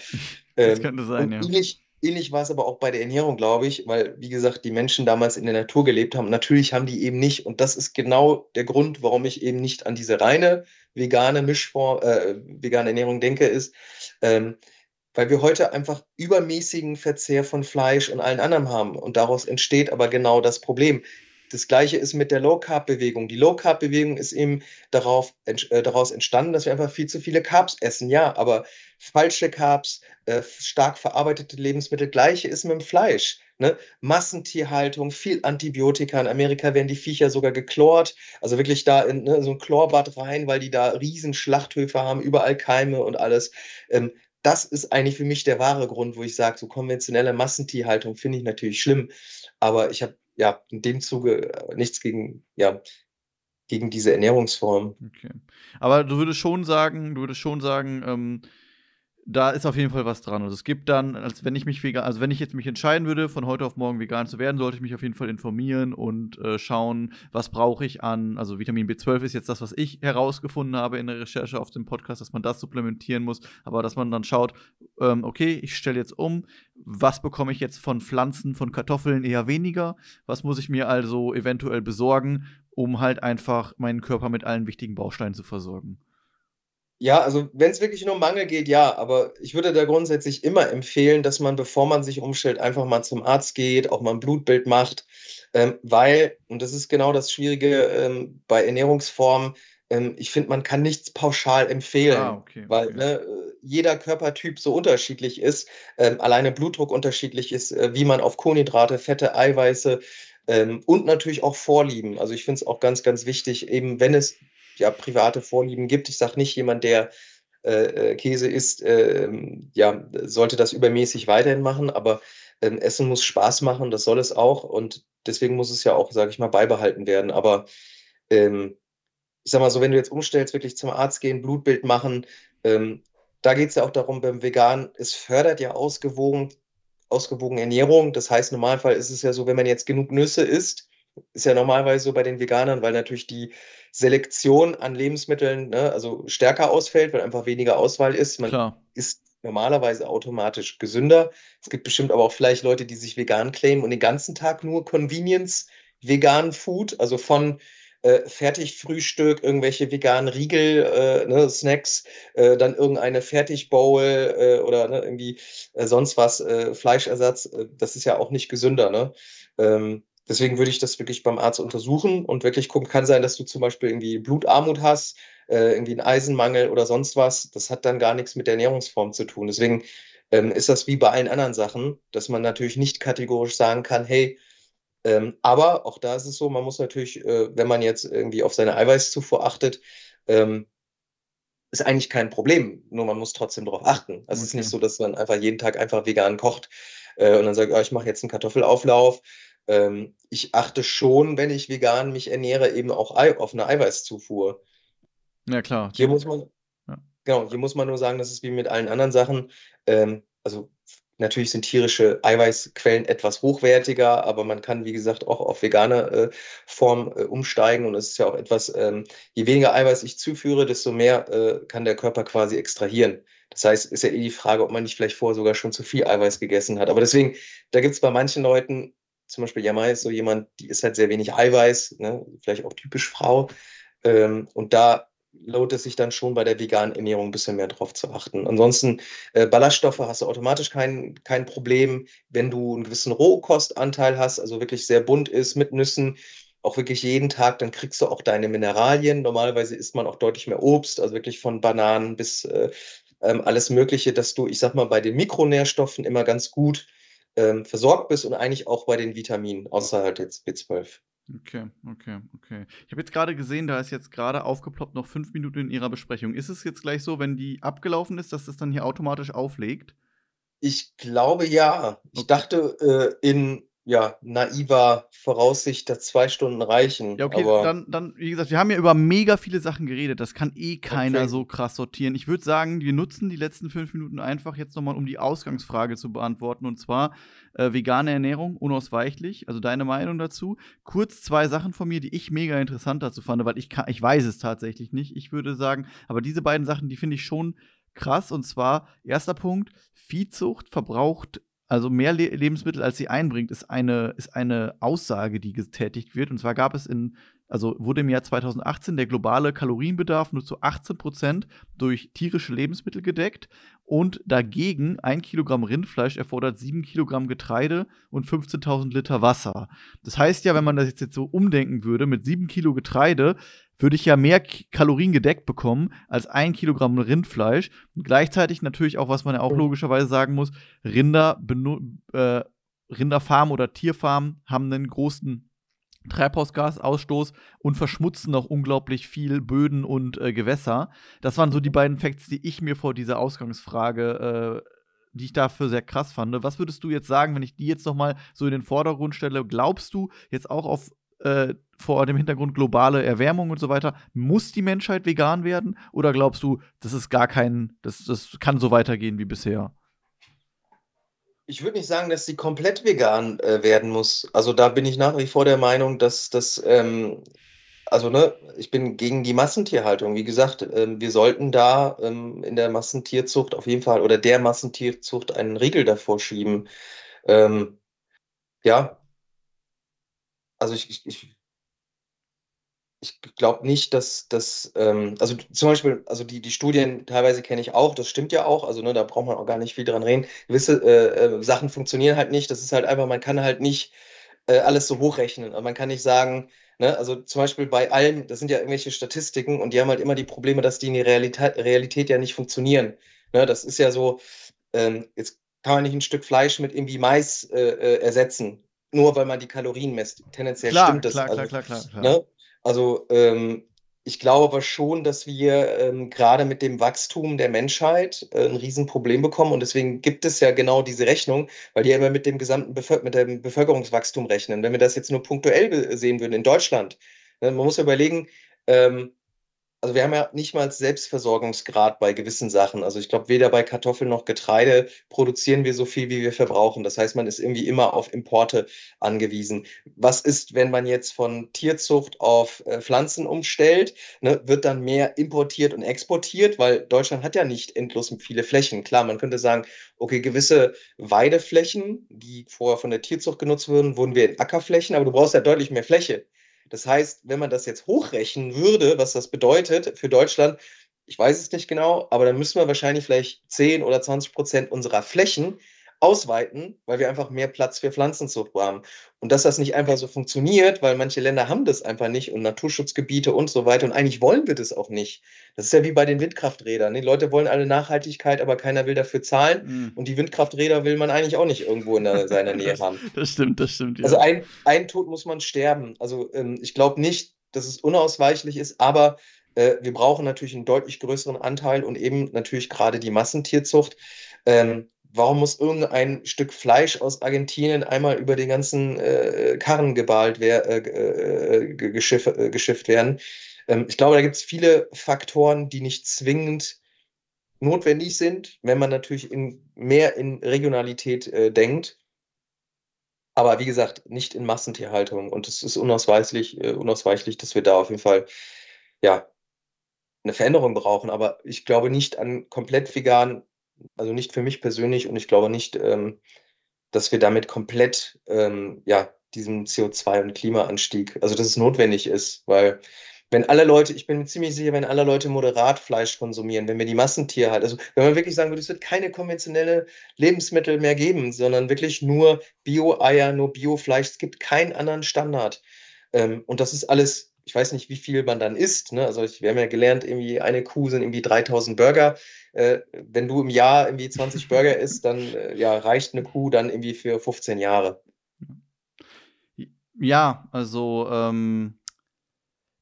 das ähm, könnte sein, ja. Ähnlich, ähnlich war es aber auch bei der Ernährung, glaube ich, weil, wie gesagt, die Menschen damals in der Natur gelebt haben. Natürlich haben die eben nicht, und das ist genau der Grund, warum ich eben nicht an diese reine vegane Mischform, äh, vegane Ernährung denke, ist, ähm, weil wir heute einfach übermäßigen Verzehr von Fleisch und allen anderen haben. Und daraus entsteht aber genau das Problem. Das gleiche ist mit der Low Carb Bewegung. Die Low Carb Bewegung ist eben darauf, äh, daraus entstanden, dass wir einfach viel zu viele Carbs essen. Ja, aber falsche Carbs, äh, stark verarbeitete Lebensmittel, gleiche ist mit dem Fleisch. Ne? Massentierhaltung, viel Antibiotika. In Amerika werden die Viecher sogar geklort, also wirklich da in ne, so ein Chlorbad rein, weil die da riesen Schlachthöfe haben, überall Keime und alles. Ähm, das ist eigentlich für mich der wahre Grund, wo ich sage, so konventionelle Massentierhaltung finde ich natürlich schlimm. Aber ich habe ja in dem Zuge äh, nichts gegen, ja, gegen diese Ernährungsform. Okay. Aber du würdest schon sagen, du würdest schon sagen, ähm, da ist auf jeden Fall was dran. Also es gibt dann, als wenn ich mich vegan, also wenn ich jetzt mich entscheiden würde, von heute auf morgen vegan zu werden, sollte ich mich auf jeden Fall informieren und äh, schauen, was brauche ich an. Also Vitamin B12 ist jetzt das, was ich herausgefunden habe in der Recherche auf dem Podcast, dass man das supplementieren muss, aber dass man dann schaut, ähm, okay, ich stelle jetzt um, was bekomme ich jetzt von Pflanzen, von Kartoffeln eher weniger, was muss ich mir also eventuell besorgen um halt einfach meinen Körper mit allen wichtigen Bausteinen zu versorgen. Ja, also wenn es wirklich nur um Mangel geht, ja, aber ich würde da grundsätzlich immer empfehlen, dass man, bevor man sich umstellt, einfach mal zum Arzt geht, auch mal ein Blutbild macht, ähm, weil, und das ist genau das Schwierige ähm, bei Ernährungsformen, ähm, ich finde, man kann nichts pauschal empfehlen, Ah, okay, weil okay. ne, äh, jeder Körpertyp so unterschiedlich ist, ähm, alleine Blutdruck unterschiedlich ist, äh, wie man auf Kohlenhydrate, Fette, Eiweiße ähm, und natürlich auch Vorlieben. Also ich finde es auch ganz, ganz wichtig, eben wenn es ja private Vorlieben gibt. Ich sage nicht, jemand, der äh, äh Käse isst, äh, ja, sollte das übermäßig weiterhin machen, aber ähm, Essen muss Spaß machen, das soll es auch und deswegen muss es ja auch, sage ich mal, beibehalten werden. Aber ähm, ich sag mal so, wenn du jetzt umstellst, wirklich zum Arzt gehen, Blutbild machen, ähm, da geht es ja auch darum, beim Vegan, es fördert ja ausgewogen, ausgewogene Ernährung. Das heißt, im Normalfall ist es ja so, wenn man jetzt genug Nüsse isst, ist ja normalerweise so bei den Veganern, weil natürlich die Selektion an Lebensmitteln ne, also stärker ausfällt, weil einfach weniger Auswahl ist. Man Klar. ist normalerweise automatisch gesünder. Es gibt bestimmt aber auch vielleicht Leute, die sich vegan claimen und den ganzen Tag nur Convenience vegan Food, also von äh, Fertigfrühstück, irgendwelche veganen Riegel, äh, ne, Snacks, äh, dann irgendeine Fertigbowl äh, oder ne, irgendwie äh, sonst was, äh, Fleischersatz. Äh, das ist ja auch nicht gesünder. Ne? Ähm, deswegen würde ich das wirklich beim Arzt untersuchen und wirklich gucken, kann sein, dass du zum Beispiel irgendwie Blutarmut hast, äh, irgendwie einen Eisenmangel oder sonst was. Das hat dann gar nichts mit der Ernährungsform zu tun. Deswegen ähm, ist das wie bei allen anderen Sachen, dass man natürlich nicht kategorisch sagen kann, hey, ähm, aber auch da ist es so, man muss natürlich, äh, wenn man jetzt irgendwie auf seine Eiweißzufuhr achtet, ähm, ist eigentlich kein Problem. Nur man muss trotzdem darauf achten. Also es ist nicht Okay. so, dass man einfach jeden Tag einfach vegan kocht äh, und dann sagt, ah, ich mache jetzt einen Kartoffelauflauf. Ähm, ich achte schon, wenn ich vegan mich ernähre, eben auch Ei auf eine Eiweißzufuhr. Ja, klar. Hier muss man, ja. genau, hier muss man nur sagen, das ist wie mit allen anderen Sachen. Ähm, also natürlich sind tierische Eiweißquellen etwas hochwertiger, aber man kann, wie gesagt, auch auf vegane äh, Form äh, umsteigen. Und es ist ja auch etwas, ähm, je weniger Eiweiß ich zuführe, desto mehr äh, kann der Körper quasi extrahieren. Das heißt, ist ja eh die Frage, ob man nicht vielleicht vorher sogar schon zu viel Eiweiß gegessen hat. Aber deswegen, da gibt es bei manchen Leuten, zum Beispiel Jamai ist so jemand, die isst halt sehr wenig Eiweiß, ne? vielleicht auch typisch Frau. Ähm, und da lohnt es sich dann schon bei der veganen Ernährung ein bisschen mehr drauf zu achten. Ansonsten äh, Ballaststoffe hast du automatisch kein, kein Problem, wenn du einen gewissen Rohkostanteil hast, also wirklich sehr bunt ist mit Nüssen, auch wirklich jeden Tag, dann kriegst du auch deine Mineralien. Normalerweise isst man auch deutlich mehr Obst, also wirklich von Bananen bis äh, ähm, alles Mögliche, dass du, ich sag mal, bei den Mikronährstoffen immer ganz gut ähm, versorgt bist und eigentlich auch bei den Vitaminen, außer halt jetzt B12. Okay, okay, okay. Ich habe jetzt gerade gesehen, da ist jetzt gerade aufgeploppt noch fünf Minuten in Ihrer Besprechung. Ist es jetzt gleich so, wenn die abgelaufen ist, dass das dann hier automatisch auflegt? Ich glaube ja. Ich Okay. dachte äh, in ja, naiver Voraussicht, dass zwei Stunden reichen, Ja, okay, dann, dann, wie gesagt, wir haben ja über mega viele Sachen geredet. Das kann eh keiner crazy. so krass sortieren. Ich würde sagen, wir nutzen die letzten fünf Minuten einfach jetzt nochmal, um die Ausgangsfrage zu beantworten. Und zwar äh, vegane Ernährung, unausweichlich. Also deine Meinung dazu. Kurz zwei Sachen von mir, die ich mega interessant dazu fand, weil ich, kann, ich weiß es tatsächlich nicht. Ich würde sagen, aber diese beiden Sachen, die finde ich schon krass. Und zwar, erster Punkt, Viehzucht verbraucht also mehr Le Lebensmittel, als sie einbringt, ist eine, ist eine Aussage, die getätigt wird. Und zwar gab es in, also wurde im Jahr 2018 der globale Kalorienbedarf nur zu 18 Prozent durch tierische Lebensmittel gedeckt. Und dagegen ein Kilogramm Rindfleisch erfordert sieben Kilogramm Getreide und 15.000 Liter Wasser. Das heißt ja, wenn man das jetzt, so umdenken würde, mit sieben Kilo Getreide würde ich ja mehr Kalorien gedeckt bekommen als ein Kilogramm Rindfleisch. Und gleichzeitig natürlich auch, was man ja auch logischerweise sagen muss, Rinder, äh, Rinderfarmen oder Tierfarmen haben einen großen Treibhausgasausstoß und verschmutzen auch unglaublich viel Böden und äh, Gewässer. Das waren so die beiden Facts, die ich mir vor dieser Ausgangsfrage äh, die ich dafür sehr krass fand. Was würdest du jetzt sagen, wenn ich die jetzt noch mal so in den Vordergrund stelle? Glaubst du jetzt auch auf äh, vor dem Hintergrund globale Erwärmung und so weiter, muss die Menschheit vegan werden? Oder glaubst du, das ist gar kein, das, das kann so weitergehen wie bisher? Ich würde nicht sagen, dass sie komplett vegan äh, werden muss. Also da bin ich nach wie vor der Meinung, dass das, ähm, also ne, ich bin gegen die Massentierhaltung. Wie gesagt, ähm, wir sollten da ähm, in der Massentierzucht auf jeden Fall oder der Massentierzucht einen Riegel davor schieben. Ähm, ja, also ich, ich, ich ich glaube nicht, dass das, ähm, also zum Beispiel, also die, die Studien teilweise kenne ich auch, das stimmt ja auch, also ne, da braucht man auch gar nicht viel dran reden. Gewisse äh, äh, Sachen funktionieren halt nicht, das ist halt einfach, man kann halt nicht äh, alles so hochrechnen. Also man kann nicht sagen, ne, also zum Beispiel bei allem, das sind ja irgendwelche Statistiken und die haben halt immer die Probleme, dass die in der Realität, Realität ja nicht funktionieren. Ne, das ist ja so, ähm, jetzt kann man nicht ein Stück Fleisch mit irgendwie Mais äh, äh ersetzen, nur weil man die Kalorien messt. Tendenziell klar, stimmt das. Klar, also, klar, klar, klar. Ne? Also ähm, ich glaube aber schon, dass wir ähm, gerade mit dem Wachstum der Menschheit äh, ein Riesenproblem bekommen. Und deswegen gibt es ja genau diese Rechnung, weil die ja immer mit dem gesamten Bevölker mit dem Bevölkerungswachstum rechnen. Wenn wir das jetzt nur punktuell sehen würden in Deutschland, ne, man muss ja überlegen, ähm, also wir haben ja nicht mal Selbstversorgungsgrad bei gewissen Sachen. Also ich glaube, weder bei Kartoffeln noch Getreide produzieren wir so viel, wie wir verbrauchen. Das heißt, man ist irgendwie immer auf Importe angewiesen. Was ist, wenn man jetzt von Tierzucht auf äh, Pflanzen umstellt? Ne, wird dann mehr importiert und exportiert, weil Deutschland hat ja nicht endlos viele Flächen. Klar, man könnte sagen, okay, gewisse Weideflächen, die vorher von der Tierzucht genutzt wurden, wurden wir in Ackerflächen, aber du brauchst ja deutlich mehr Fläche. Das heißt, wenn man das jetzt hochrechnen würde, was das bedeutet für Deutschland, ich weiß es nicht genau, aber dann müssen wir wahrscheinlich vielleicht 10 oder 20 Prozent unserer Flächen ausweiten, weil wir einfach mehr Platz für Pflanzenzucht haben. Und dass das nicht einfach so funktioniert, weil manche Länder haben das einfach nicht und Naturschutzgebiete und so weiter. Und eigentlich wollen wir das auch nicht. Das ist ja wie bei den Windkrafträdern. Die Leute wollen alle Nachhaltigkeit, aber keiner will dafür zahlen. Mhm. Und die Windkrafträder will man eigentlich auch nicht irgendwo in der, seiner Nähe haben. Das stimmt, das stimmt. Ja. Also ein, ein Tod muss man sterben. Also ähm, ich glaube nicht, dass es unausweichlich ist, aber äh, wir brauchen natürlich einen deutlich größeren Anteil und eben natürlich gerade die Massentierzucht. Ähm, warum muss irgendein Stück Fleisch aus Argentinien einmal über den ganzen äh, Karren gebalt wer, äh, äh geschiff, äh, geschifft werden? Ähm, ich glaube, da gibt es viele Faktoren, die nicht zwingend notwendig sind, wenn man natürlich in, mehr in Regionalität äh, denkt. Aber wie gesagt, nicht in Massentierhaltung. Und es ist unausweichlich, äh, unausweichlich, dass wir da auf jeden Fall ja, eine Veränderung brauchen. Aber ich glaube nicht an komplett vegan also nicht für mich persönlich und ich glaube nicht, ähm, dass wir damit komplett ähm, ja, diesem CO2- und Klimaanstieg, also dass es notwendig ist, weil wenn alle Leute, ich bin mir ziemlich sicher, wenn alle Leute moderat Fleisch konsumieren, wenn wir die Massentierhaltung, also wenn man wirklich sagen würde, es wird keine konventionelle Lebensmittel mehr geben, sondern wirklich nur Bio-Eier, nur Bio-Fleisch, es gibt keinen anderen Standard. Ähm, und das ist alles ich weiß nicht, wie viel man dann isst. Ne? Also ich, wir haben ja gelernt, irgendwie eine Kuh sind irgendwie 3000 Burger. Äh, wenn du im Jahr irgendwie 20 Burger isst, dann äh, ja, reicht eine Kuh dann irgendwie für 15 Jahre. Ja, also ähm,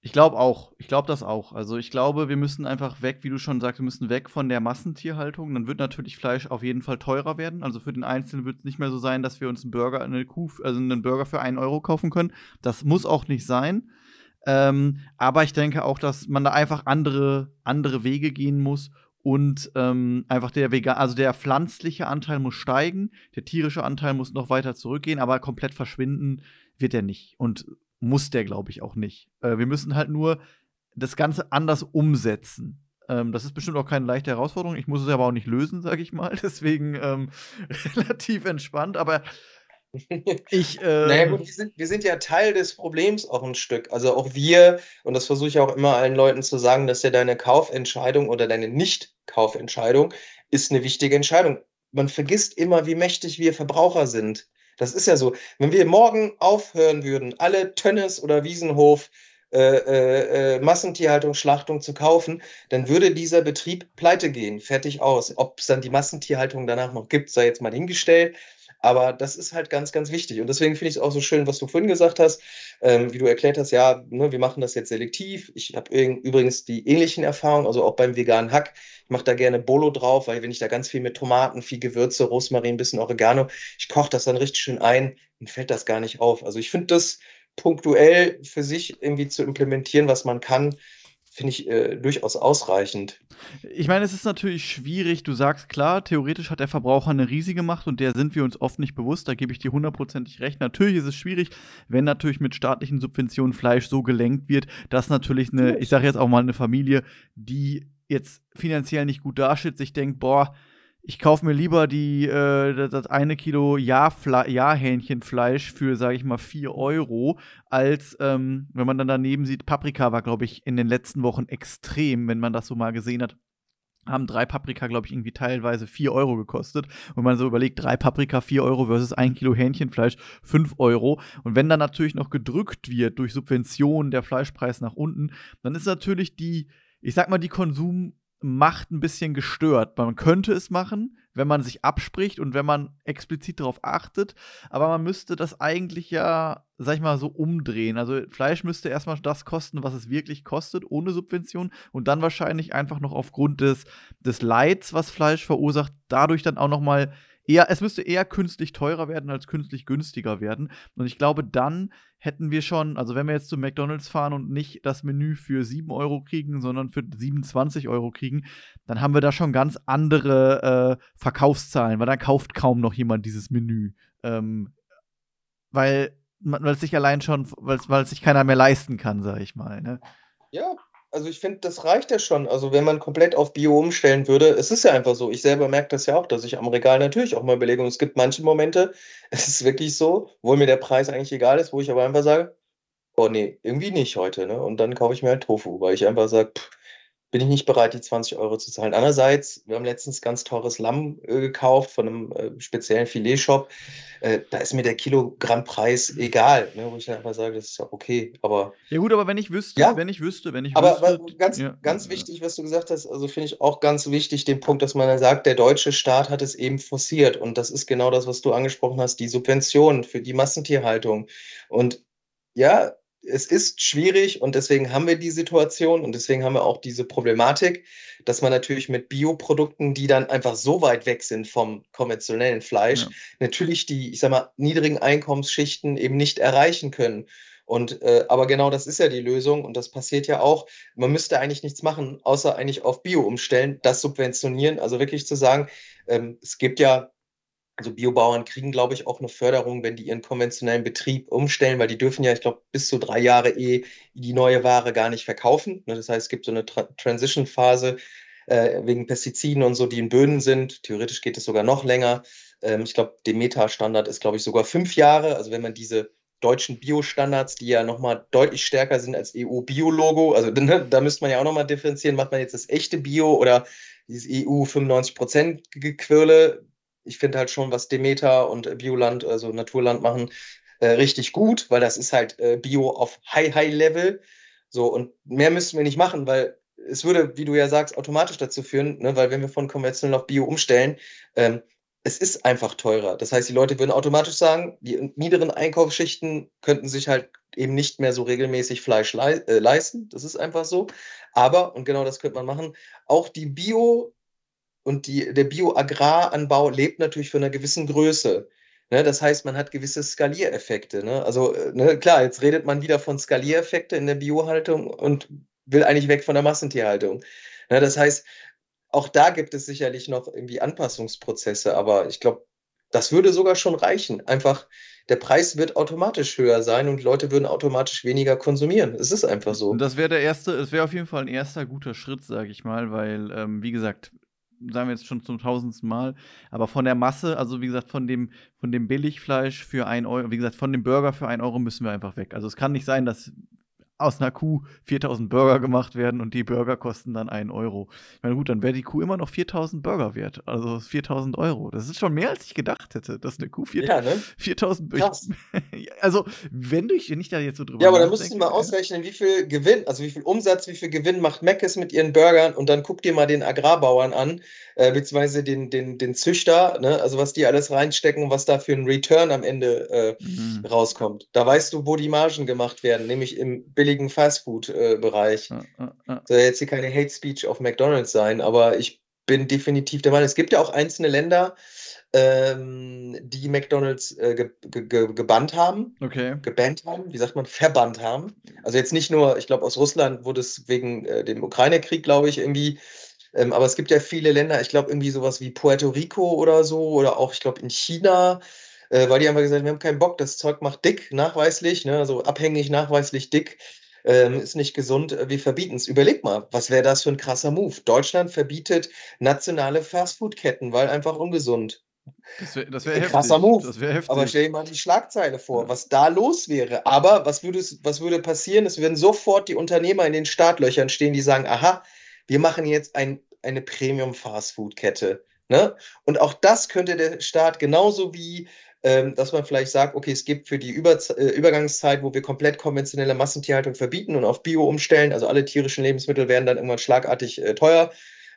ich glaube auch. Ich glaube das auch. Also ich glaube, wir müssen einfach weg, wie du schon sagst, wir müssen weg von der Massentierhaltung. Dann wird natürlich Fleisch auf jeden Fall teurer werden. Also für den Einzelnen wird es nicht mehr so sein, dass wir uns einen Burger, eine Kuh, also einen Burger für einen Euro kaufen können. Das muss auch nicht sein. Ähm, aber ich denke auch, dass man da einfach andere, andere Wege gehen muss und ähm, einfach der vegan, also der pflanzliche Anteil muss steigen, der tierische Anteil muss noch weiter zurückgehen, aber komplett verschwinden wird er nicht und muss der, glaube ich, auch nicht. Äh, wir müssen halt nur das Ganze anders umsetzen. Ähm, das ist bestimmt auch keine leichte Herausforderung. Ich muss es aber auch nicht lösen, sage ich mal. Deswegen ähm, relativ entspannt. Aber ich, äh, naja gut, wir sind, wir sind ja Teil des Problems auch ein Stück. Also auch wir, und das versuche ich auch immer allen Leuten zu sagen, dass ja deine Kaufentscheidung oder deine Nicht-Kaufentscheidung ist eine wichtige Entscheidung. Man vergisst immer, wie mächtig wir Verbraucher sind. Das ist ja so. Wenn wir morgen aufhören würden, alle Tönnes oder Wiesenhof äh, äh, äh, Massentierhaltung, Schlachtung zu kaufen, dann würde dieser Betrieb pleite gehen, fertig aus. Ob es dann die Massentierhaltung danach noch gibt, sei jetzt mal hingestellt. Aber das ist halt ganz, ganz wichtig. Und deswegen finde ich es auch so schön, was du vorhin gesagt hast, ähm, wie du erklärt hast, ja, ne, wir machen das jetzt selektiv. Ich habe übrigens die ähnlichen Erfahrungen, also auch beim veganen Hack. Ich mache da gerne Bolo drauf, weil wenn ich da ganz viel mit Tomaten, viel Gewürze, Rosmarin, bisschen Oregano, ich koche das dann richtig schön ein, dann fällt das gar nicht auf. Also ich finde das punktuell für sich irgendwie zu implementieren, was man kann, finde ich äh, durchaus ausreichend. Ich meine, es ist natürlich schwierig. Du sagst klar, theoretisch hat der Verbraucher eine riesige Macht und der sind wir uns oft nicht bewusst. Da gebe ich dir hundertprozentig recht. Natürlich ist es schwierig, wenn natürlich mit staatlichen Subventionen Fleisch so gelenkt wird, dass natürlich eine, ich sage jetzt auch mal eine Familie, die jetzt finanziell nicht gut dasteht, sich denkt, boah, ich kaufe mir lieber die, äh, das eine Kilo Jahrhähnchenfleisch für, sage ich mal, 4 Euro, als wenn man dann daneben sieht, Paprika war, glaube ich, in den letzten Wochen extrem, wenn man das so mal gesehen hat haben drei Paprika, glaube ich, irgendwie teilweise 4 Euro gekostet. Und man so überlegt, drei Paprika 4 Euro versus ein Kilo Hähnchenfleisch 5 Euro. Und wenn dann natürlich noch gedrückt wird durch Subventionen der Fleischpreis nach unten, dann ist natürlich die, ich sag mal, die Konsummacht ein bisschen gestört. Man könnte es machen, wenn man sich abspricht und wenn man explizit darauf achtet. Aber man müsste das eigentlich ja, sag ich mal, so umdrehen. Also Fleisch müsste erstmal das kosten, was es wirklich kostet, ohne Subvention. Und dann wahrscheinlich einfach noch aufgrund des, des Leids, was Fleisch verursacht, dadurch dann auch noch mal eher, es müsste eher künstlich teurer werden als künstlich günstiger werden. Und ich glaube, dann hätten wir schon, also wenn wir jetzt zu McDonalds fahren und nicht das Menü für 7 Euro kriegen, sondern für 27 Euro kriegen, dann haben wir da schon ganz andere äh, Verkaufszahlen, weil dann kauft kaum noch jemand dieses Menü. Ähm, weil weil es sich allein schon, weil es sich keiner mehr leisten kann, sag ich mal. Ne? Ja, also ich finde, das reicht ja schon. Also wenn man komplett auf Bio umstellen würde, es ist ja einfach so. Ich selber merke das ja auch, dass ich am Regal natürlich auch mal überlege. Und es gibt manche Momente, es ist wirklich so, wo mir der Preis eigentlich egal ist, wo ich aber einfach sage, oh nee, irgendwie nicht heute. Ne? Und dann kaufe ich mir halt Tofu, weil ich einfach sage, pff, bin ich nicht bereit, die 20 Euro zu zahlen. Andererseits, wir haben letztens ganz teures Lamm äh, gekauft von einem äh, speziellen Filetshop. Äh, da ist mir der Kilogrammpreis egal, ne, wo ich dann einfach sage, das ist ja okay. Aber ja gut, aber wenn ich wüsste, ja, wenn ich wüsste, wenn ich aber, wüsste, aber ganz, ja, ganz wichtig, was du gesagt hast, also finde ich auch ganz wichtig den Punkt, dass man dann sagt, der deutsche Staat hat es eben forciert und das ist genau das, was du angesprochen hast, die Subventionen für die Massentierhaltung und ja, es ist schwierig und deswegen haben wir die Situation und deswegen haben wir auch diese Problematik, dass man natürlich mit Bioprodukten, die dann einfach so weit weg sind vom konventionellen Fleisch, ja. natürlich die, ich sag mal, niedrigen Einkommensschichten eben nicht erreichen können. Und äh, aber genau das ist ja die Lösung und das passiert ja auch. Man müsste eigentlich nichts machen, außer eigentlich auf Bio umstellen, das subventionieren. Also wirklich zu sagen, ähm, es gibt ja also Biobauern kriegen, glaube ich, auch eine Förderung, wenn die ihren konventionellen Betrieb umstellen, weil die dürfen ja, ich glaube, bis zu drei Jahre eh die neue Ware gar nicht verkaufen. Ne, das heißt, es gibt so eine Tra Transition-Phase äh, wegen Pestiziden und so, die in Böden sind. Theoretisch geht es sogar noch länger. Ähm, ich glaube, Demeter-Standard ist, glaube ich, sogar fünf Jahre. Also wenn man diese deutschen Bio-Standards, die ja nochmal deutlich stärker sind als EU-Bio-Logo, also ne, da müsste man ja auch nochmal differenzieren, macht man jetzt das echte Bio oder dieses EU 95%-Gequirle, ich finde halt schon, was Demeter und Bioland, also Naturland machen, äh, richtig gut, weil das ist halt äh, Bio auf High, High Level. So, und mehr müssten wir nicht machen, weil es würde, wie du ja sagst, automatisch dazu führen, ne, weil wenn wir von konventionell auf Bio umstellen, ähm, es ist einfach teurer. Das heißt, die Leute würden automatisch sagen, die niederen Einkaufsschichten könnten sich halt eben nicht mehr so regelmäßig Fleisch le äh, leisten. Das ist einfach so. Aber, und genau das könnte man machen, auch die Bio- und die, der Bioagraranbau lebt natürlich von einer gewissen Größe. Ne? Das heißt, man hat gewisse Skaliereffekte. Ne? Also äh, ne, klar, jetzt redet man wieder von Skaliereffekte in der Biohaltung und will eigentlich weg von der Massentierhaltung. Ne? Das heißt, auch da gibt es sicherlich noch irgendwie Anpassungsprozesse, aber ich glaube, das würde sogar schon reichen. Einfach, der Preis wird automatisch höher sein und Leute würden automatisch weniger konsumieren. Es ist einfach so. Und das wäre der erste, es wäre auf jeden Fall ein erster guter Schritt, sage ich mal, weil, ähm, wie gesagt, sagen wir jetzt schon zum tausendsten Mal, aber von der Masse, also wie gesagt, von dem, von dem Billigfleisch für ein Euro, wie gesagt, von dem Burger für ein Euro müssen wir einfach weg. Also es kann nicht sein, dass aus einer Kuh 4000 Burger gemacht werden und die Burger kosten dann einen Euro. Ich meine, gut, dann wäre die Kuh immer noch 4000 Burger wert. Also 4000 Euro. Das ist schon mehr, als ich gedacht hätte, dass eine Kuh 4000, ja, ne? 4000 Krass. Also, wenn du nicht da jetzt so drüber Ja, aber dann musst du mal ausrechnen, wie viel Gewinn, also wie viel Umsatz, wie viel Gewinn macht Meckes mit ihren Burgern und dann guck dir mal den Agrarbauern an, äh, beziehungsweise den, den, den Züchter, ne? also was die alles reinstecken und was da für ein Return am Ende äh, mhm. rauskommt. Da weißt du, wo die Margen gemacht werden, nämlich im billigen Fastfood-Bereich. Äh, Soll jetzt hier keine Hate Speech auf McDonalds sein, aber ich bin definitiv der Meinung, es gibt ja auch einzelne Länder, ähm, die McDonalds äh, ge ge gebannt haben. Okay. Gebannt haben, wie sagt man, verbannt haben. Also jetzt nicht nur, ich glaube, aus Russland wurde es wegen äh, dem Ukraine-Krieg, glaube ich, irgendwie ähm, aber es gibt ja viele Länder, ich glaube irgendwie sowas wie Puerto Rico oder so oder auch, ich glaube, in China, äh, weil die einfach gesagt haben, wir haben keinen Bock, das Zeug macht dick, nachweislich, ne, also abhängig, nachweislich dick. ähm, ist nicht gesund, äh, wir verbieten es. Überleg mal, was wäre das für ein krasser Move? Deutschland verbietet nationale Fastfood-Ketten, weil einfach ungesund. Das wäre wär heftig. Krasser Move. Das wäre heftig. Aber stell dir mal die Schlagzeile vor, was da los wäre. Aber was würde, was würde passieren? Es würden sofort die Unternehmer in den Startlöchern stehen, die sagen, aha, wir machen jetzt ein, eine Premium-Fastfood-Kette. Ne? Und auch das könnte der Staat genauso wie dass man vielleicht sagt, okay, es gibt für die Über äh, Übergangszeit, wo wir komplett konventionelle Massentierhaltung verbieten und auf Bio umstellen, also alle tierischen Lebensmittel werden dann irgendwann schlagartig äh, teuer,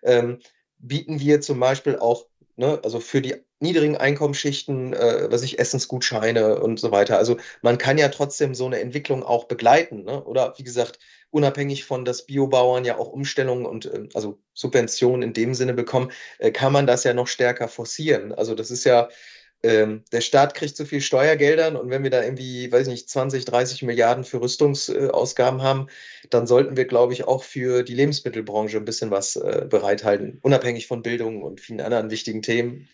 ähm, bieten wir zum Beispiel auch, ne, also für die niedrigen Einkommensschichten, äh, was ich Essensgutscheine und so weiter. Also man kann ja trotzdem so eine Entwicklung auch begleiten, ne? Oder wie gesagt, unabhängig von, dass Biobauern ja auch Umstellungen und äh, also Subventionen in dem Sinne bekommen, äh, kann man das ja noch stärker forcieren. Also das ist ja ähm, der Staat kriegt so viel Steuergeldern und wenn wir da irgendwie, weiß ich nicht, 20, 30 Milliarden für Rüstungsausgaben haben, dann sollten wir, glaube ich, auch für die Lebensmittelbranche ein bisschen was äh, bereithalten, unabhängig von Bildung und vielen anderen wichtigen Themen.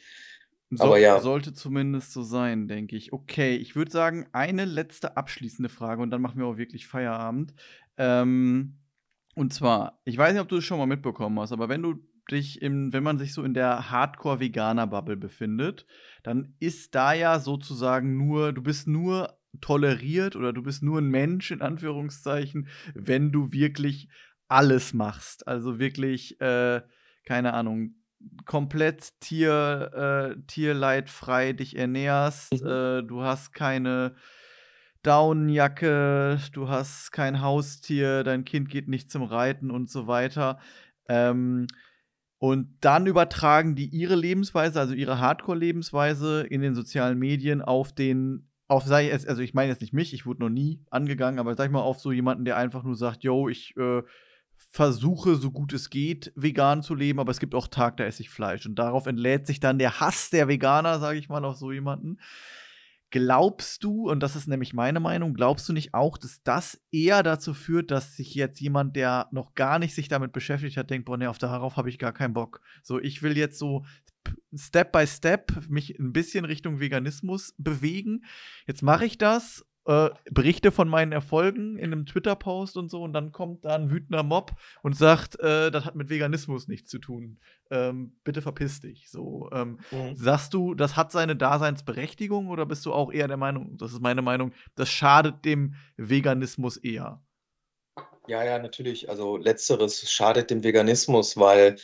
So, Aber ja. Sollte zumindest so sein, denke ich. Okay, ich würde sagen, eine letzte abschließende Frage und dann machen wir auch wirklich Feierabend. Ähm, und zwar, ich weiß nicht, ob du es schon mal mitbekommen hast, aber wenn du dich im, wenn man sich so in der Hardcore-Veganer-Bubble befindet, dann ist da ja sozusagen nur, du bist nur toleriert oder du bist nur ein Mensch in Anführungszeichen, wenn du wirklich alles machst. Also wirklich, äh, keine Ahnung, komplett Tier, äh, tierleidfrei dich ernährst, mhm. äh, du hast keine Daunenjacke, du hast kein Haustier, dein Kind geht nicht zum Reiten und so weiter. Ähm, und dann übertragen die ihre Lebensweise, also ihre Hardcore-Lebensweise in den sozialen Medien auf den, auf sei es, also ich meine jetzt nicht mich, ich wurde noch nie angegangen, aber sag ich mal auf so jemanden, der einfach nur sagt, yo, ich äh, versuche so gut es geht vegan zu leben, aber es gibt auch Tag, da esse ich Fleisch und darauf entlädt sich dann der Hass der Veganer, sage ich mal, auf so jemanden. Glaubst du, und das ist nämlich meine Meinung, glaubst du nicht auch, dass das eher dazu führt, dass sich jetzt jemand, der noch gar nicht sich damit beschäftigt hat, denkt, boah, nee, auf darauf habe ich gar keinen Bock. So, ich will jetzt so Step by Step mich ein bisschen Richtung Veganismus bewegen. Jetzt mache ich das äh, berichte von meinen Erfolgen in einem Twitter-Post und so und dann kommt da ein wütender Mob und sagt, äh, das hat mit Veganismus nichts zu tun. Ähm, bitte verpiss dich. So, ähm, mhm. sagst du, das hat seine Daseinsberechtigung oder bist du auch eher der Meinung, das ist meine Meinung, das schadet dem Veganismus eher? Ja, ja, natürlich. Also letzteres schadet dem Veganismus, weil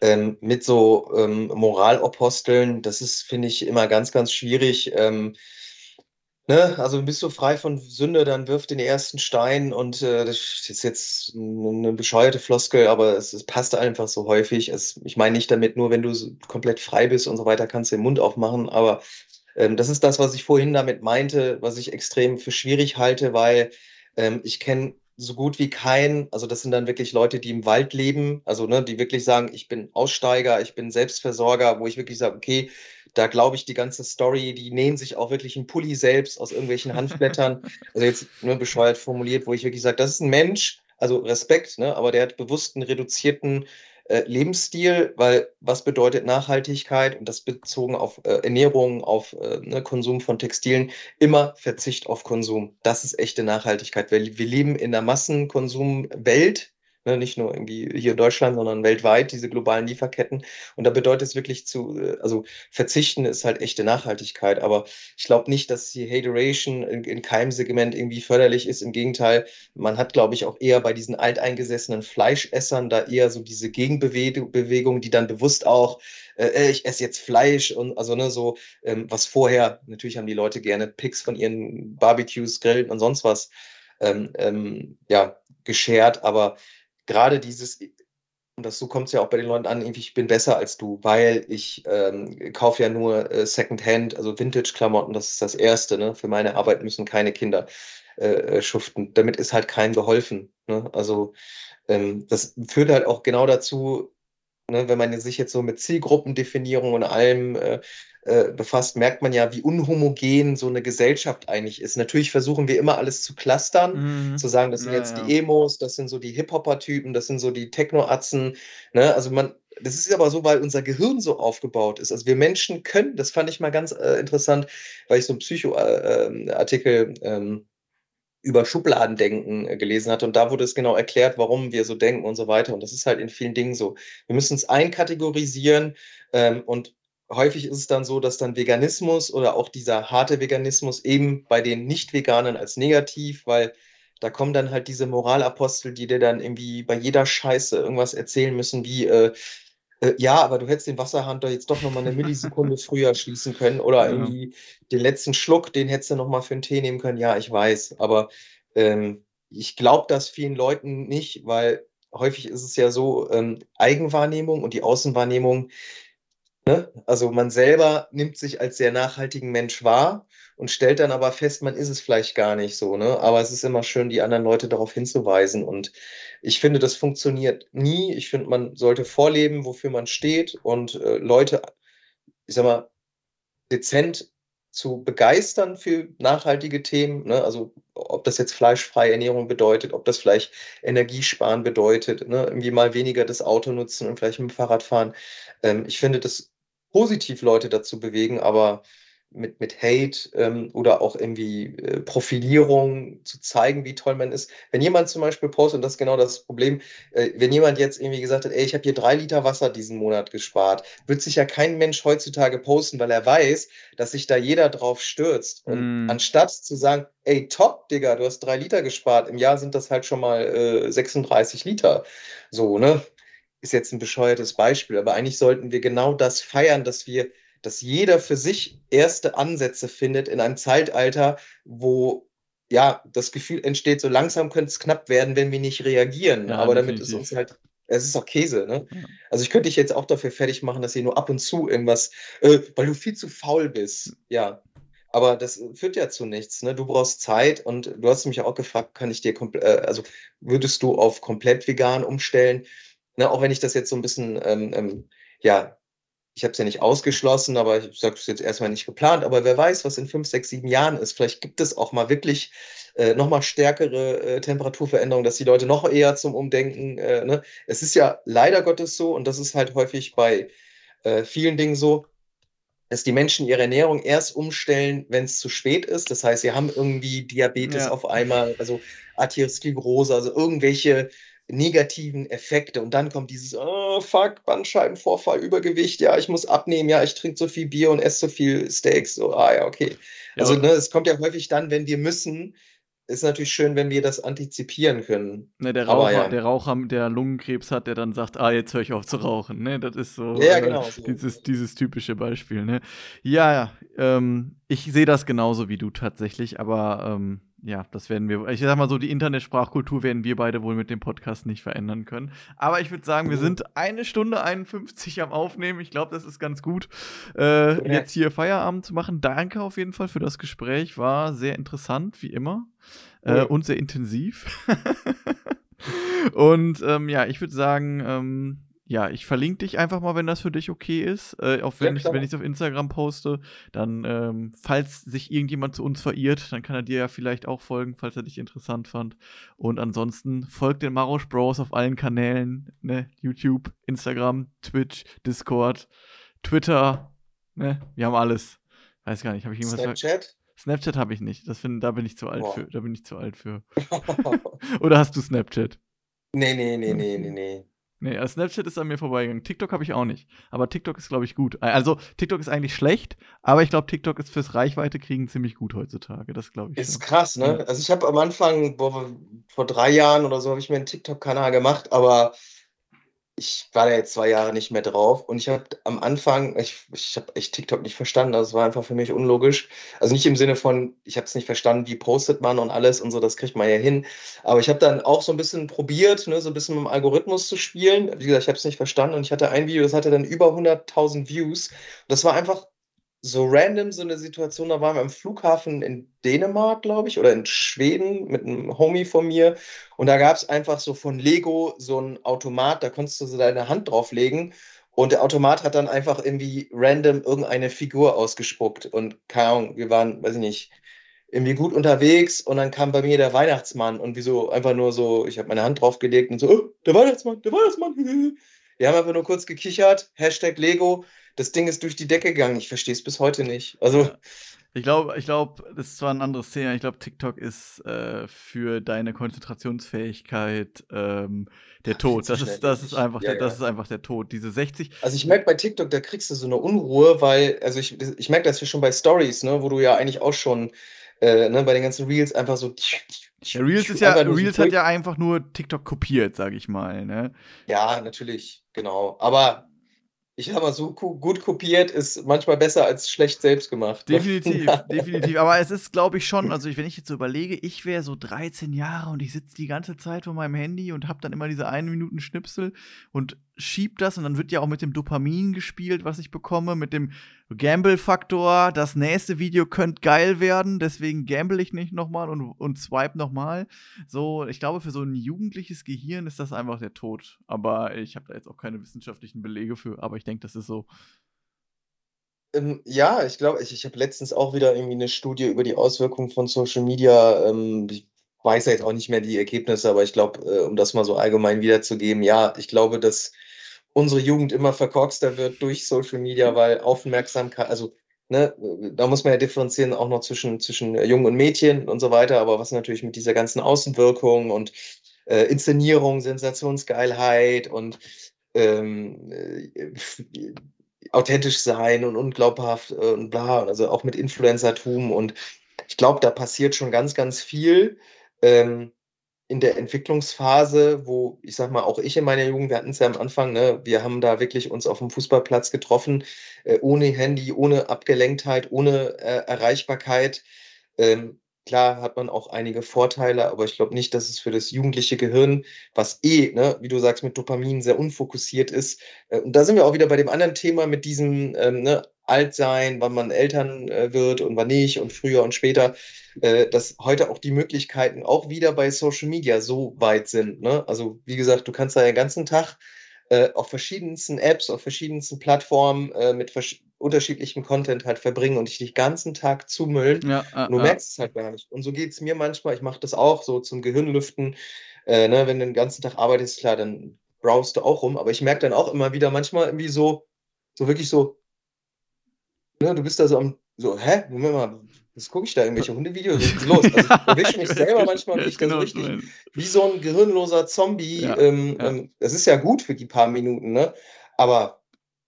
ähm, mit so ähm, Moralaposteln, das ist, finde ich, immer ganz, ganz schwierig. Ähm, Ne? Also bist du frei von Sünde, dann wirf den ersten Stein und äh, das ist jetzt eine bescheuerte Floskel, aber es, es passt einfach so häufig. Es, ich meine nicht damit, nur wenn du komplett frei bist und so weiter, kannst du den Mund aufmachen, aber ähm, das ist das, was ich vorhin damit meinte, was ich extrem für schwierig halte, weil ähm, ich kenne so gut wie kein, also das sind dann wirklich Leute, die im Wald leben, also ne, die wirklich sagen, ich bin Aussteiger, ich bin Selbstversorger, wo ich wirklich sage, okay, da glaube ich die ganze Story, die nähen sich auch wirklich einen Pulli selbst aus irgendwelchen Handblättern, also jetzt nur bescheuert formuliert, wo ich wirklich sage, das ist ein Mensch, also Respekt, ne, aber der hat bewusst einen reduzierten äh, Lebensstil, weil was bedeutet Nachhaltigkeit und das bezogen auf äh, Ernährung, auf äh, ne, Konsum von Textilien, immer Verzicht auf Konsum. Das ist echte Nachhaltigkeit. Wir, wir leben in einer Massenkonsumwelt, Ne, nicht nur irgendwie hier in Deutschland, sondern weltweit, diese globalen Lieferketten. Und da bedeutet es wirklich zu, äh, also verzichten ist halt echte Nachhaltigkeit. Aber ich glaube nicht, dass die Hateration in, in keinem Segment irgendwie förderlich ist. Im Gegenteil, man hat, glaube ich, auch eher bei diesen alteingesessenen Fleischessern da eher so diese Gegenbewegung, die dann bewusst auch äh, ich esse jetzt Fleisch und also ne, so, ähm, was vorher, natürlich haben die Leute gerne Pics von ihren Barbecues, Grillen und sonst was ähm, ähm, ja, geschert, aber gerade dieses, und das, so kommt es ja auch bei den Leuten an, irgendwie, ich bin besser als du, weil ich ähm, kaufe ja nur äh, Secondhand, also Vintage-Klamotten, das ist das Erste. Ne? Für meine Arbeit müssen keine Kinder äh, äh, schuften. Damit ist halt keinem geholfen. Ne? Also ähm, das führt halt auch genau dazu, ne, wenn man sich jetzt so mit Zielgruppendefinierung und allem äh, äh, befasst, merkt man ja, wie unhomogen so eine Gesellschaft eigentlich ist. Natürlich versuchen wir immer alles zu clustern, mhm. zu sagen, das sind ja, jetzt ja. die Emos, das sind so die Hip-Hopper-Typen, das sind so die Techno-Atzen. Ne? Also man, das ist aber so, weil unser Gehirn so aufgebaut ist. Also wir Menschen können, das fand ich mal ganz äh, interessant, weil ich so einen Psycho-Artikel äh, ähm, über Schubladendenken äh, gelesen hatte. Und da wurde es genau erklärt, warum wir so denken und so weiter. Und das ist halt in vielen Dingen so. Wir müssen es einkategorisieren ähm, und häufig ist es dann so, dass dann Veganismus oder auch dieser harte Veganismus eben bei den Nicht-Veganern als negativ, weil da kommen dann halt diese Moralapostel, die dir dann irgendwie bei jeder Scheiße irgendwas erzählen müssen, wie, äh, äh, ja, aber du hättest den Wasserhahn doch jetzt doch nochmal eine Millisekunde früher schließen können oder ja. irgendwie den letzten Schluck, den hättest du nochmal für einen Tee nehmen können. Ja, ich weiß, aber ähm, ich glaube das vielen Leuten nicht, weil häufig ist es ja so, ähm, Eigenwahrnehmung und die Außenwahrnehmung, ne? also man selber nimmt sich als sehr nachhaltigen Mensch wahr und stellt dann aber fest, man ist es vielleicht gar nicht so. Ne? Aber es ist immer schön, die anderen Leute darauf hinzuweisen. Und ich finde, das funktioniert nie. Ich finde, man sollte vorleben, wofür man steht und äh, Leute, ich sag mal, dezent zu begeistern für nachhaltige Themen. Ne? Also ob das jetzt fleischfreie Ernährung bedeutet, ob das vielleicht Energiesparen bedeutet, ne? irgendwie mal weniger das Auto nutzen und vielleicht mit dem Fahrrad fahren. Ähm, ich finde das positiv, Leute dazu bewegen, aber mit, mit Hate ähm, oder auch irgendwie äh, Profilierung zu zeigen, wie toll man ist. Wenn jemand zum Beispiel postet, und das ist genau das Problem, äh, wenn jemand jetzt irgendwie gesagt hat, ey, ich habe hier drei Liter Wasser diesen Monat gespart, wird sich ja kein Mensch heutzutage posten, weil er weiß, dass sich da jeder drauf stürzt. Und mm. anstatt zu sagen, ey, top, Digga, du hast drei Liter gespart, im Jahr sind das halt schon mal äh, 36 Liter. So, ne? Ist jetzt ein bescheuertes Beispiel, aber eigentlich sollten wir genau das feiern, dass wir dass jeder für sich erste Ansätze findet in einem Zeitalter, wo ja das Gefühl entsteht, so langsam könnte es knapp werden, wenn wir nicht reagieren. Ja, Aber damit ist uns halt es ist auch Käse, ne? Ja. Also ich könnte dich jetzt auch dafür fertig machen, dass ihr nur ab und zu irgendwas, äh, weil du viel zu faul bist. Ja. Aber das führt ja zu nichts, ne? Du brauchst Zeit und du hast mich auch gefragt, kann ich dir komplett, äh, also würdest du auf komplett vegan umstellen? Ne, auch wenn ich das jetzt so ein bisschen, ähm, ähm, ja, ich habe es ja nicht ausgeschlossen, aber ich sage es jetzt erstmal nicht geplant. Aber wer weiß, was in fünf, sechs, sieben Jahren ist. Vielleicht gibt es auch mal wirklich äh, nochmal stärkere äh, Temperaturveränderungen, dass die Leute noch eher zum Umdenken. Äh, ne? Es ist ja leider Gottes so, und das ist halt häufig bei äh, vielen Dingen so, dass die Menschen ihre Ernährung erst umstellen, wenn es zu spät ist. Das heißt, sie haben irgendwie Diabetes ja. auf einmal, also Arteriosklerose, also irgendwelche negativen Effekte. Und dann kommt dieses, oh, fuck, Bandscheibenvorfall, Übergewicht, ja, ich muss abnehmen, ja, ich trinke so viel Bier und esse so viel Steaks. So, ah ja, okay. Ja, also ne, es kommt ja häufig dann, wenn wir müssen, ist natürlich schön, wenn wir das antizipieren können. Ne, der, Raucher, ja. der Raucher, der Lungenkrebs hat, der dann sagt, ah, jetzt höre ich auf zu rauchen. Ne, das ist so, ja, genau, äh, dieses, dieses typische Beispiel. Ne? Ja, ja, ähm, ich sehe das genauso wie du tatsächlich, aber ähm, ja, das werden wir, ich sag mal so, die Internetsprachkultur werden wir beide wohl mit dem Podcast nicht verändern können. Aber ich würde sagen, wir oh. sind eine Stunde 51 am Aufnehmen. Ich glaube, das ist ganz gut, äh, ja. jetzt hier Feierabend zu machen. Danke auf jeden Fall für das Gespräch. War sehr interessant, wie immer. Äh, und sehr intensiv. und ähm, ja, ich würde sagen, ähm, ja, ich verlinke dich einfach mal, wenn das für dich okay ist. Äh, auch wenn ja, ich es auf Instagram poste, dann, ähm, falls sich irgendjemand zu uns verirrt, dann kann er dir ja vielleicht auch folgen, falls er dich interessant fand. Und ansonsten folgt den Marosch Bros auf allen Kanälen, ne? YouTube, Instagram, Twitch, Discord, Twitter, ne? Wir haben alles. Weiß gar nicht, habe ich irgendwas Snapchat? Snapchat habe ich nicht. Das find, da bin ich zu alt Boah. für. Da bin ich zu alt für. Oder hast du Snapchat? Nee, nee, nee, nee, nee, nee. Nee, also Snapchat ist an mir vorbeigegangen. TikTok habe ich auch nicht. Aber TikTok ist, glaube ich, gut. Also, TikTok ist eigentlich schlecht, aber ich glaube, TikTok ist fürs Reichweite kriegen ziemlich gut heutzutage. Das glaube ich. Ist schon. krass, ne? Also, ich habe am Anfang, boah, vor drei Jahren oder so, habe ich mir einen TikTok-Kanal gemacht, aber ich war da jetzt zwei Jahre nicht mehr drauf und ich habe am Anfang, ich, ich habe echt TikTok nicht verstanden, das war einfach für mich unlogisch. Also nicht im Sinne von, ich habe es nicht verstanden, wie postet man und alles und so, das kriegt man ja hin. Aber ich habe dann auch so ein bisschen probiert, ne, so ein bisschen mit dem Algorithmus zu spielen. Wie gesagt, ich habe es nicht verstanden und ich hatte ein Video, das hatte dann über 100.000 Views. Das war einfach so random so eine Situation, da waren wir am Flughafen in Dänemark, glaube ich, oder in Schweden mit einem Homie von mir. Und da gab es einfach so von Lego so ein Automat, da konntest du so deine Hand drauflegen. Und der Automat hat dann einfach irgendwie random irgendeine Figur ausgespuckt. Und keine Ahnung, wir waren, weiß ich nicht, irgendwie gut unterwegs. Und dann kam bei mir der Weihnachtsmann und wieso einfach nur so, ich habe meine Hand draufgelegt und so, oh, der Weihnachtsmann, der Weihnachtsmann. Wir haben einfach nur kurz gekichert, Hashtag Lego das Ding ist durch die Decke gegangen. Ich verstehe es bis heute nicht. Also, Ich glaube, ich glaube, das ist zwar ein anderes Thema. Ich glaube, TikTok ist äh, für deine Konzentrationsfähigkeit ähm, der Tod. Das ist, das ist einfach, ja, der, das ist einfach der Tod. Diese 60. Also ich merke bei TikTok, da kriegst du so eine Unruhe, weil, also ich, ich merke das ja schon bei Stories, ne, wo du ja eigentlich auch schon äh, ne, bei den ganzen Reels einfach so. Ja, Reels ist ja, Reels hat ja einfach nur TikTok kopiert, sage ich mal. Ne? Ja, natürlich, genau. Aber ich habe mal so gut kopiert, ist manchmal besser als schlecht selbst gemacht. Ne? Definitiv, definitiv. Aber es ist, glaube ich, schon, also ich, wenn ich jetzt so überlege, ich wäre so 13 Jahre und ich sitze die ganze Zeit vor meinem Handy und habe dann immer diese 1 Minuten Schnipsel und schieb das und dann wird ja auch mit dem Dopamin gespielt, was ich bekomme, mit dem Gamble-Faktor. Das nächste Video könnte geil werden, deswegen gamble ich nicht nochmal und, und swipe nochmal. So, ich glaube, für so ein jugendliches Gehirn ist das einfach der Tod. Aber ich habe da jetzt auch keine wissenschaftlichen Belege für, aber ich denke, das ist so. Ähm, ja, ich glaube, ich, ich habe letztens auch wieder irgendwie eine Studie über die Auswirkungen von Social Media. Ähm, ich weiß ja jetzt auch nicht mehr die Ergebnisse, aber ich glaube, äh, um das mal so allgemein wiederzugeben, ja, ich glaube, dass unsere Jugend immer verkorkster wird durch Social Media, weil Aufmerksamkeit, also ne, da muss man ja differenzieren auch noch zwischen, zwischen Jungen und Mädchen und so weiter, aber was natürlich mit dieser ganzen Außenwirkung und äh, Inszenierung, Sensationsgeilheit und ähm, äh, authentisch sein und unglaubhaft und bla, also auch mit Influencertum und ich glaube, da passiert schon ganz, ganz viel. Ähm, in der Entwicklungsphase, wo ich sag mal, auch ich in meiner Jugend, wir hatten es ja am Anfang, ne, wir haben da wirklich uns auf dem Fußballplatz getroffen, äh, ohne Handy, ohne Abgelenktheit, ohne äh, Erreichbarkeit. Ähm, klar hat man auch einige Vorteile, aber ich glaube nicht, dass es für das jugendliche Gehirn, was eh, ne, wie du sagst, mit Dopamin sehr unfokussiert ist. Äh, und da sind wir auch wieder bei dem anderen Thema mit diesem ähm, ne, Altsein, wann man Eltern äh, wird und wann nicht und früher und später äh, dass heute auch die Möglichkeiten auch wieder bei Social Media so weit sind. Ne? Also wie gesagt, du kannst da den ganzen Tag äh, auf verschiedensten Apps, auf verschiedensten Plattformen äh, mit vers unterschiedlichem Content halt verbringen und dich den ganzen Tag zumüllen. Ja, äh, du merkst es halt gar nicht. Und so geht es mir manchmal. Ich mache das auch so zum Gehirnlüften. Äh, ne? Wenn du den ganzen Tag arbeitest, klar, dann browst du auch rum. Aber ich merke dann auch immer wieder manchmal irgendwie so, so wirklich so, ne, du bist da so am, so, hä? Moment mal, was gucke ich da? Irgendwelche Hundevideos? Was ist los? Also ich erwische mich selber manchmal nicht genau, so richtig wie so ein gehirnloser Zombie. Ja, ähm, ja. Ähm, das ist ja gut für die paar Minuten, ne? Aber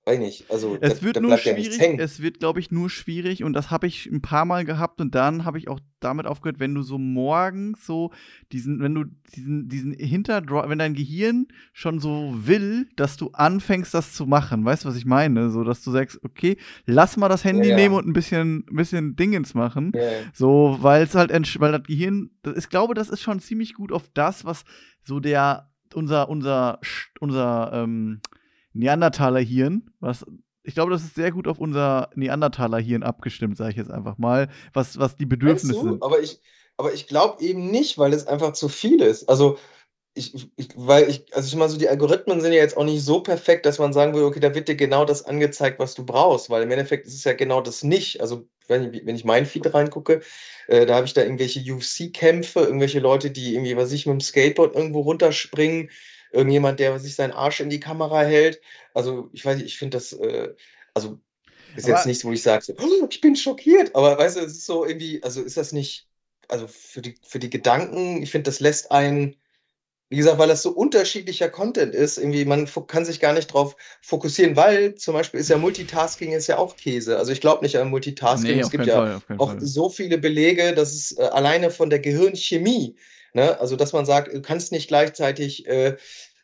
Nicht, also es da, wird da nur schwierig, ja es wird, glaube ich, nur schwierig und das habe ich ein paar Mal gehabt und dann habe ich auch damit aufgehört, wenn du so morgens so diesen, wenn du diesen, diesen Hinterdrive, wenn dein Gehirn schon so will, dass du anfängst, das zu machen, weißt du, was ich meine? So, dass du sagst, okay, lass mal das Handy ja, ja. nehmen und ein bisschen, ein bisschen Dingens machen. So, weil es halt, weil das Gehirn, ich glaube, das ist schon ziemlich gut auf das, was so der, unser, unser, unser, ähm, Neandertaler-Hirn, was ich glaube, das ist sehr gut auf unser Neandertaler-Hirn abgestimmt, sage ich jetzt einfach mal, was, was die Bedürfnisse weißt du? sind. Aber ich, aber ich glaube eben nicht, weil es einfach zu viel ist. Also ich, ich, weil ich, also ich meine, so die Algorithmen sind ja jetzt auch nicht so perfekt, dass man sagen will, okay, da wird dir genau das angezeigt, was du brauchst, weil im Endeffekt ist es ja genau das nicht. Also wenn ich, wenn ich meinen Feed reingucke, äh, da habe ich da irgendwelche UFC-Kämpfe, irgendwelche Leute, die irgendwie, was ich, mit dem Skateboard irgendwo runterspringen, irgendjemand, der sich seinen Arsch in die Kamera hält. Also ich weiß nicht, ich finde das, äh, also ist aber jetzt nichts, wo ich sage, so, oh, ich bin schockiert, aber weißt du, es ist so irgendwie, also ist das nicht, also für die, für die Gedanken, ich finde, das lässt einen, wie gesagt, weil das so unterschiedlicher Content ist, irgendwie, man kann sich gar nicht drauf fokussieren, weil zum Beispiel ist ja Multitasking ist ja auch Käse. Also ich glaube nicht an Multitasking. Nee, es gibt ja Fall, auch Fall. so viele Belege, dass es äh, alleine von der Gehirnchemie Ne? Also, dass man sagt, du kannst nicht gleichzeitig äh,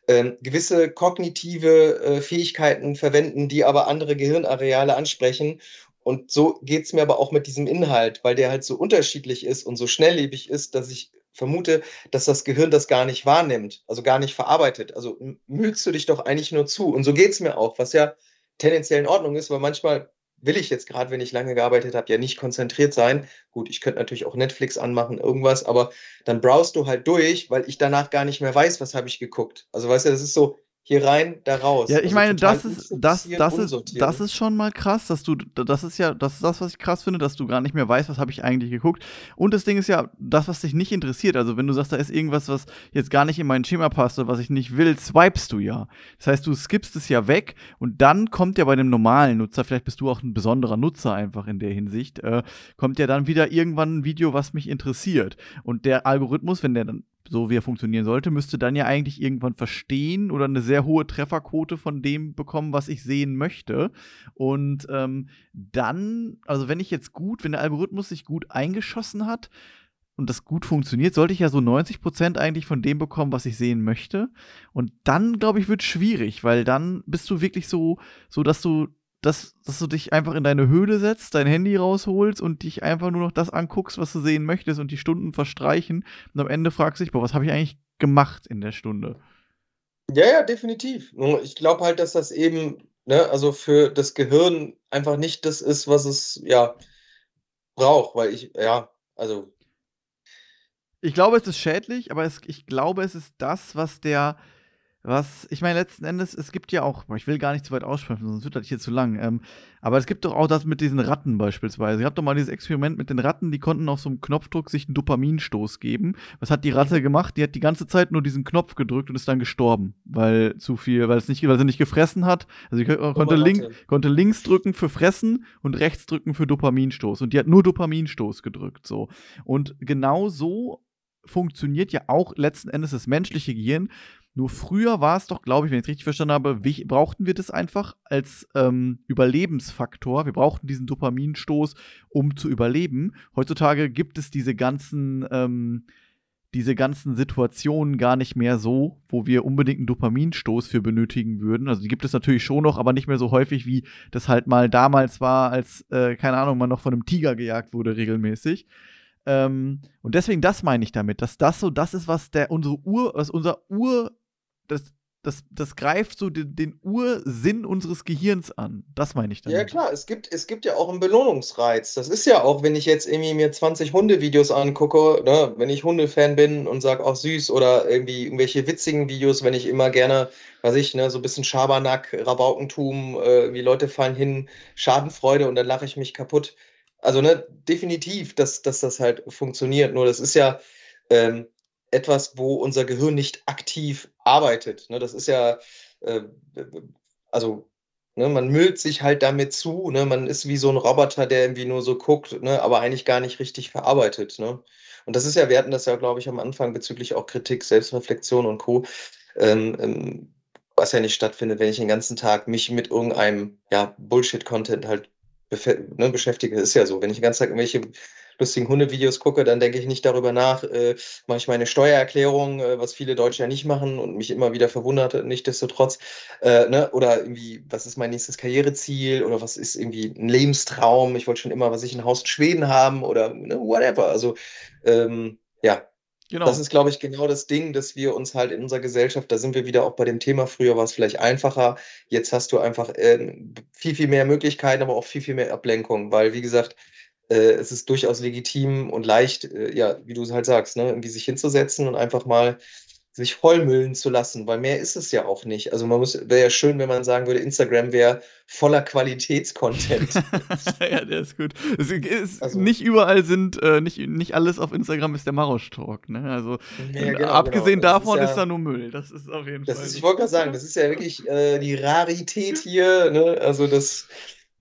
äh, gewisse kognitive äh, Fähigkeiten verwenden, die aber andere Gehirnareale ansprechen. Und so geht es mir aber auch mit diesem Inhalt, weil der halt so unterschiedlich ist und so schnelllebig ist, dass ich vermute, dass das Gehirn das gar nicht wahrnimmt, also gar nicht verarbeitet. Also mühlst du dich doch eigentlich nur zu. Und so geht es mir auch, was ja tendenziell in Ordnung ist, weil manchmal will ich jetzt gerade, wenn ich lange gearbeitet habe, ja nicht konzentriert sein. Gut, ich könnte natürlich auch Netflix anmachen, irgendwas, aber dann browst du halt durch, weil ich danach gar nicht mehr weiß, was habe ich geguckt. Also weißt du, das ist so, hier rein, da raus. Ja, ich also meine, das ist, das, das, ist, das ist schon mal krass, dass du, das ist ja, das ist das, was ich krass finde, dass du gar nicht mehr weißt, was habe ich eigentlich geguckt. Und das Ding ist ja, das, was dich nicht interessiert, also wenn du sagst, da ist irgendwas, was jetzt gar nicht in mein Schema passt oder was ich nicht will, swipest du ja. Das heißt, du skippst es ja weg und dann kommt ja bei dem normalen Nutzer, vielleicht bist du auch ein besonderer Nutzer einfach in der Hinsicht, äh, kommt ja dann wieder irgendwann ein Video, was mich interessiert. Und der Algorithmus, wenn der dann so wie er funktionieren sollte, müsste dann ja eigentlich irgendwann verstehen oder eine sehr hohe Trefferquote von dem bekommen, was ich sehen möchte. Und ähm, dann, also wenn ich jetzt gut, wenn der Algorithmus sich gut eingeschossen hat und das gut funktioniert, sollte ich ja so 90 Prozent eigentlich von dem bekommen, was ich sehen möchte. Und dann, glaube ich, wird es schwierig, weil dann bist du wirklich so, so dass du dass, dass du dich einfach in deine Höhle setzt, dein Handy rausholst und dich einfach nur noch das anguckst, was du sehen möchtest und die Stunden verstreichen und am Ende fragst du dich, boah, was habe ich eigentlich gemacht in der Stunde? Ja, ja, definitiv. Ich glaube halt, dass das eben, ne, also für das Gehirn einfach nicht das ist, was es, ja, braucht, weil ich, ja, also. Ich glaube, es ist schädlich, aber es, ich glaube, es ist das, was der, was, ich meine, letzten Endes, es gibt ja auch, ich will gar nicht zu weit aussprechen, sonst wird das hier zu lang. Ähm, aber es gibt doch auch das mit diesen Ratten beispielsweise. Ihr habt doch mal dieses Experiment mit den Ratten, die konnten auf so einem Knopfdruck sich einen Dopaminstoß geben. Was hat die Ratte gemacht? Die hat die ganze Zeit nur diesen Knopf gedrückt und ist dann gestorben, weil zu viel, weil es nicht, weil sie nicht gefressen hat. Also sie konnte, link, konnte links drücken für Fressen und rechts drücken für Dopaminstoß. Und die hat nur Dopaminstoß gedrückt, so. Und genau so funktioniert ja auch letzten Endes das menschliche Gehirn. Nur früher war es doch, glaube ich, wenn ich es richtig verstanden habe, brauchten wir das einfach als ähm, Überlebensfaktor. Wir brauchten diesen Dopaminstoß, um zu überleben. Heutzutage gibt es diese ganzen, ähm, diese ganzen Situationen gar nicht mehr so, wo wir unbedingt einen Dopaminstoß für benötigen würden. Also die gibt es natürlich schon noch, aber nicht mehr so häufig, wie das halt mal damals war, als, äh, keine Ahnung, man noch von einem Tiger gejagt wurde regelmäßig. Ähm, und deswegen, das meine ich damit, dass das so das ist, was der unsere Ur, was unser Ur das, das, das greift so den, den, Ursinn unseres Gehirns an. Das meine ich damit. Ja, klar, es gibt, es gibt ja auch einen Belohnungsreiz. Das ist ja auch, wenn ich jetzt irgendwie mir 20 Hundevideos angucke, ne, wenn ich Hundefan bin und sage auch süß oder irgendwie irgendwelche witzigen Videos, wenn ich immer gerne, weiß ich, ne, so ein bisschen Schabernack, Rabaukentum, äh, wie Leute fallen hin, Schadenfreude und dann lache ich mich kaputt. Also, ne, definitiv, dass, dass das halt funktioniert. Nur das ist ja, ähm, etwas, wo unser Gehirn nicht aktiv arbeitet. Ne? Das ist ja, äh, also ne, man müllt sich halt damit zu. Ne? Man ist wie so ein Roboter, der irgendwie nur so guckt, ne? aber eigentlich gar nicht richtig verarbeitet. Ne? Und das ist ja, wir hatten das ja, glaube ich, am Anfang bezüglich auch Kritik, Selbstreflexion und Co. Ähm, ähm, was ja nicht stattfindet, wenn ich den ganzen Tag mich mit irgendeinem ja, Bullshit-Content halt ne, beschäftige. Ist ja so. Wenn ich den ganzen Tag irgendwelche lustigen Hundevideos gucke, dann denke ich nicht darüber nach, äh, mache ich meine Steuererklärung, äh, was viele Deutsche ja nicht machen und mich immer wieder verwundert, nichtsdestotrotz. Äh, ne? Oder irgendwie, was ist mein nächstes Karriereziel oder was ist irgendwie ein Lebenstraum? Ich wollte schon immer, was ich ein Haus in Schweden haben oder ne, whatever. Also ähm, ja, Genau. Das ist, glaube ich, genau das Ding, dass wir uns halt in unserer Gesellschaft, da sind wir wieder auch bei dem Thema, früher war es vielleicht einfacher, jetzt hast du einfach äh, viel, viel mehr Möglichkeiten, aber auch viel, viel mehr Ablenkung, weil, wie gesagt, äh, es ist durchaus legitim und leicht, äh, ja, wie du es halt sagst, ne, irgendwie sich hinzusetzen und einfach mal sich vollmüllen zu lassen, weil mehr ist es ja auch nicht. Also man muss, wäre ja schön, wenn man sagen würde, Instagram wäre voller Qualitätscontent. ja, der ist gut. Es ist, also, nicht überall sind, äh, nicht, nicht alles auf Instagram ist der Marosch-Talk, ne? Also ja, genau, abgesehen genau. davon ist, ja, ist, da nur Müll. Das ist auf jeden das Fall. Ist, ich wollte gerade sagen, das ist ja wirklich äh, die Rarität hier, ne? Also das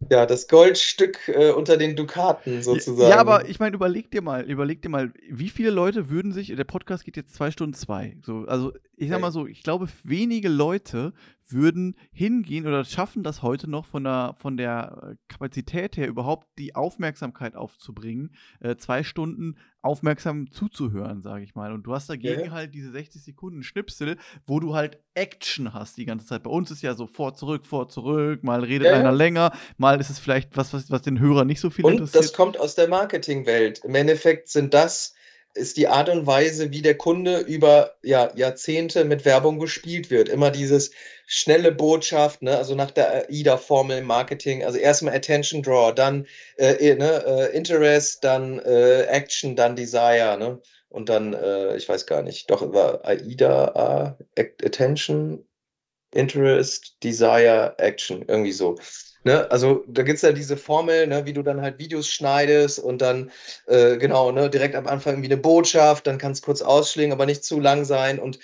ja, das Goldstück äh, unter den Dukaten sozusagen. Ja, aber ich meine, überleg dir mal, überleg dir mal, wie viele Leute würden sich, der Podcast geht jetzt zwei Stunden zwei. So, also ich sag mal so, ich glaube, wenige Leute würden hingehen oder schaffen das heute noch von der, von der äh, Kapazität her überhaupt die Aufmerksamkeit aufzubringen, äh, zwei Stunden aufmerksam zuzuhören, sage ich mal. Und du hast dagegen ja. halt diese 60 Sekunden Schnipsel, wo du halt Action hast die ganze Zeit. Bei uns ist ja so vor, zurück, vor, zurück, mal redet ja, einer länger, mal ist es vielleicht was, was, was den Hörer nicht so viel Und interessiert. Und das kommt aus der Marketingwelt. Im Endeffekt sind das ist die Art und Weise, wie der Kunde über ja, Jahrzehnte mit Werbung gespielt wird. Immer dieses schnelle Botschaft, ne? also nach der AIDA-Formel im Marketing, also erstmal Attention Draw, dann äh, ne? äh, Interest, dann äh, Action, dann Desire, ne? Und dann, äh, ich weiß gar nicht, doch über AIDA, Attention, Interest, Desire, Action, irgendwie so. Ne? Also da gibt es ja diese Formel, ne, wie du dann halt Videos schneidest und dann, äh, genau, ne, direkt am Anfang irgendwie eine Botschaft, dann kann es kurz ausschlingen, aber nicht zu lang sein. Und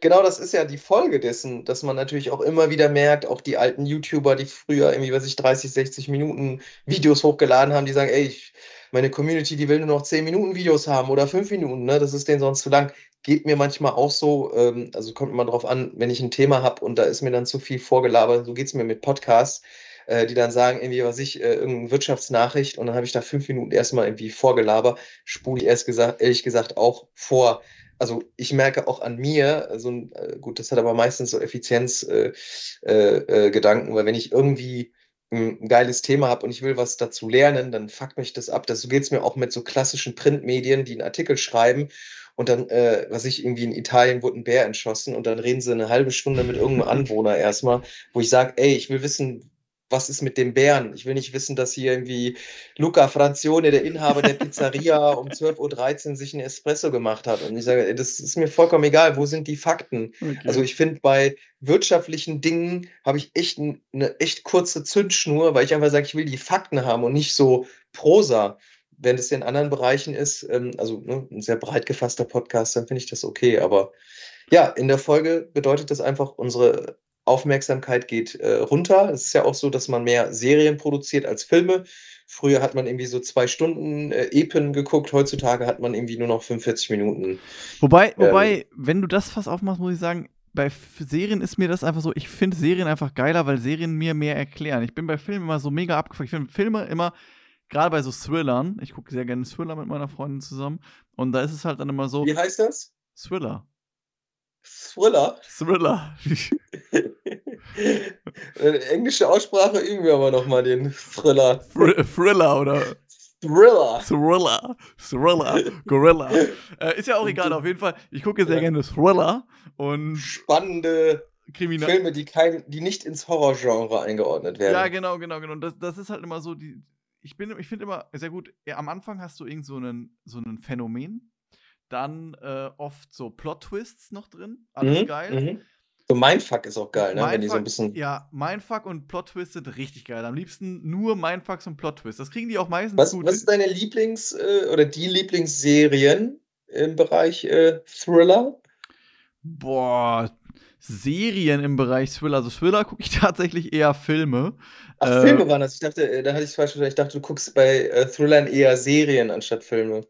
genau das ist ja die Folge dessen, dass man natürlich auch immer wieder merkt, auch die alten YouTuber, die früher irgendwie, weiß ich, 30, 60 Minuten Videos hochgeladen haben, die sagen, ey, ich, meine Community, die will nur noch 10 Minuten Videos haben oder 5 Minuten, ne? Das ist denen sonst zu lang. Geht mir manchmal auch so, ähm, also kommt immer drauf an, wenn ich ein Thema habe und da ist mir dann zu viel vorgelabert, so geht es mir mit Podcasts, äh, die dann sagen, irgendwie, was ich, äh, irgendeine Wirtschaftsnachricht und dann habe ich da fünf Minuten erstmal irgendwie vorgelabert, spule ich erst gesagt, ehrlich gesagt auch vor also ich merke auch an mir, also äh, gut, das hat aber meistens so Effizienzgedanken, äh, äh, äh weil wenn ich irgendwie ein geiles Thema habe und ich will was dazu lernen, dann fuckt mich das ab. Das, so geht es mir auch mit so klassischen Printmedien, die einen Artikel schreiben und dann, äh, was ich, irgendwie in Italien wurde ein Bär entschossen und dann reden sie eine halbe Stunde mit irgendeinem Anwohner erstmal, wo ich sage, ey, ich will wissen, was ist mit dem Bären? Ich will nicht wissen, dass hier irgendwie Luca Franzione, der Inhaber der Pizzeria, um 12.13 Uhr sich einen Espresso gemacht hat. Und ich sage, das ist mir vollkommen egal, wo sind die Fakten? Okay. Also ich finde, bei wirtschaftlichen Dingen habe ich echt eine echt kurze Zündschnur, weil ich einfach sage, ich will die Fakten haben und nicht so Prosa. Wenn das in anderen Bereichen ist, ähm, also ne, ein sehr breit gefasster Podcast, dann finde ich das okay. Aber ja, in der Folge bedeutet das einfach, unsere Aufmerksamkeit geht äh, runter. Es ist ja auch so, dass man mehr Serien produziert als Filme. Früher hat man irgendwie so zwei Stunden äh, Epen geguckt, heutzutage hat man irgendwie nur noch 45 Minuten. Wobei, ähm, wobei, wenn du das fast aufmachst, muss ich sagen, bei Serien ist mir das einfach so, ich finde Serien einfach geiler, weil Serien mir mehr erklären. Ich bin bei Filmen immer so mega abgefuckt. Ich finde Filme immer, gerade bei so Thrillern, ich gucke sehr gerne Thriller mit meiner Freundin zusammen und da ist es halt dann immer so. Wie heißt das? Thriller. Thriller? Thriller. Englische Aussprache üben wir aber nochmal den Thriller. Thr Thriller oder? Thriller. Thriller. Thriller. Gorilla. Äh, ist ja auch egal, auf jeden Fall. Ich gucke sehr ja. gerne Thriller und. Spannende Kriminal Filme, die, kein, die nicht ins Horrorgenre eingeordnet werden. Ja, genau, genau, genau. Das, das ist halt immer so die. Ich, ich finde immer sehr gut, ja, am Anfang hast du irgend so einen, so einen Phänomen, dann äh, oft so Plot-Twists noch drin. Alles mhm, geil. Mhm. So Mindfuck ist auch geil, ne? Mindfuck, Wenn die so ein bisschen. Ja, Mindfuck und Plot-Twist sind richtig geil. Am liebsten nur Mindfucks und Plot-Twists. Das kriegen die auch meistens was, gut. Was ist deine Lieblings- äh, oder die Lieblingsserien im Bereich äh, Thriller? Boah, Serien im Bereich Thriller. Also Thriller gucke ich tatsächlich eher Filme. Ach, äh, Filme waren das. Ich dachte, äh, da hatte ich es falsch verstanden. Ich dachte, du guckst bei äh, Thrillern eher Serien anstatt Filme.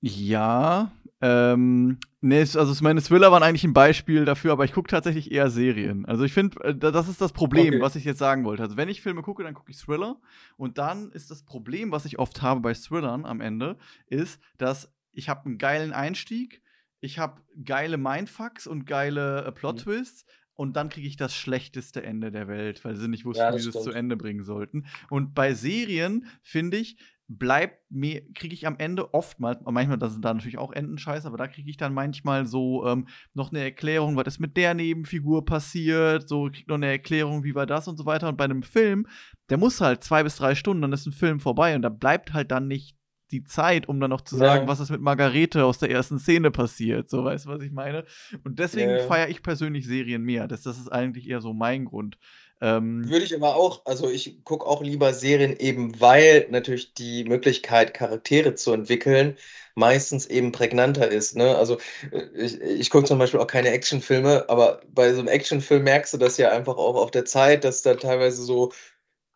Ja, ähm, nee, also meine Thriller waren eigentlich ein Beispiel dafür, aber ich gucke tatsächlich eher Serien. Also ich finde, äh, das ist das Problem, okay. was ich jetzt sagen wollte. Also wenn ich Filme gucke, dann gucke ich Thriller. Und dann ist das Problem, was ich oft habe bei Thrillern am Ende, ist, dass ich habe einen geilen Einstieg, ich habe geile Mindfucks und geile äh, Plot-Twists. Mhm. Und dann kriege ich das schlechteste Ende der Welt, weil sie nicht wussten, ja, wie sie es zu Ende bringen sollten. Und bei Serien, finde ich, bleibt mir, kriege ich am Ende oftmals, manchmal, das sind da natürlich auch Endenscheiß, aber da kriege ich dann manchmal so ähm, noch eine Erklärung, was ist mit der Nebenfigur passiert, so kriegt noch eine Erklärung, wie war das und so weiter. Und bei einem Film, der muss halt zwei bis drei Stunden, dann ist ein Film vorbei und da bleibt halt dann nicht die Zeit, um dann noch zu sagen, ja. was ist mit Margarete aus der ersten Szene passiert. So, weißt du, was ich meine? Und deswegen ja. feiere ich persönlich Serien mehr. Das, das ist eigentlich eher so mein Grund. Ähm, Würde ich aber auch, also ich gucke auch lieber Serien eben, weil natürlich die Möglichkeit, Charaktere zu entwickeln, meistens eben prägnanter ist. Ne? Also äh, ich, ich gucke zum Beispiel auch keine Actionfilme, aber bei so einem Actionfilm merkst du das ja einfach auch auf der Zeit, dass da teilweise so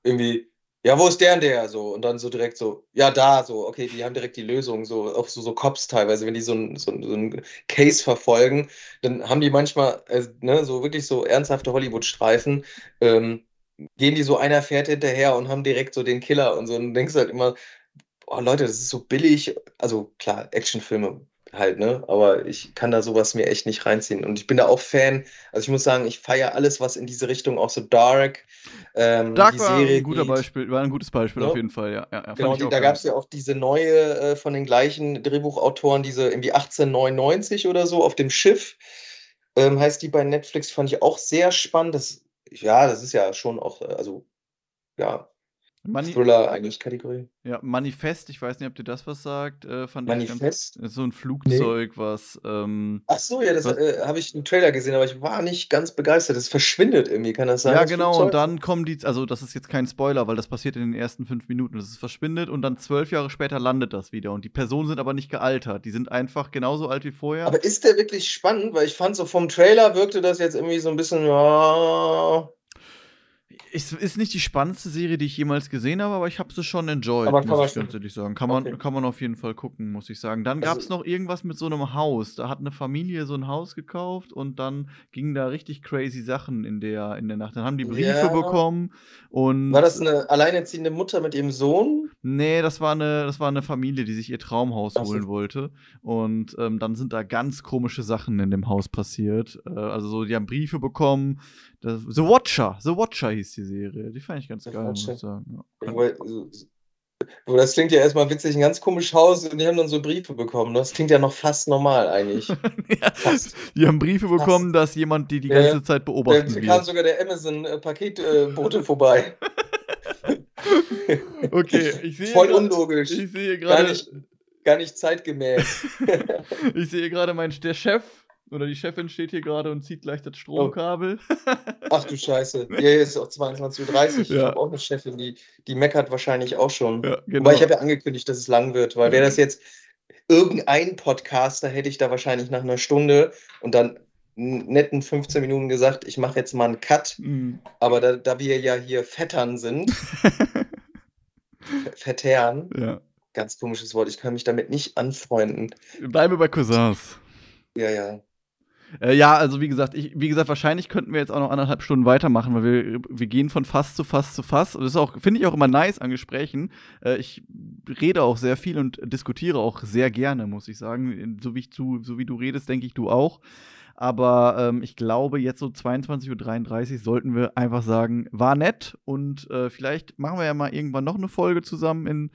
irgendwie ja, wo ist der und der? So, und dann so direkt so, ja, da, so, okay, die haben direkt die Lösung, so, auch so, so Cops teilweise, wenn die so ein, so, so ein Case verfolgen, dann haben die manchmal, also, ne, so wirklich so ernsthafte Hollywood-Streifen, ähm, gehen die so einer fährt hinterher und haben direkt so den Killer und so, und denkst halt immer, oh Leute, das ist so billig, also klar, Actionfilme halt, ne? Aber ich kann da sowas mir echt nicht reinziehen. Und ich bin da auch Fan. Also ich muss sagen, ich feiere alles, was in diese Richtung auch so Dark. Ähm, Dark war Serie ein guter geht. Beispiel, war ein gutes Beispiel ja. auf jeden Fall, ja. ja, ja genau, die, da gab es ja auch diese neue äh, von den gleichen Drehbuchautoren, diese irgendwie 1899 oder so auf dem Schiff. Ähm, heißt die bei Netflix, fand ich auch sehr spannend. Das, ja, das ist ja schon auch, äh, also ja, Mani Thriller eigentlich Kategorie. Ja, Manifest, ich weiß nicht, ob dir das was sagt. Äh, Manifest? Ganz, so ein Flugzeug, nee. was. Ähm, Ach so, ja, das äh, habe ich im Trailer gesehen, aber ich war nicht ganz begeistert. Es verschwindet irgendwie, kann das sein? Ja, genau, Flugzeug? und dann kommen die, also das ist jetzt kein Spoiler, weil das passiert in den ersten fünf Minuten. Es verschwindet und dann zwölf Jahre später landet das wieder. Und die Personen sind aber nicht gealtert. Die sind einfach genauso alt wie vorher. Aber ist der wirklich spannend? Weil ich fand so vom Trailer wirkte das jetzt irgendwie so ein bisschen, ja es ist nicht die spannendste Serie, die ich jemals gesehen habe, aber ich habe sie schon enjoyed, aber kann muss ich ganz ehrlich sagen. Kann man, okay. kann man auf jeden Fall gucken, muss ich sagen. Dann gab es also, noch irgendwas mit so einem Haus. Da hat eine Familie so ein Haus gekauft und dann gingen da richtig crazy Sachen in der, in der Nacht. Dann haben die Briefe ja. bekommen und. War das eine alleinerziehende Mutter mit ihrem Sohn? Nee, das war eine, das war eine Familie, die sich ihr Traumhaus Ach, holen wollte. Und ähm, dann sind da ganz komische Sachen in dem Haus passiert. Äh, also so, die haben Briefe bekommen, das, The Watcher, The Watcher hieß die Serie. Die fand ich ganz geil, muss ich sagen. Ja. das klingt ja erstmal witzig, ein ganz komisches Haus und die haben dann so Briefe bekommen. Das klingt ja noch fast normal eigentlich. ja, fast. Die haben Briefe fast. bekommen, dass jemand die die ganze ja, Zeit beobachtet. Da kam sogar der Amazon-Paketbote äh, vorbei. okay, ich sehe. Voll grad, unlogisch. Ich sehe gerade. Gar nicht, gar nicht zeitgemäß. ich sehe gerade, mein der Chef oder die Chefin steht hier gerade und zieht gleich das Stromkabel. Oh. Ach du Scheiße. Hier ist auch 22.30 Uhr. Ich habe auch eine Chefin, die, die meckert wahrscheinlich auch schon. Ja, genau. Wobei ich habe ja angekündigt, dass es lang wird, weil wäre das jetzt irgendein Podcaster, hätte ich da wahrscheinlich nach einer Stunde und dann netten 15 Minuten gesagt, ich mache jetzt mal einen Cut. Mhm. Aber da, da, wir ja hier Vettern sind, Vettern, ja. ganz komisches Wort, ich kann mich damit nicht anfreunden. Bleibe bei Cousins. Ja, ja. Äh, ja, also wie gesagt, ich, wie gesagt, wahrscheinlich könnten wir jetzt auch noch anderthalb Stunden weitermachen, weil wir, wir gehen von Fass zu Fass zu Fass. Und das ist auch, finde ich auch immer nice an Gesprächen. Äh, ich rede auch sehr viel und diskutiere auch sehr gerne, muss ich sagen. So wie, ich zu, so wie du redest, denke ich, du auch. Aber ähm, ich glaube, jetzt so 22.33 Uhr sollten wir einfach sagen, war nett und äh, vielleicht machen wir ja mal irgendwann noch eine Folge zusammen in ein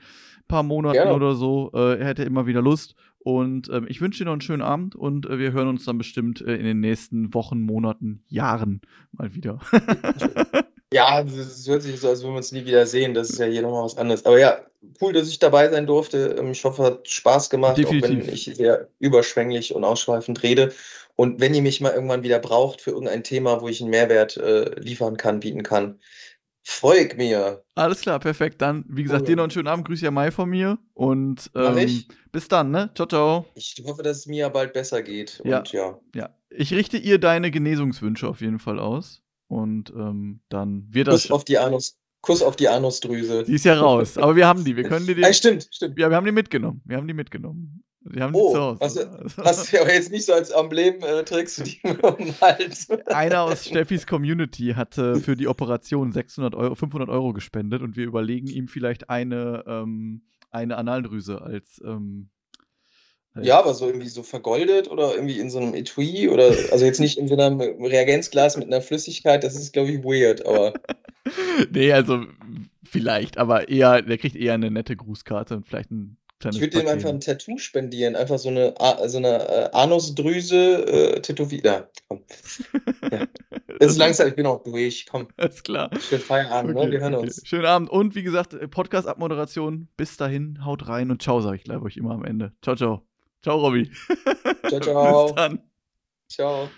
paar Monaten ja. oder so. Äh, er hätte immer wieder Lust. Und ähm, ich wünsche dir noch einen schönen Abend und äh, wir hören uns dann bestimmt äh, in den nächsten Wochen, Monaten, Jahren mal wieder. ja, es hört sich so, als würden wir uns nie wieder sehen. Das ist ja hier nochmal was anderes. Aber ja, cool, dass ich dabei sein durfte. Ähm, ich hoffe, es hat Spaß gemacht, Definitiv. auch wenn ich sehr überschwänglich und ausschweifend rede. Und wenn ihr mich mal irgendwann wieder braucht für irgendein Thema, wo ich einen Mehrwert äh, liefern kann, bieten kann, Freue ich mir. Alles klar, perfekt. Dann, wie gesagt, oh, dir noch einen schönen Abend. Grüß ja Mai von mir. Und ähm, bis dann, ne? Ciao, ciao. Ich hoffe, dass es mir bald besser geht. Ja. Und, ja. ja. Ich richte ihr deine Genesungswünsche auf jeden Fall aus. Und ähm, dann wird das. Kuss auf die Anus. Kuss auf die Anusdrüse. Die ist ja raus, aber wir haben die. Wir können die. die stimmt, stimmt. Ja, wir haben die mitgenommen. Wir haben die mitgenommen. Die haben oh, zu Hause. Was, was du aber jetzt nicht so als Emblem äh, trägst du die um Hals. Einer aus Steffis Community hat äh, für die Operation 600 Euro, 500 Euro gespendet und wir überlegen ihm vielleicht eine, ähm, eine Analdrüse als, ähm, als, Ja, aber so irgendwie so vergoldet oder irgendwie in so einem Etui oder, also jetzt nicht in so einem Reagenzglas mit einer Flüssigkeit, das ist, glaube ich, weird, aber. nee, also vielleicht, aber eher, der kriegt eher eine nette Grußkarte und vielleicht ein ich würde ihm einfach ein Tattoo spendieren. Einfach so eine, so eine äh, Anusdrüse äh, tätowiert. Ja, komm. Ja. Es ist langsam, ich bin auch durch. Komm. Alles klar. Schönen Feierabend, ne? okay, ne? Wir hören okay. uns. Schönen Abend. Und wie gesagt, äh, Podcast-Abmoderation. Bis dahin, haut rein und ciao, sage ich gleich euch immer am Ende. Ciao, ciao. Ciao, Robby. Ciao, ciao. Bis dann. Ciao.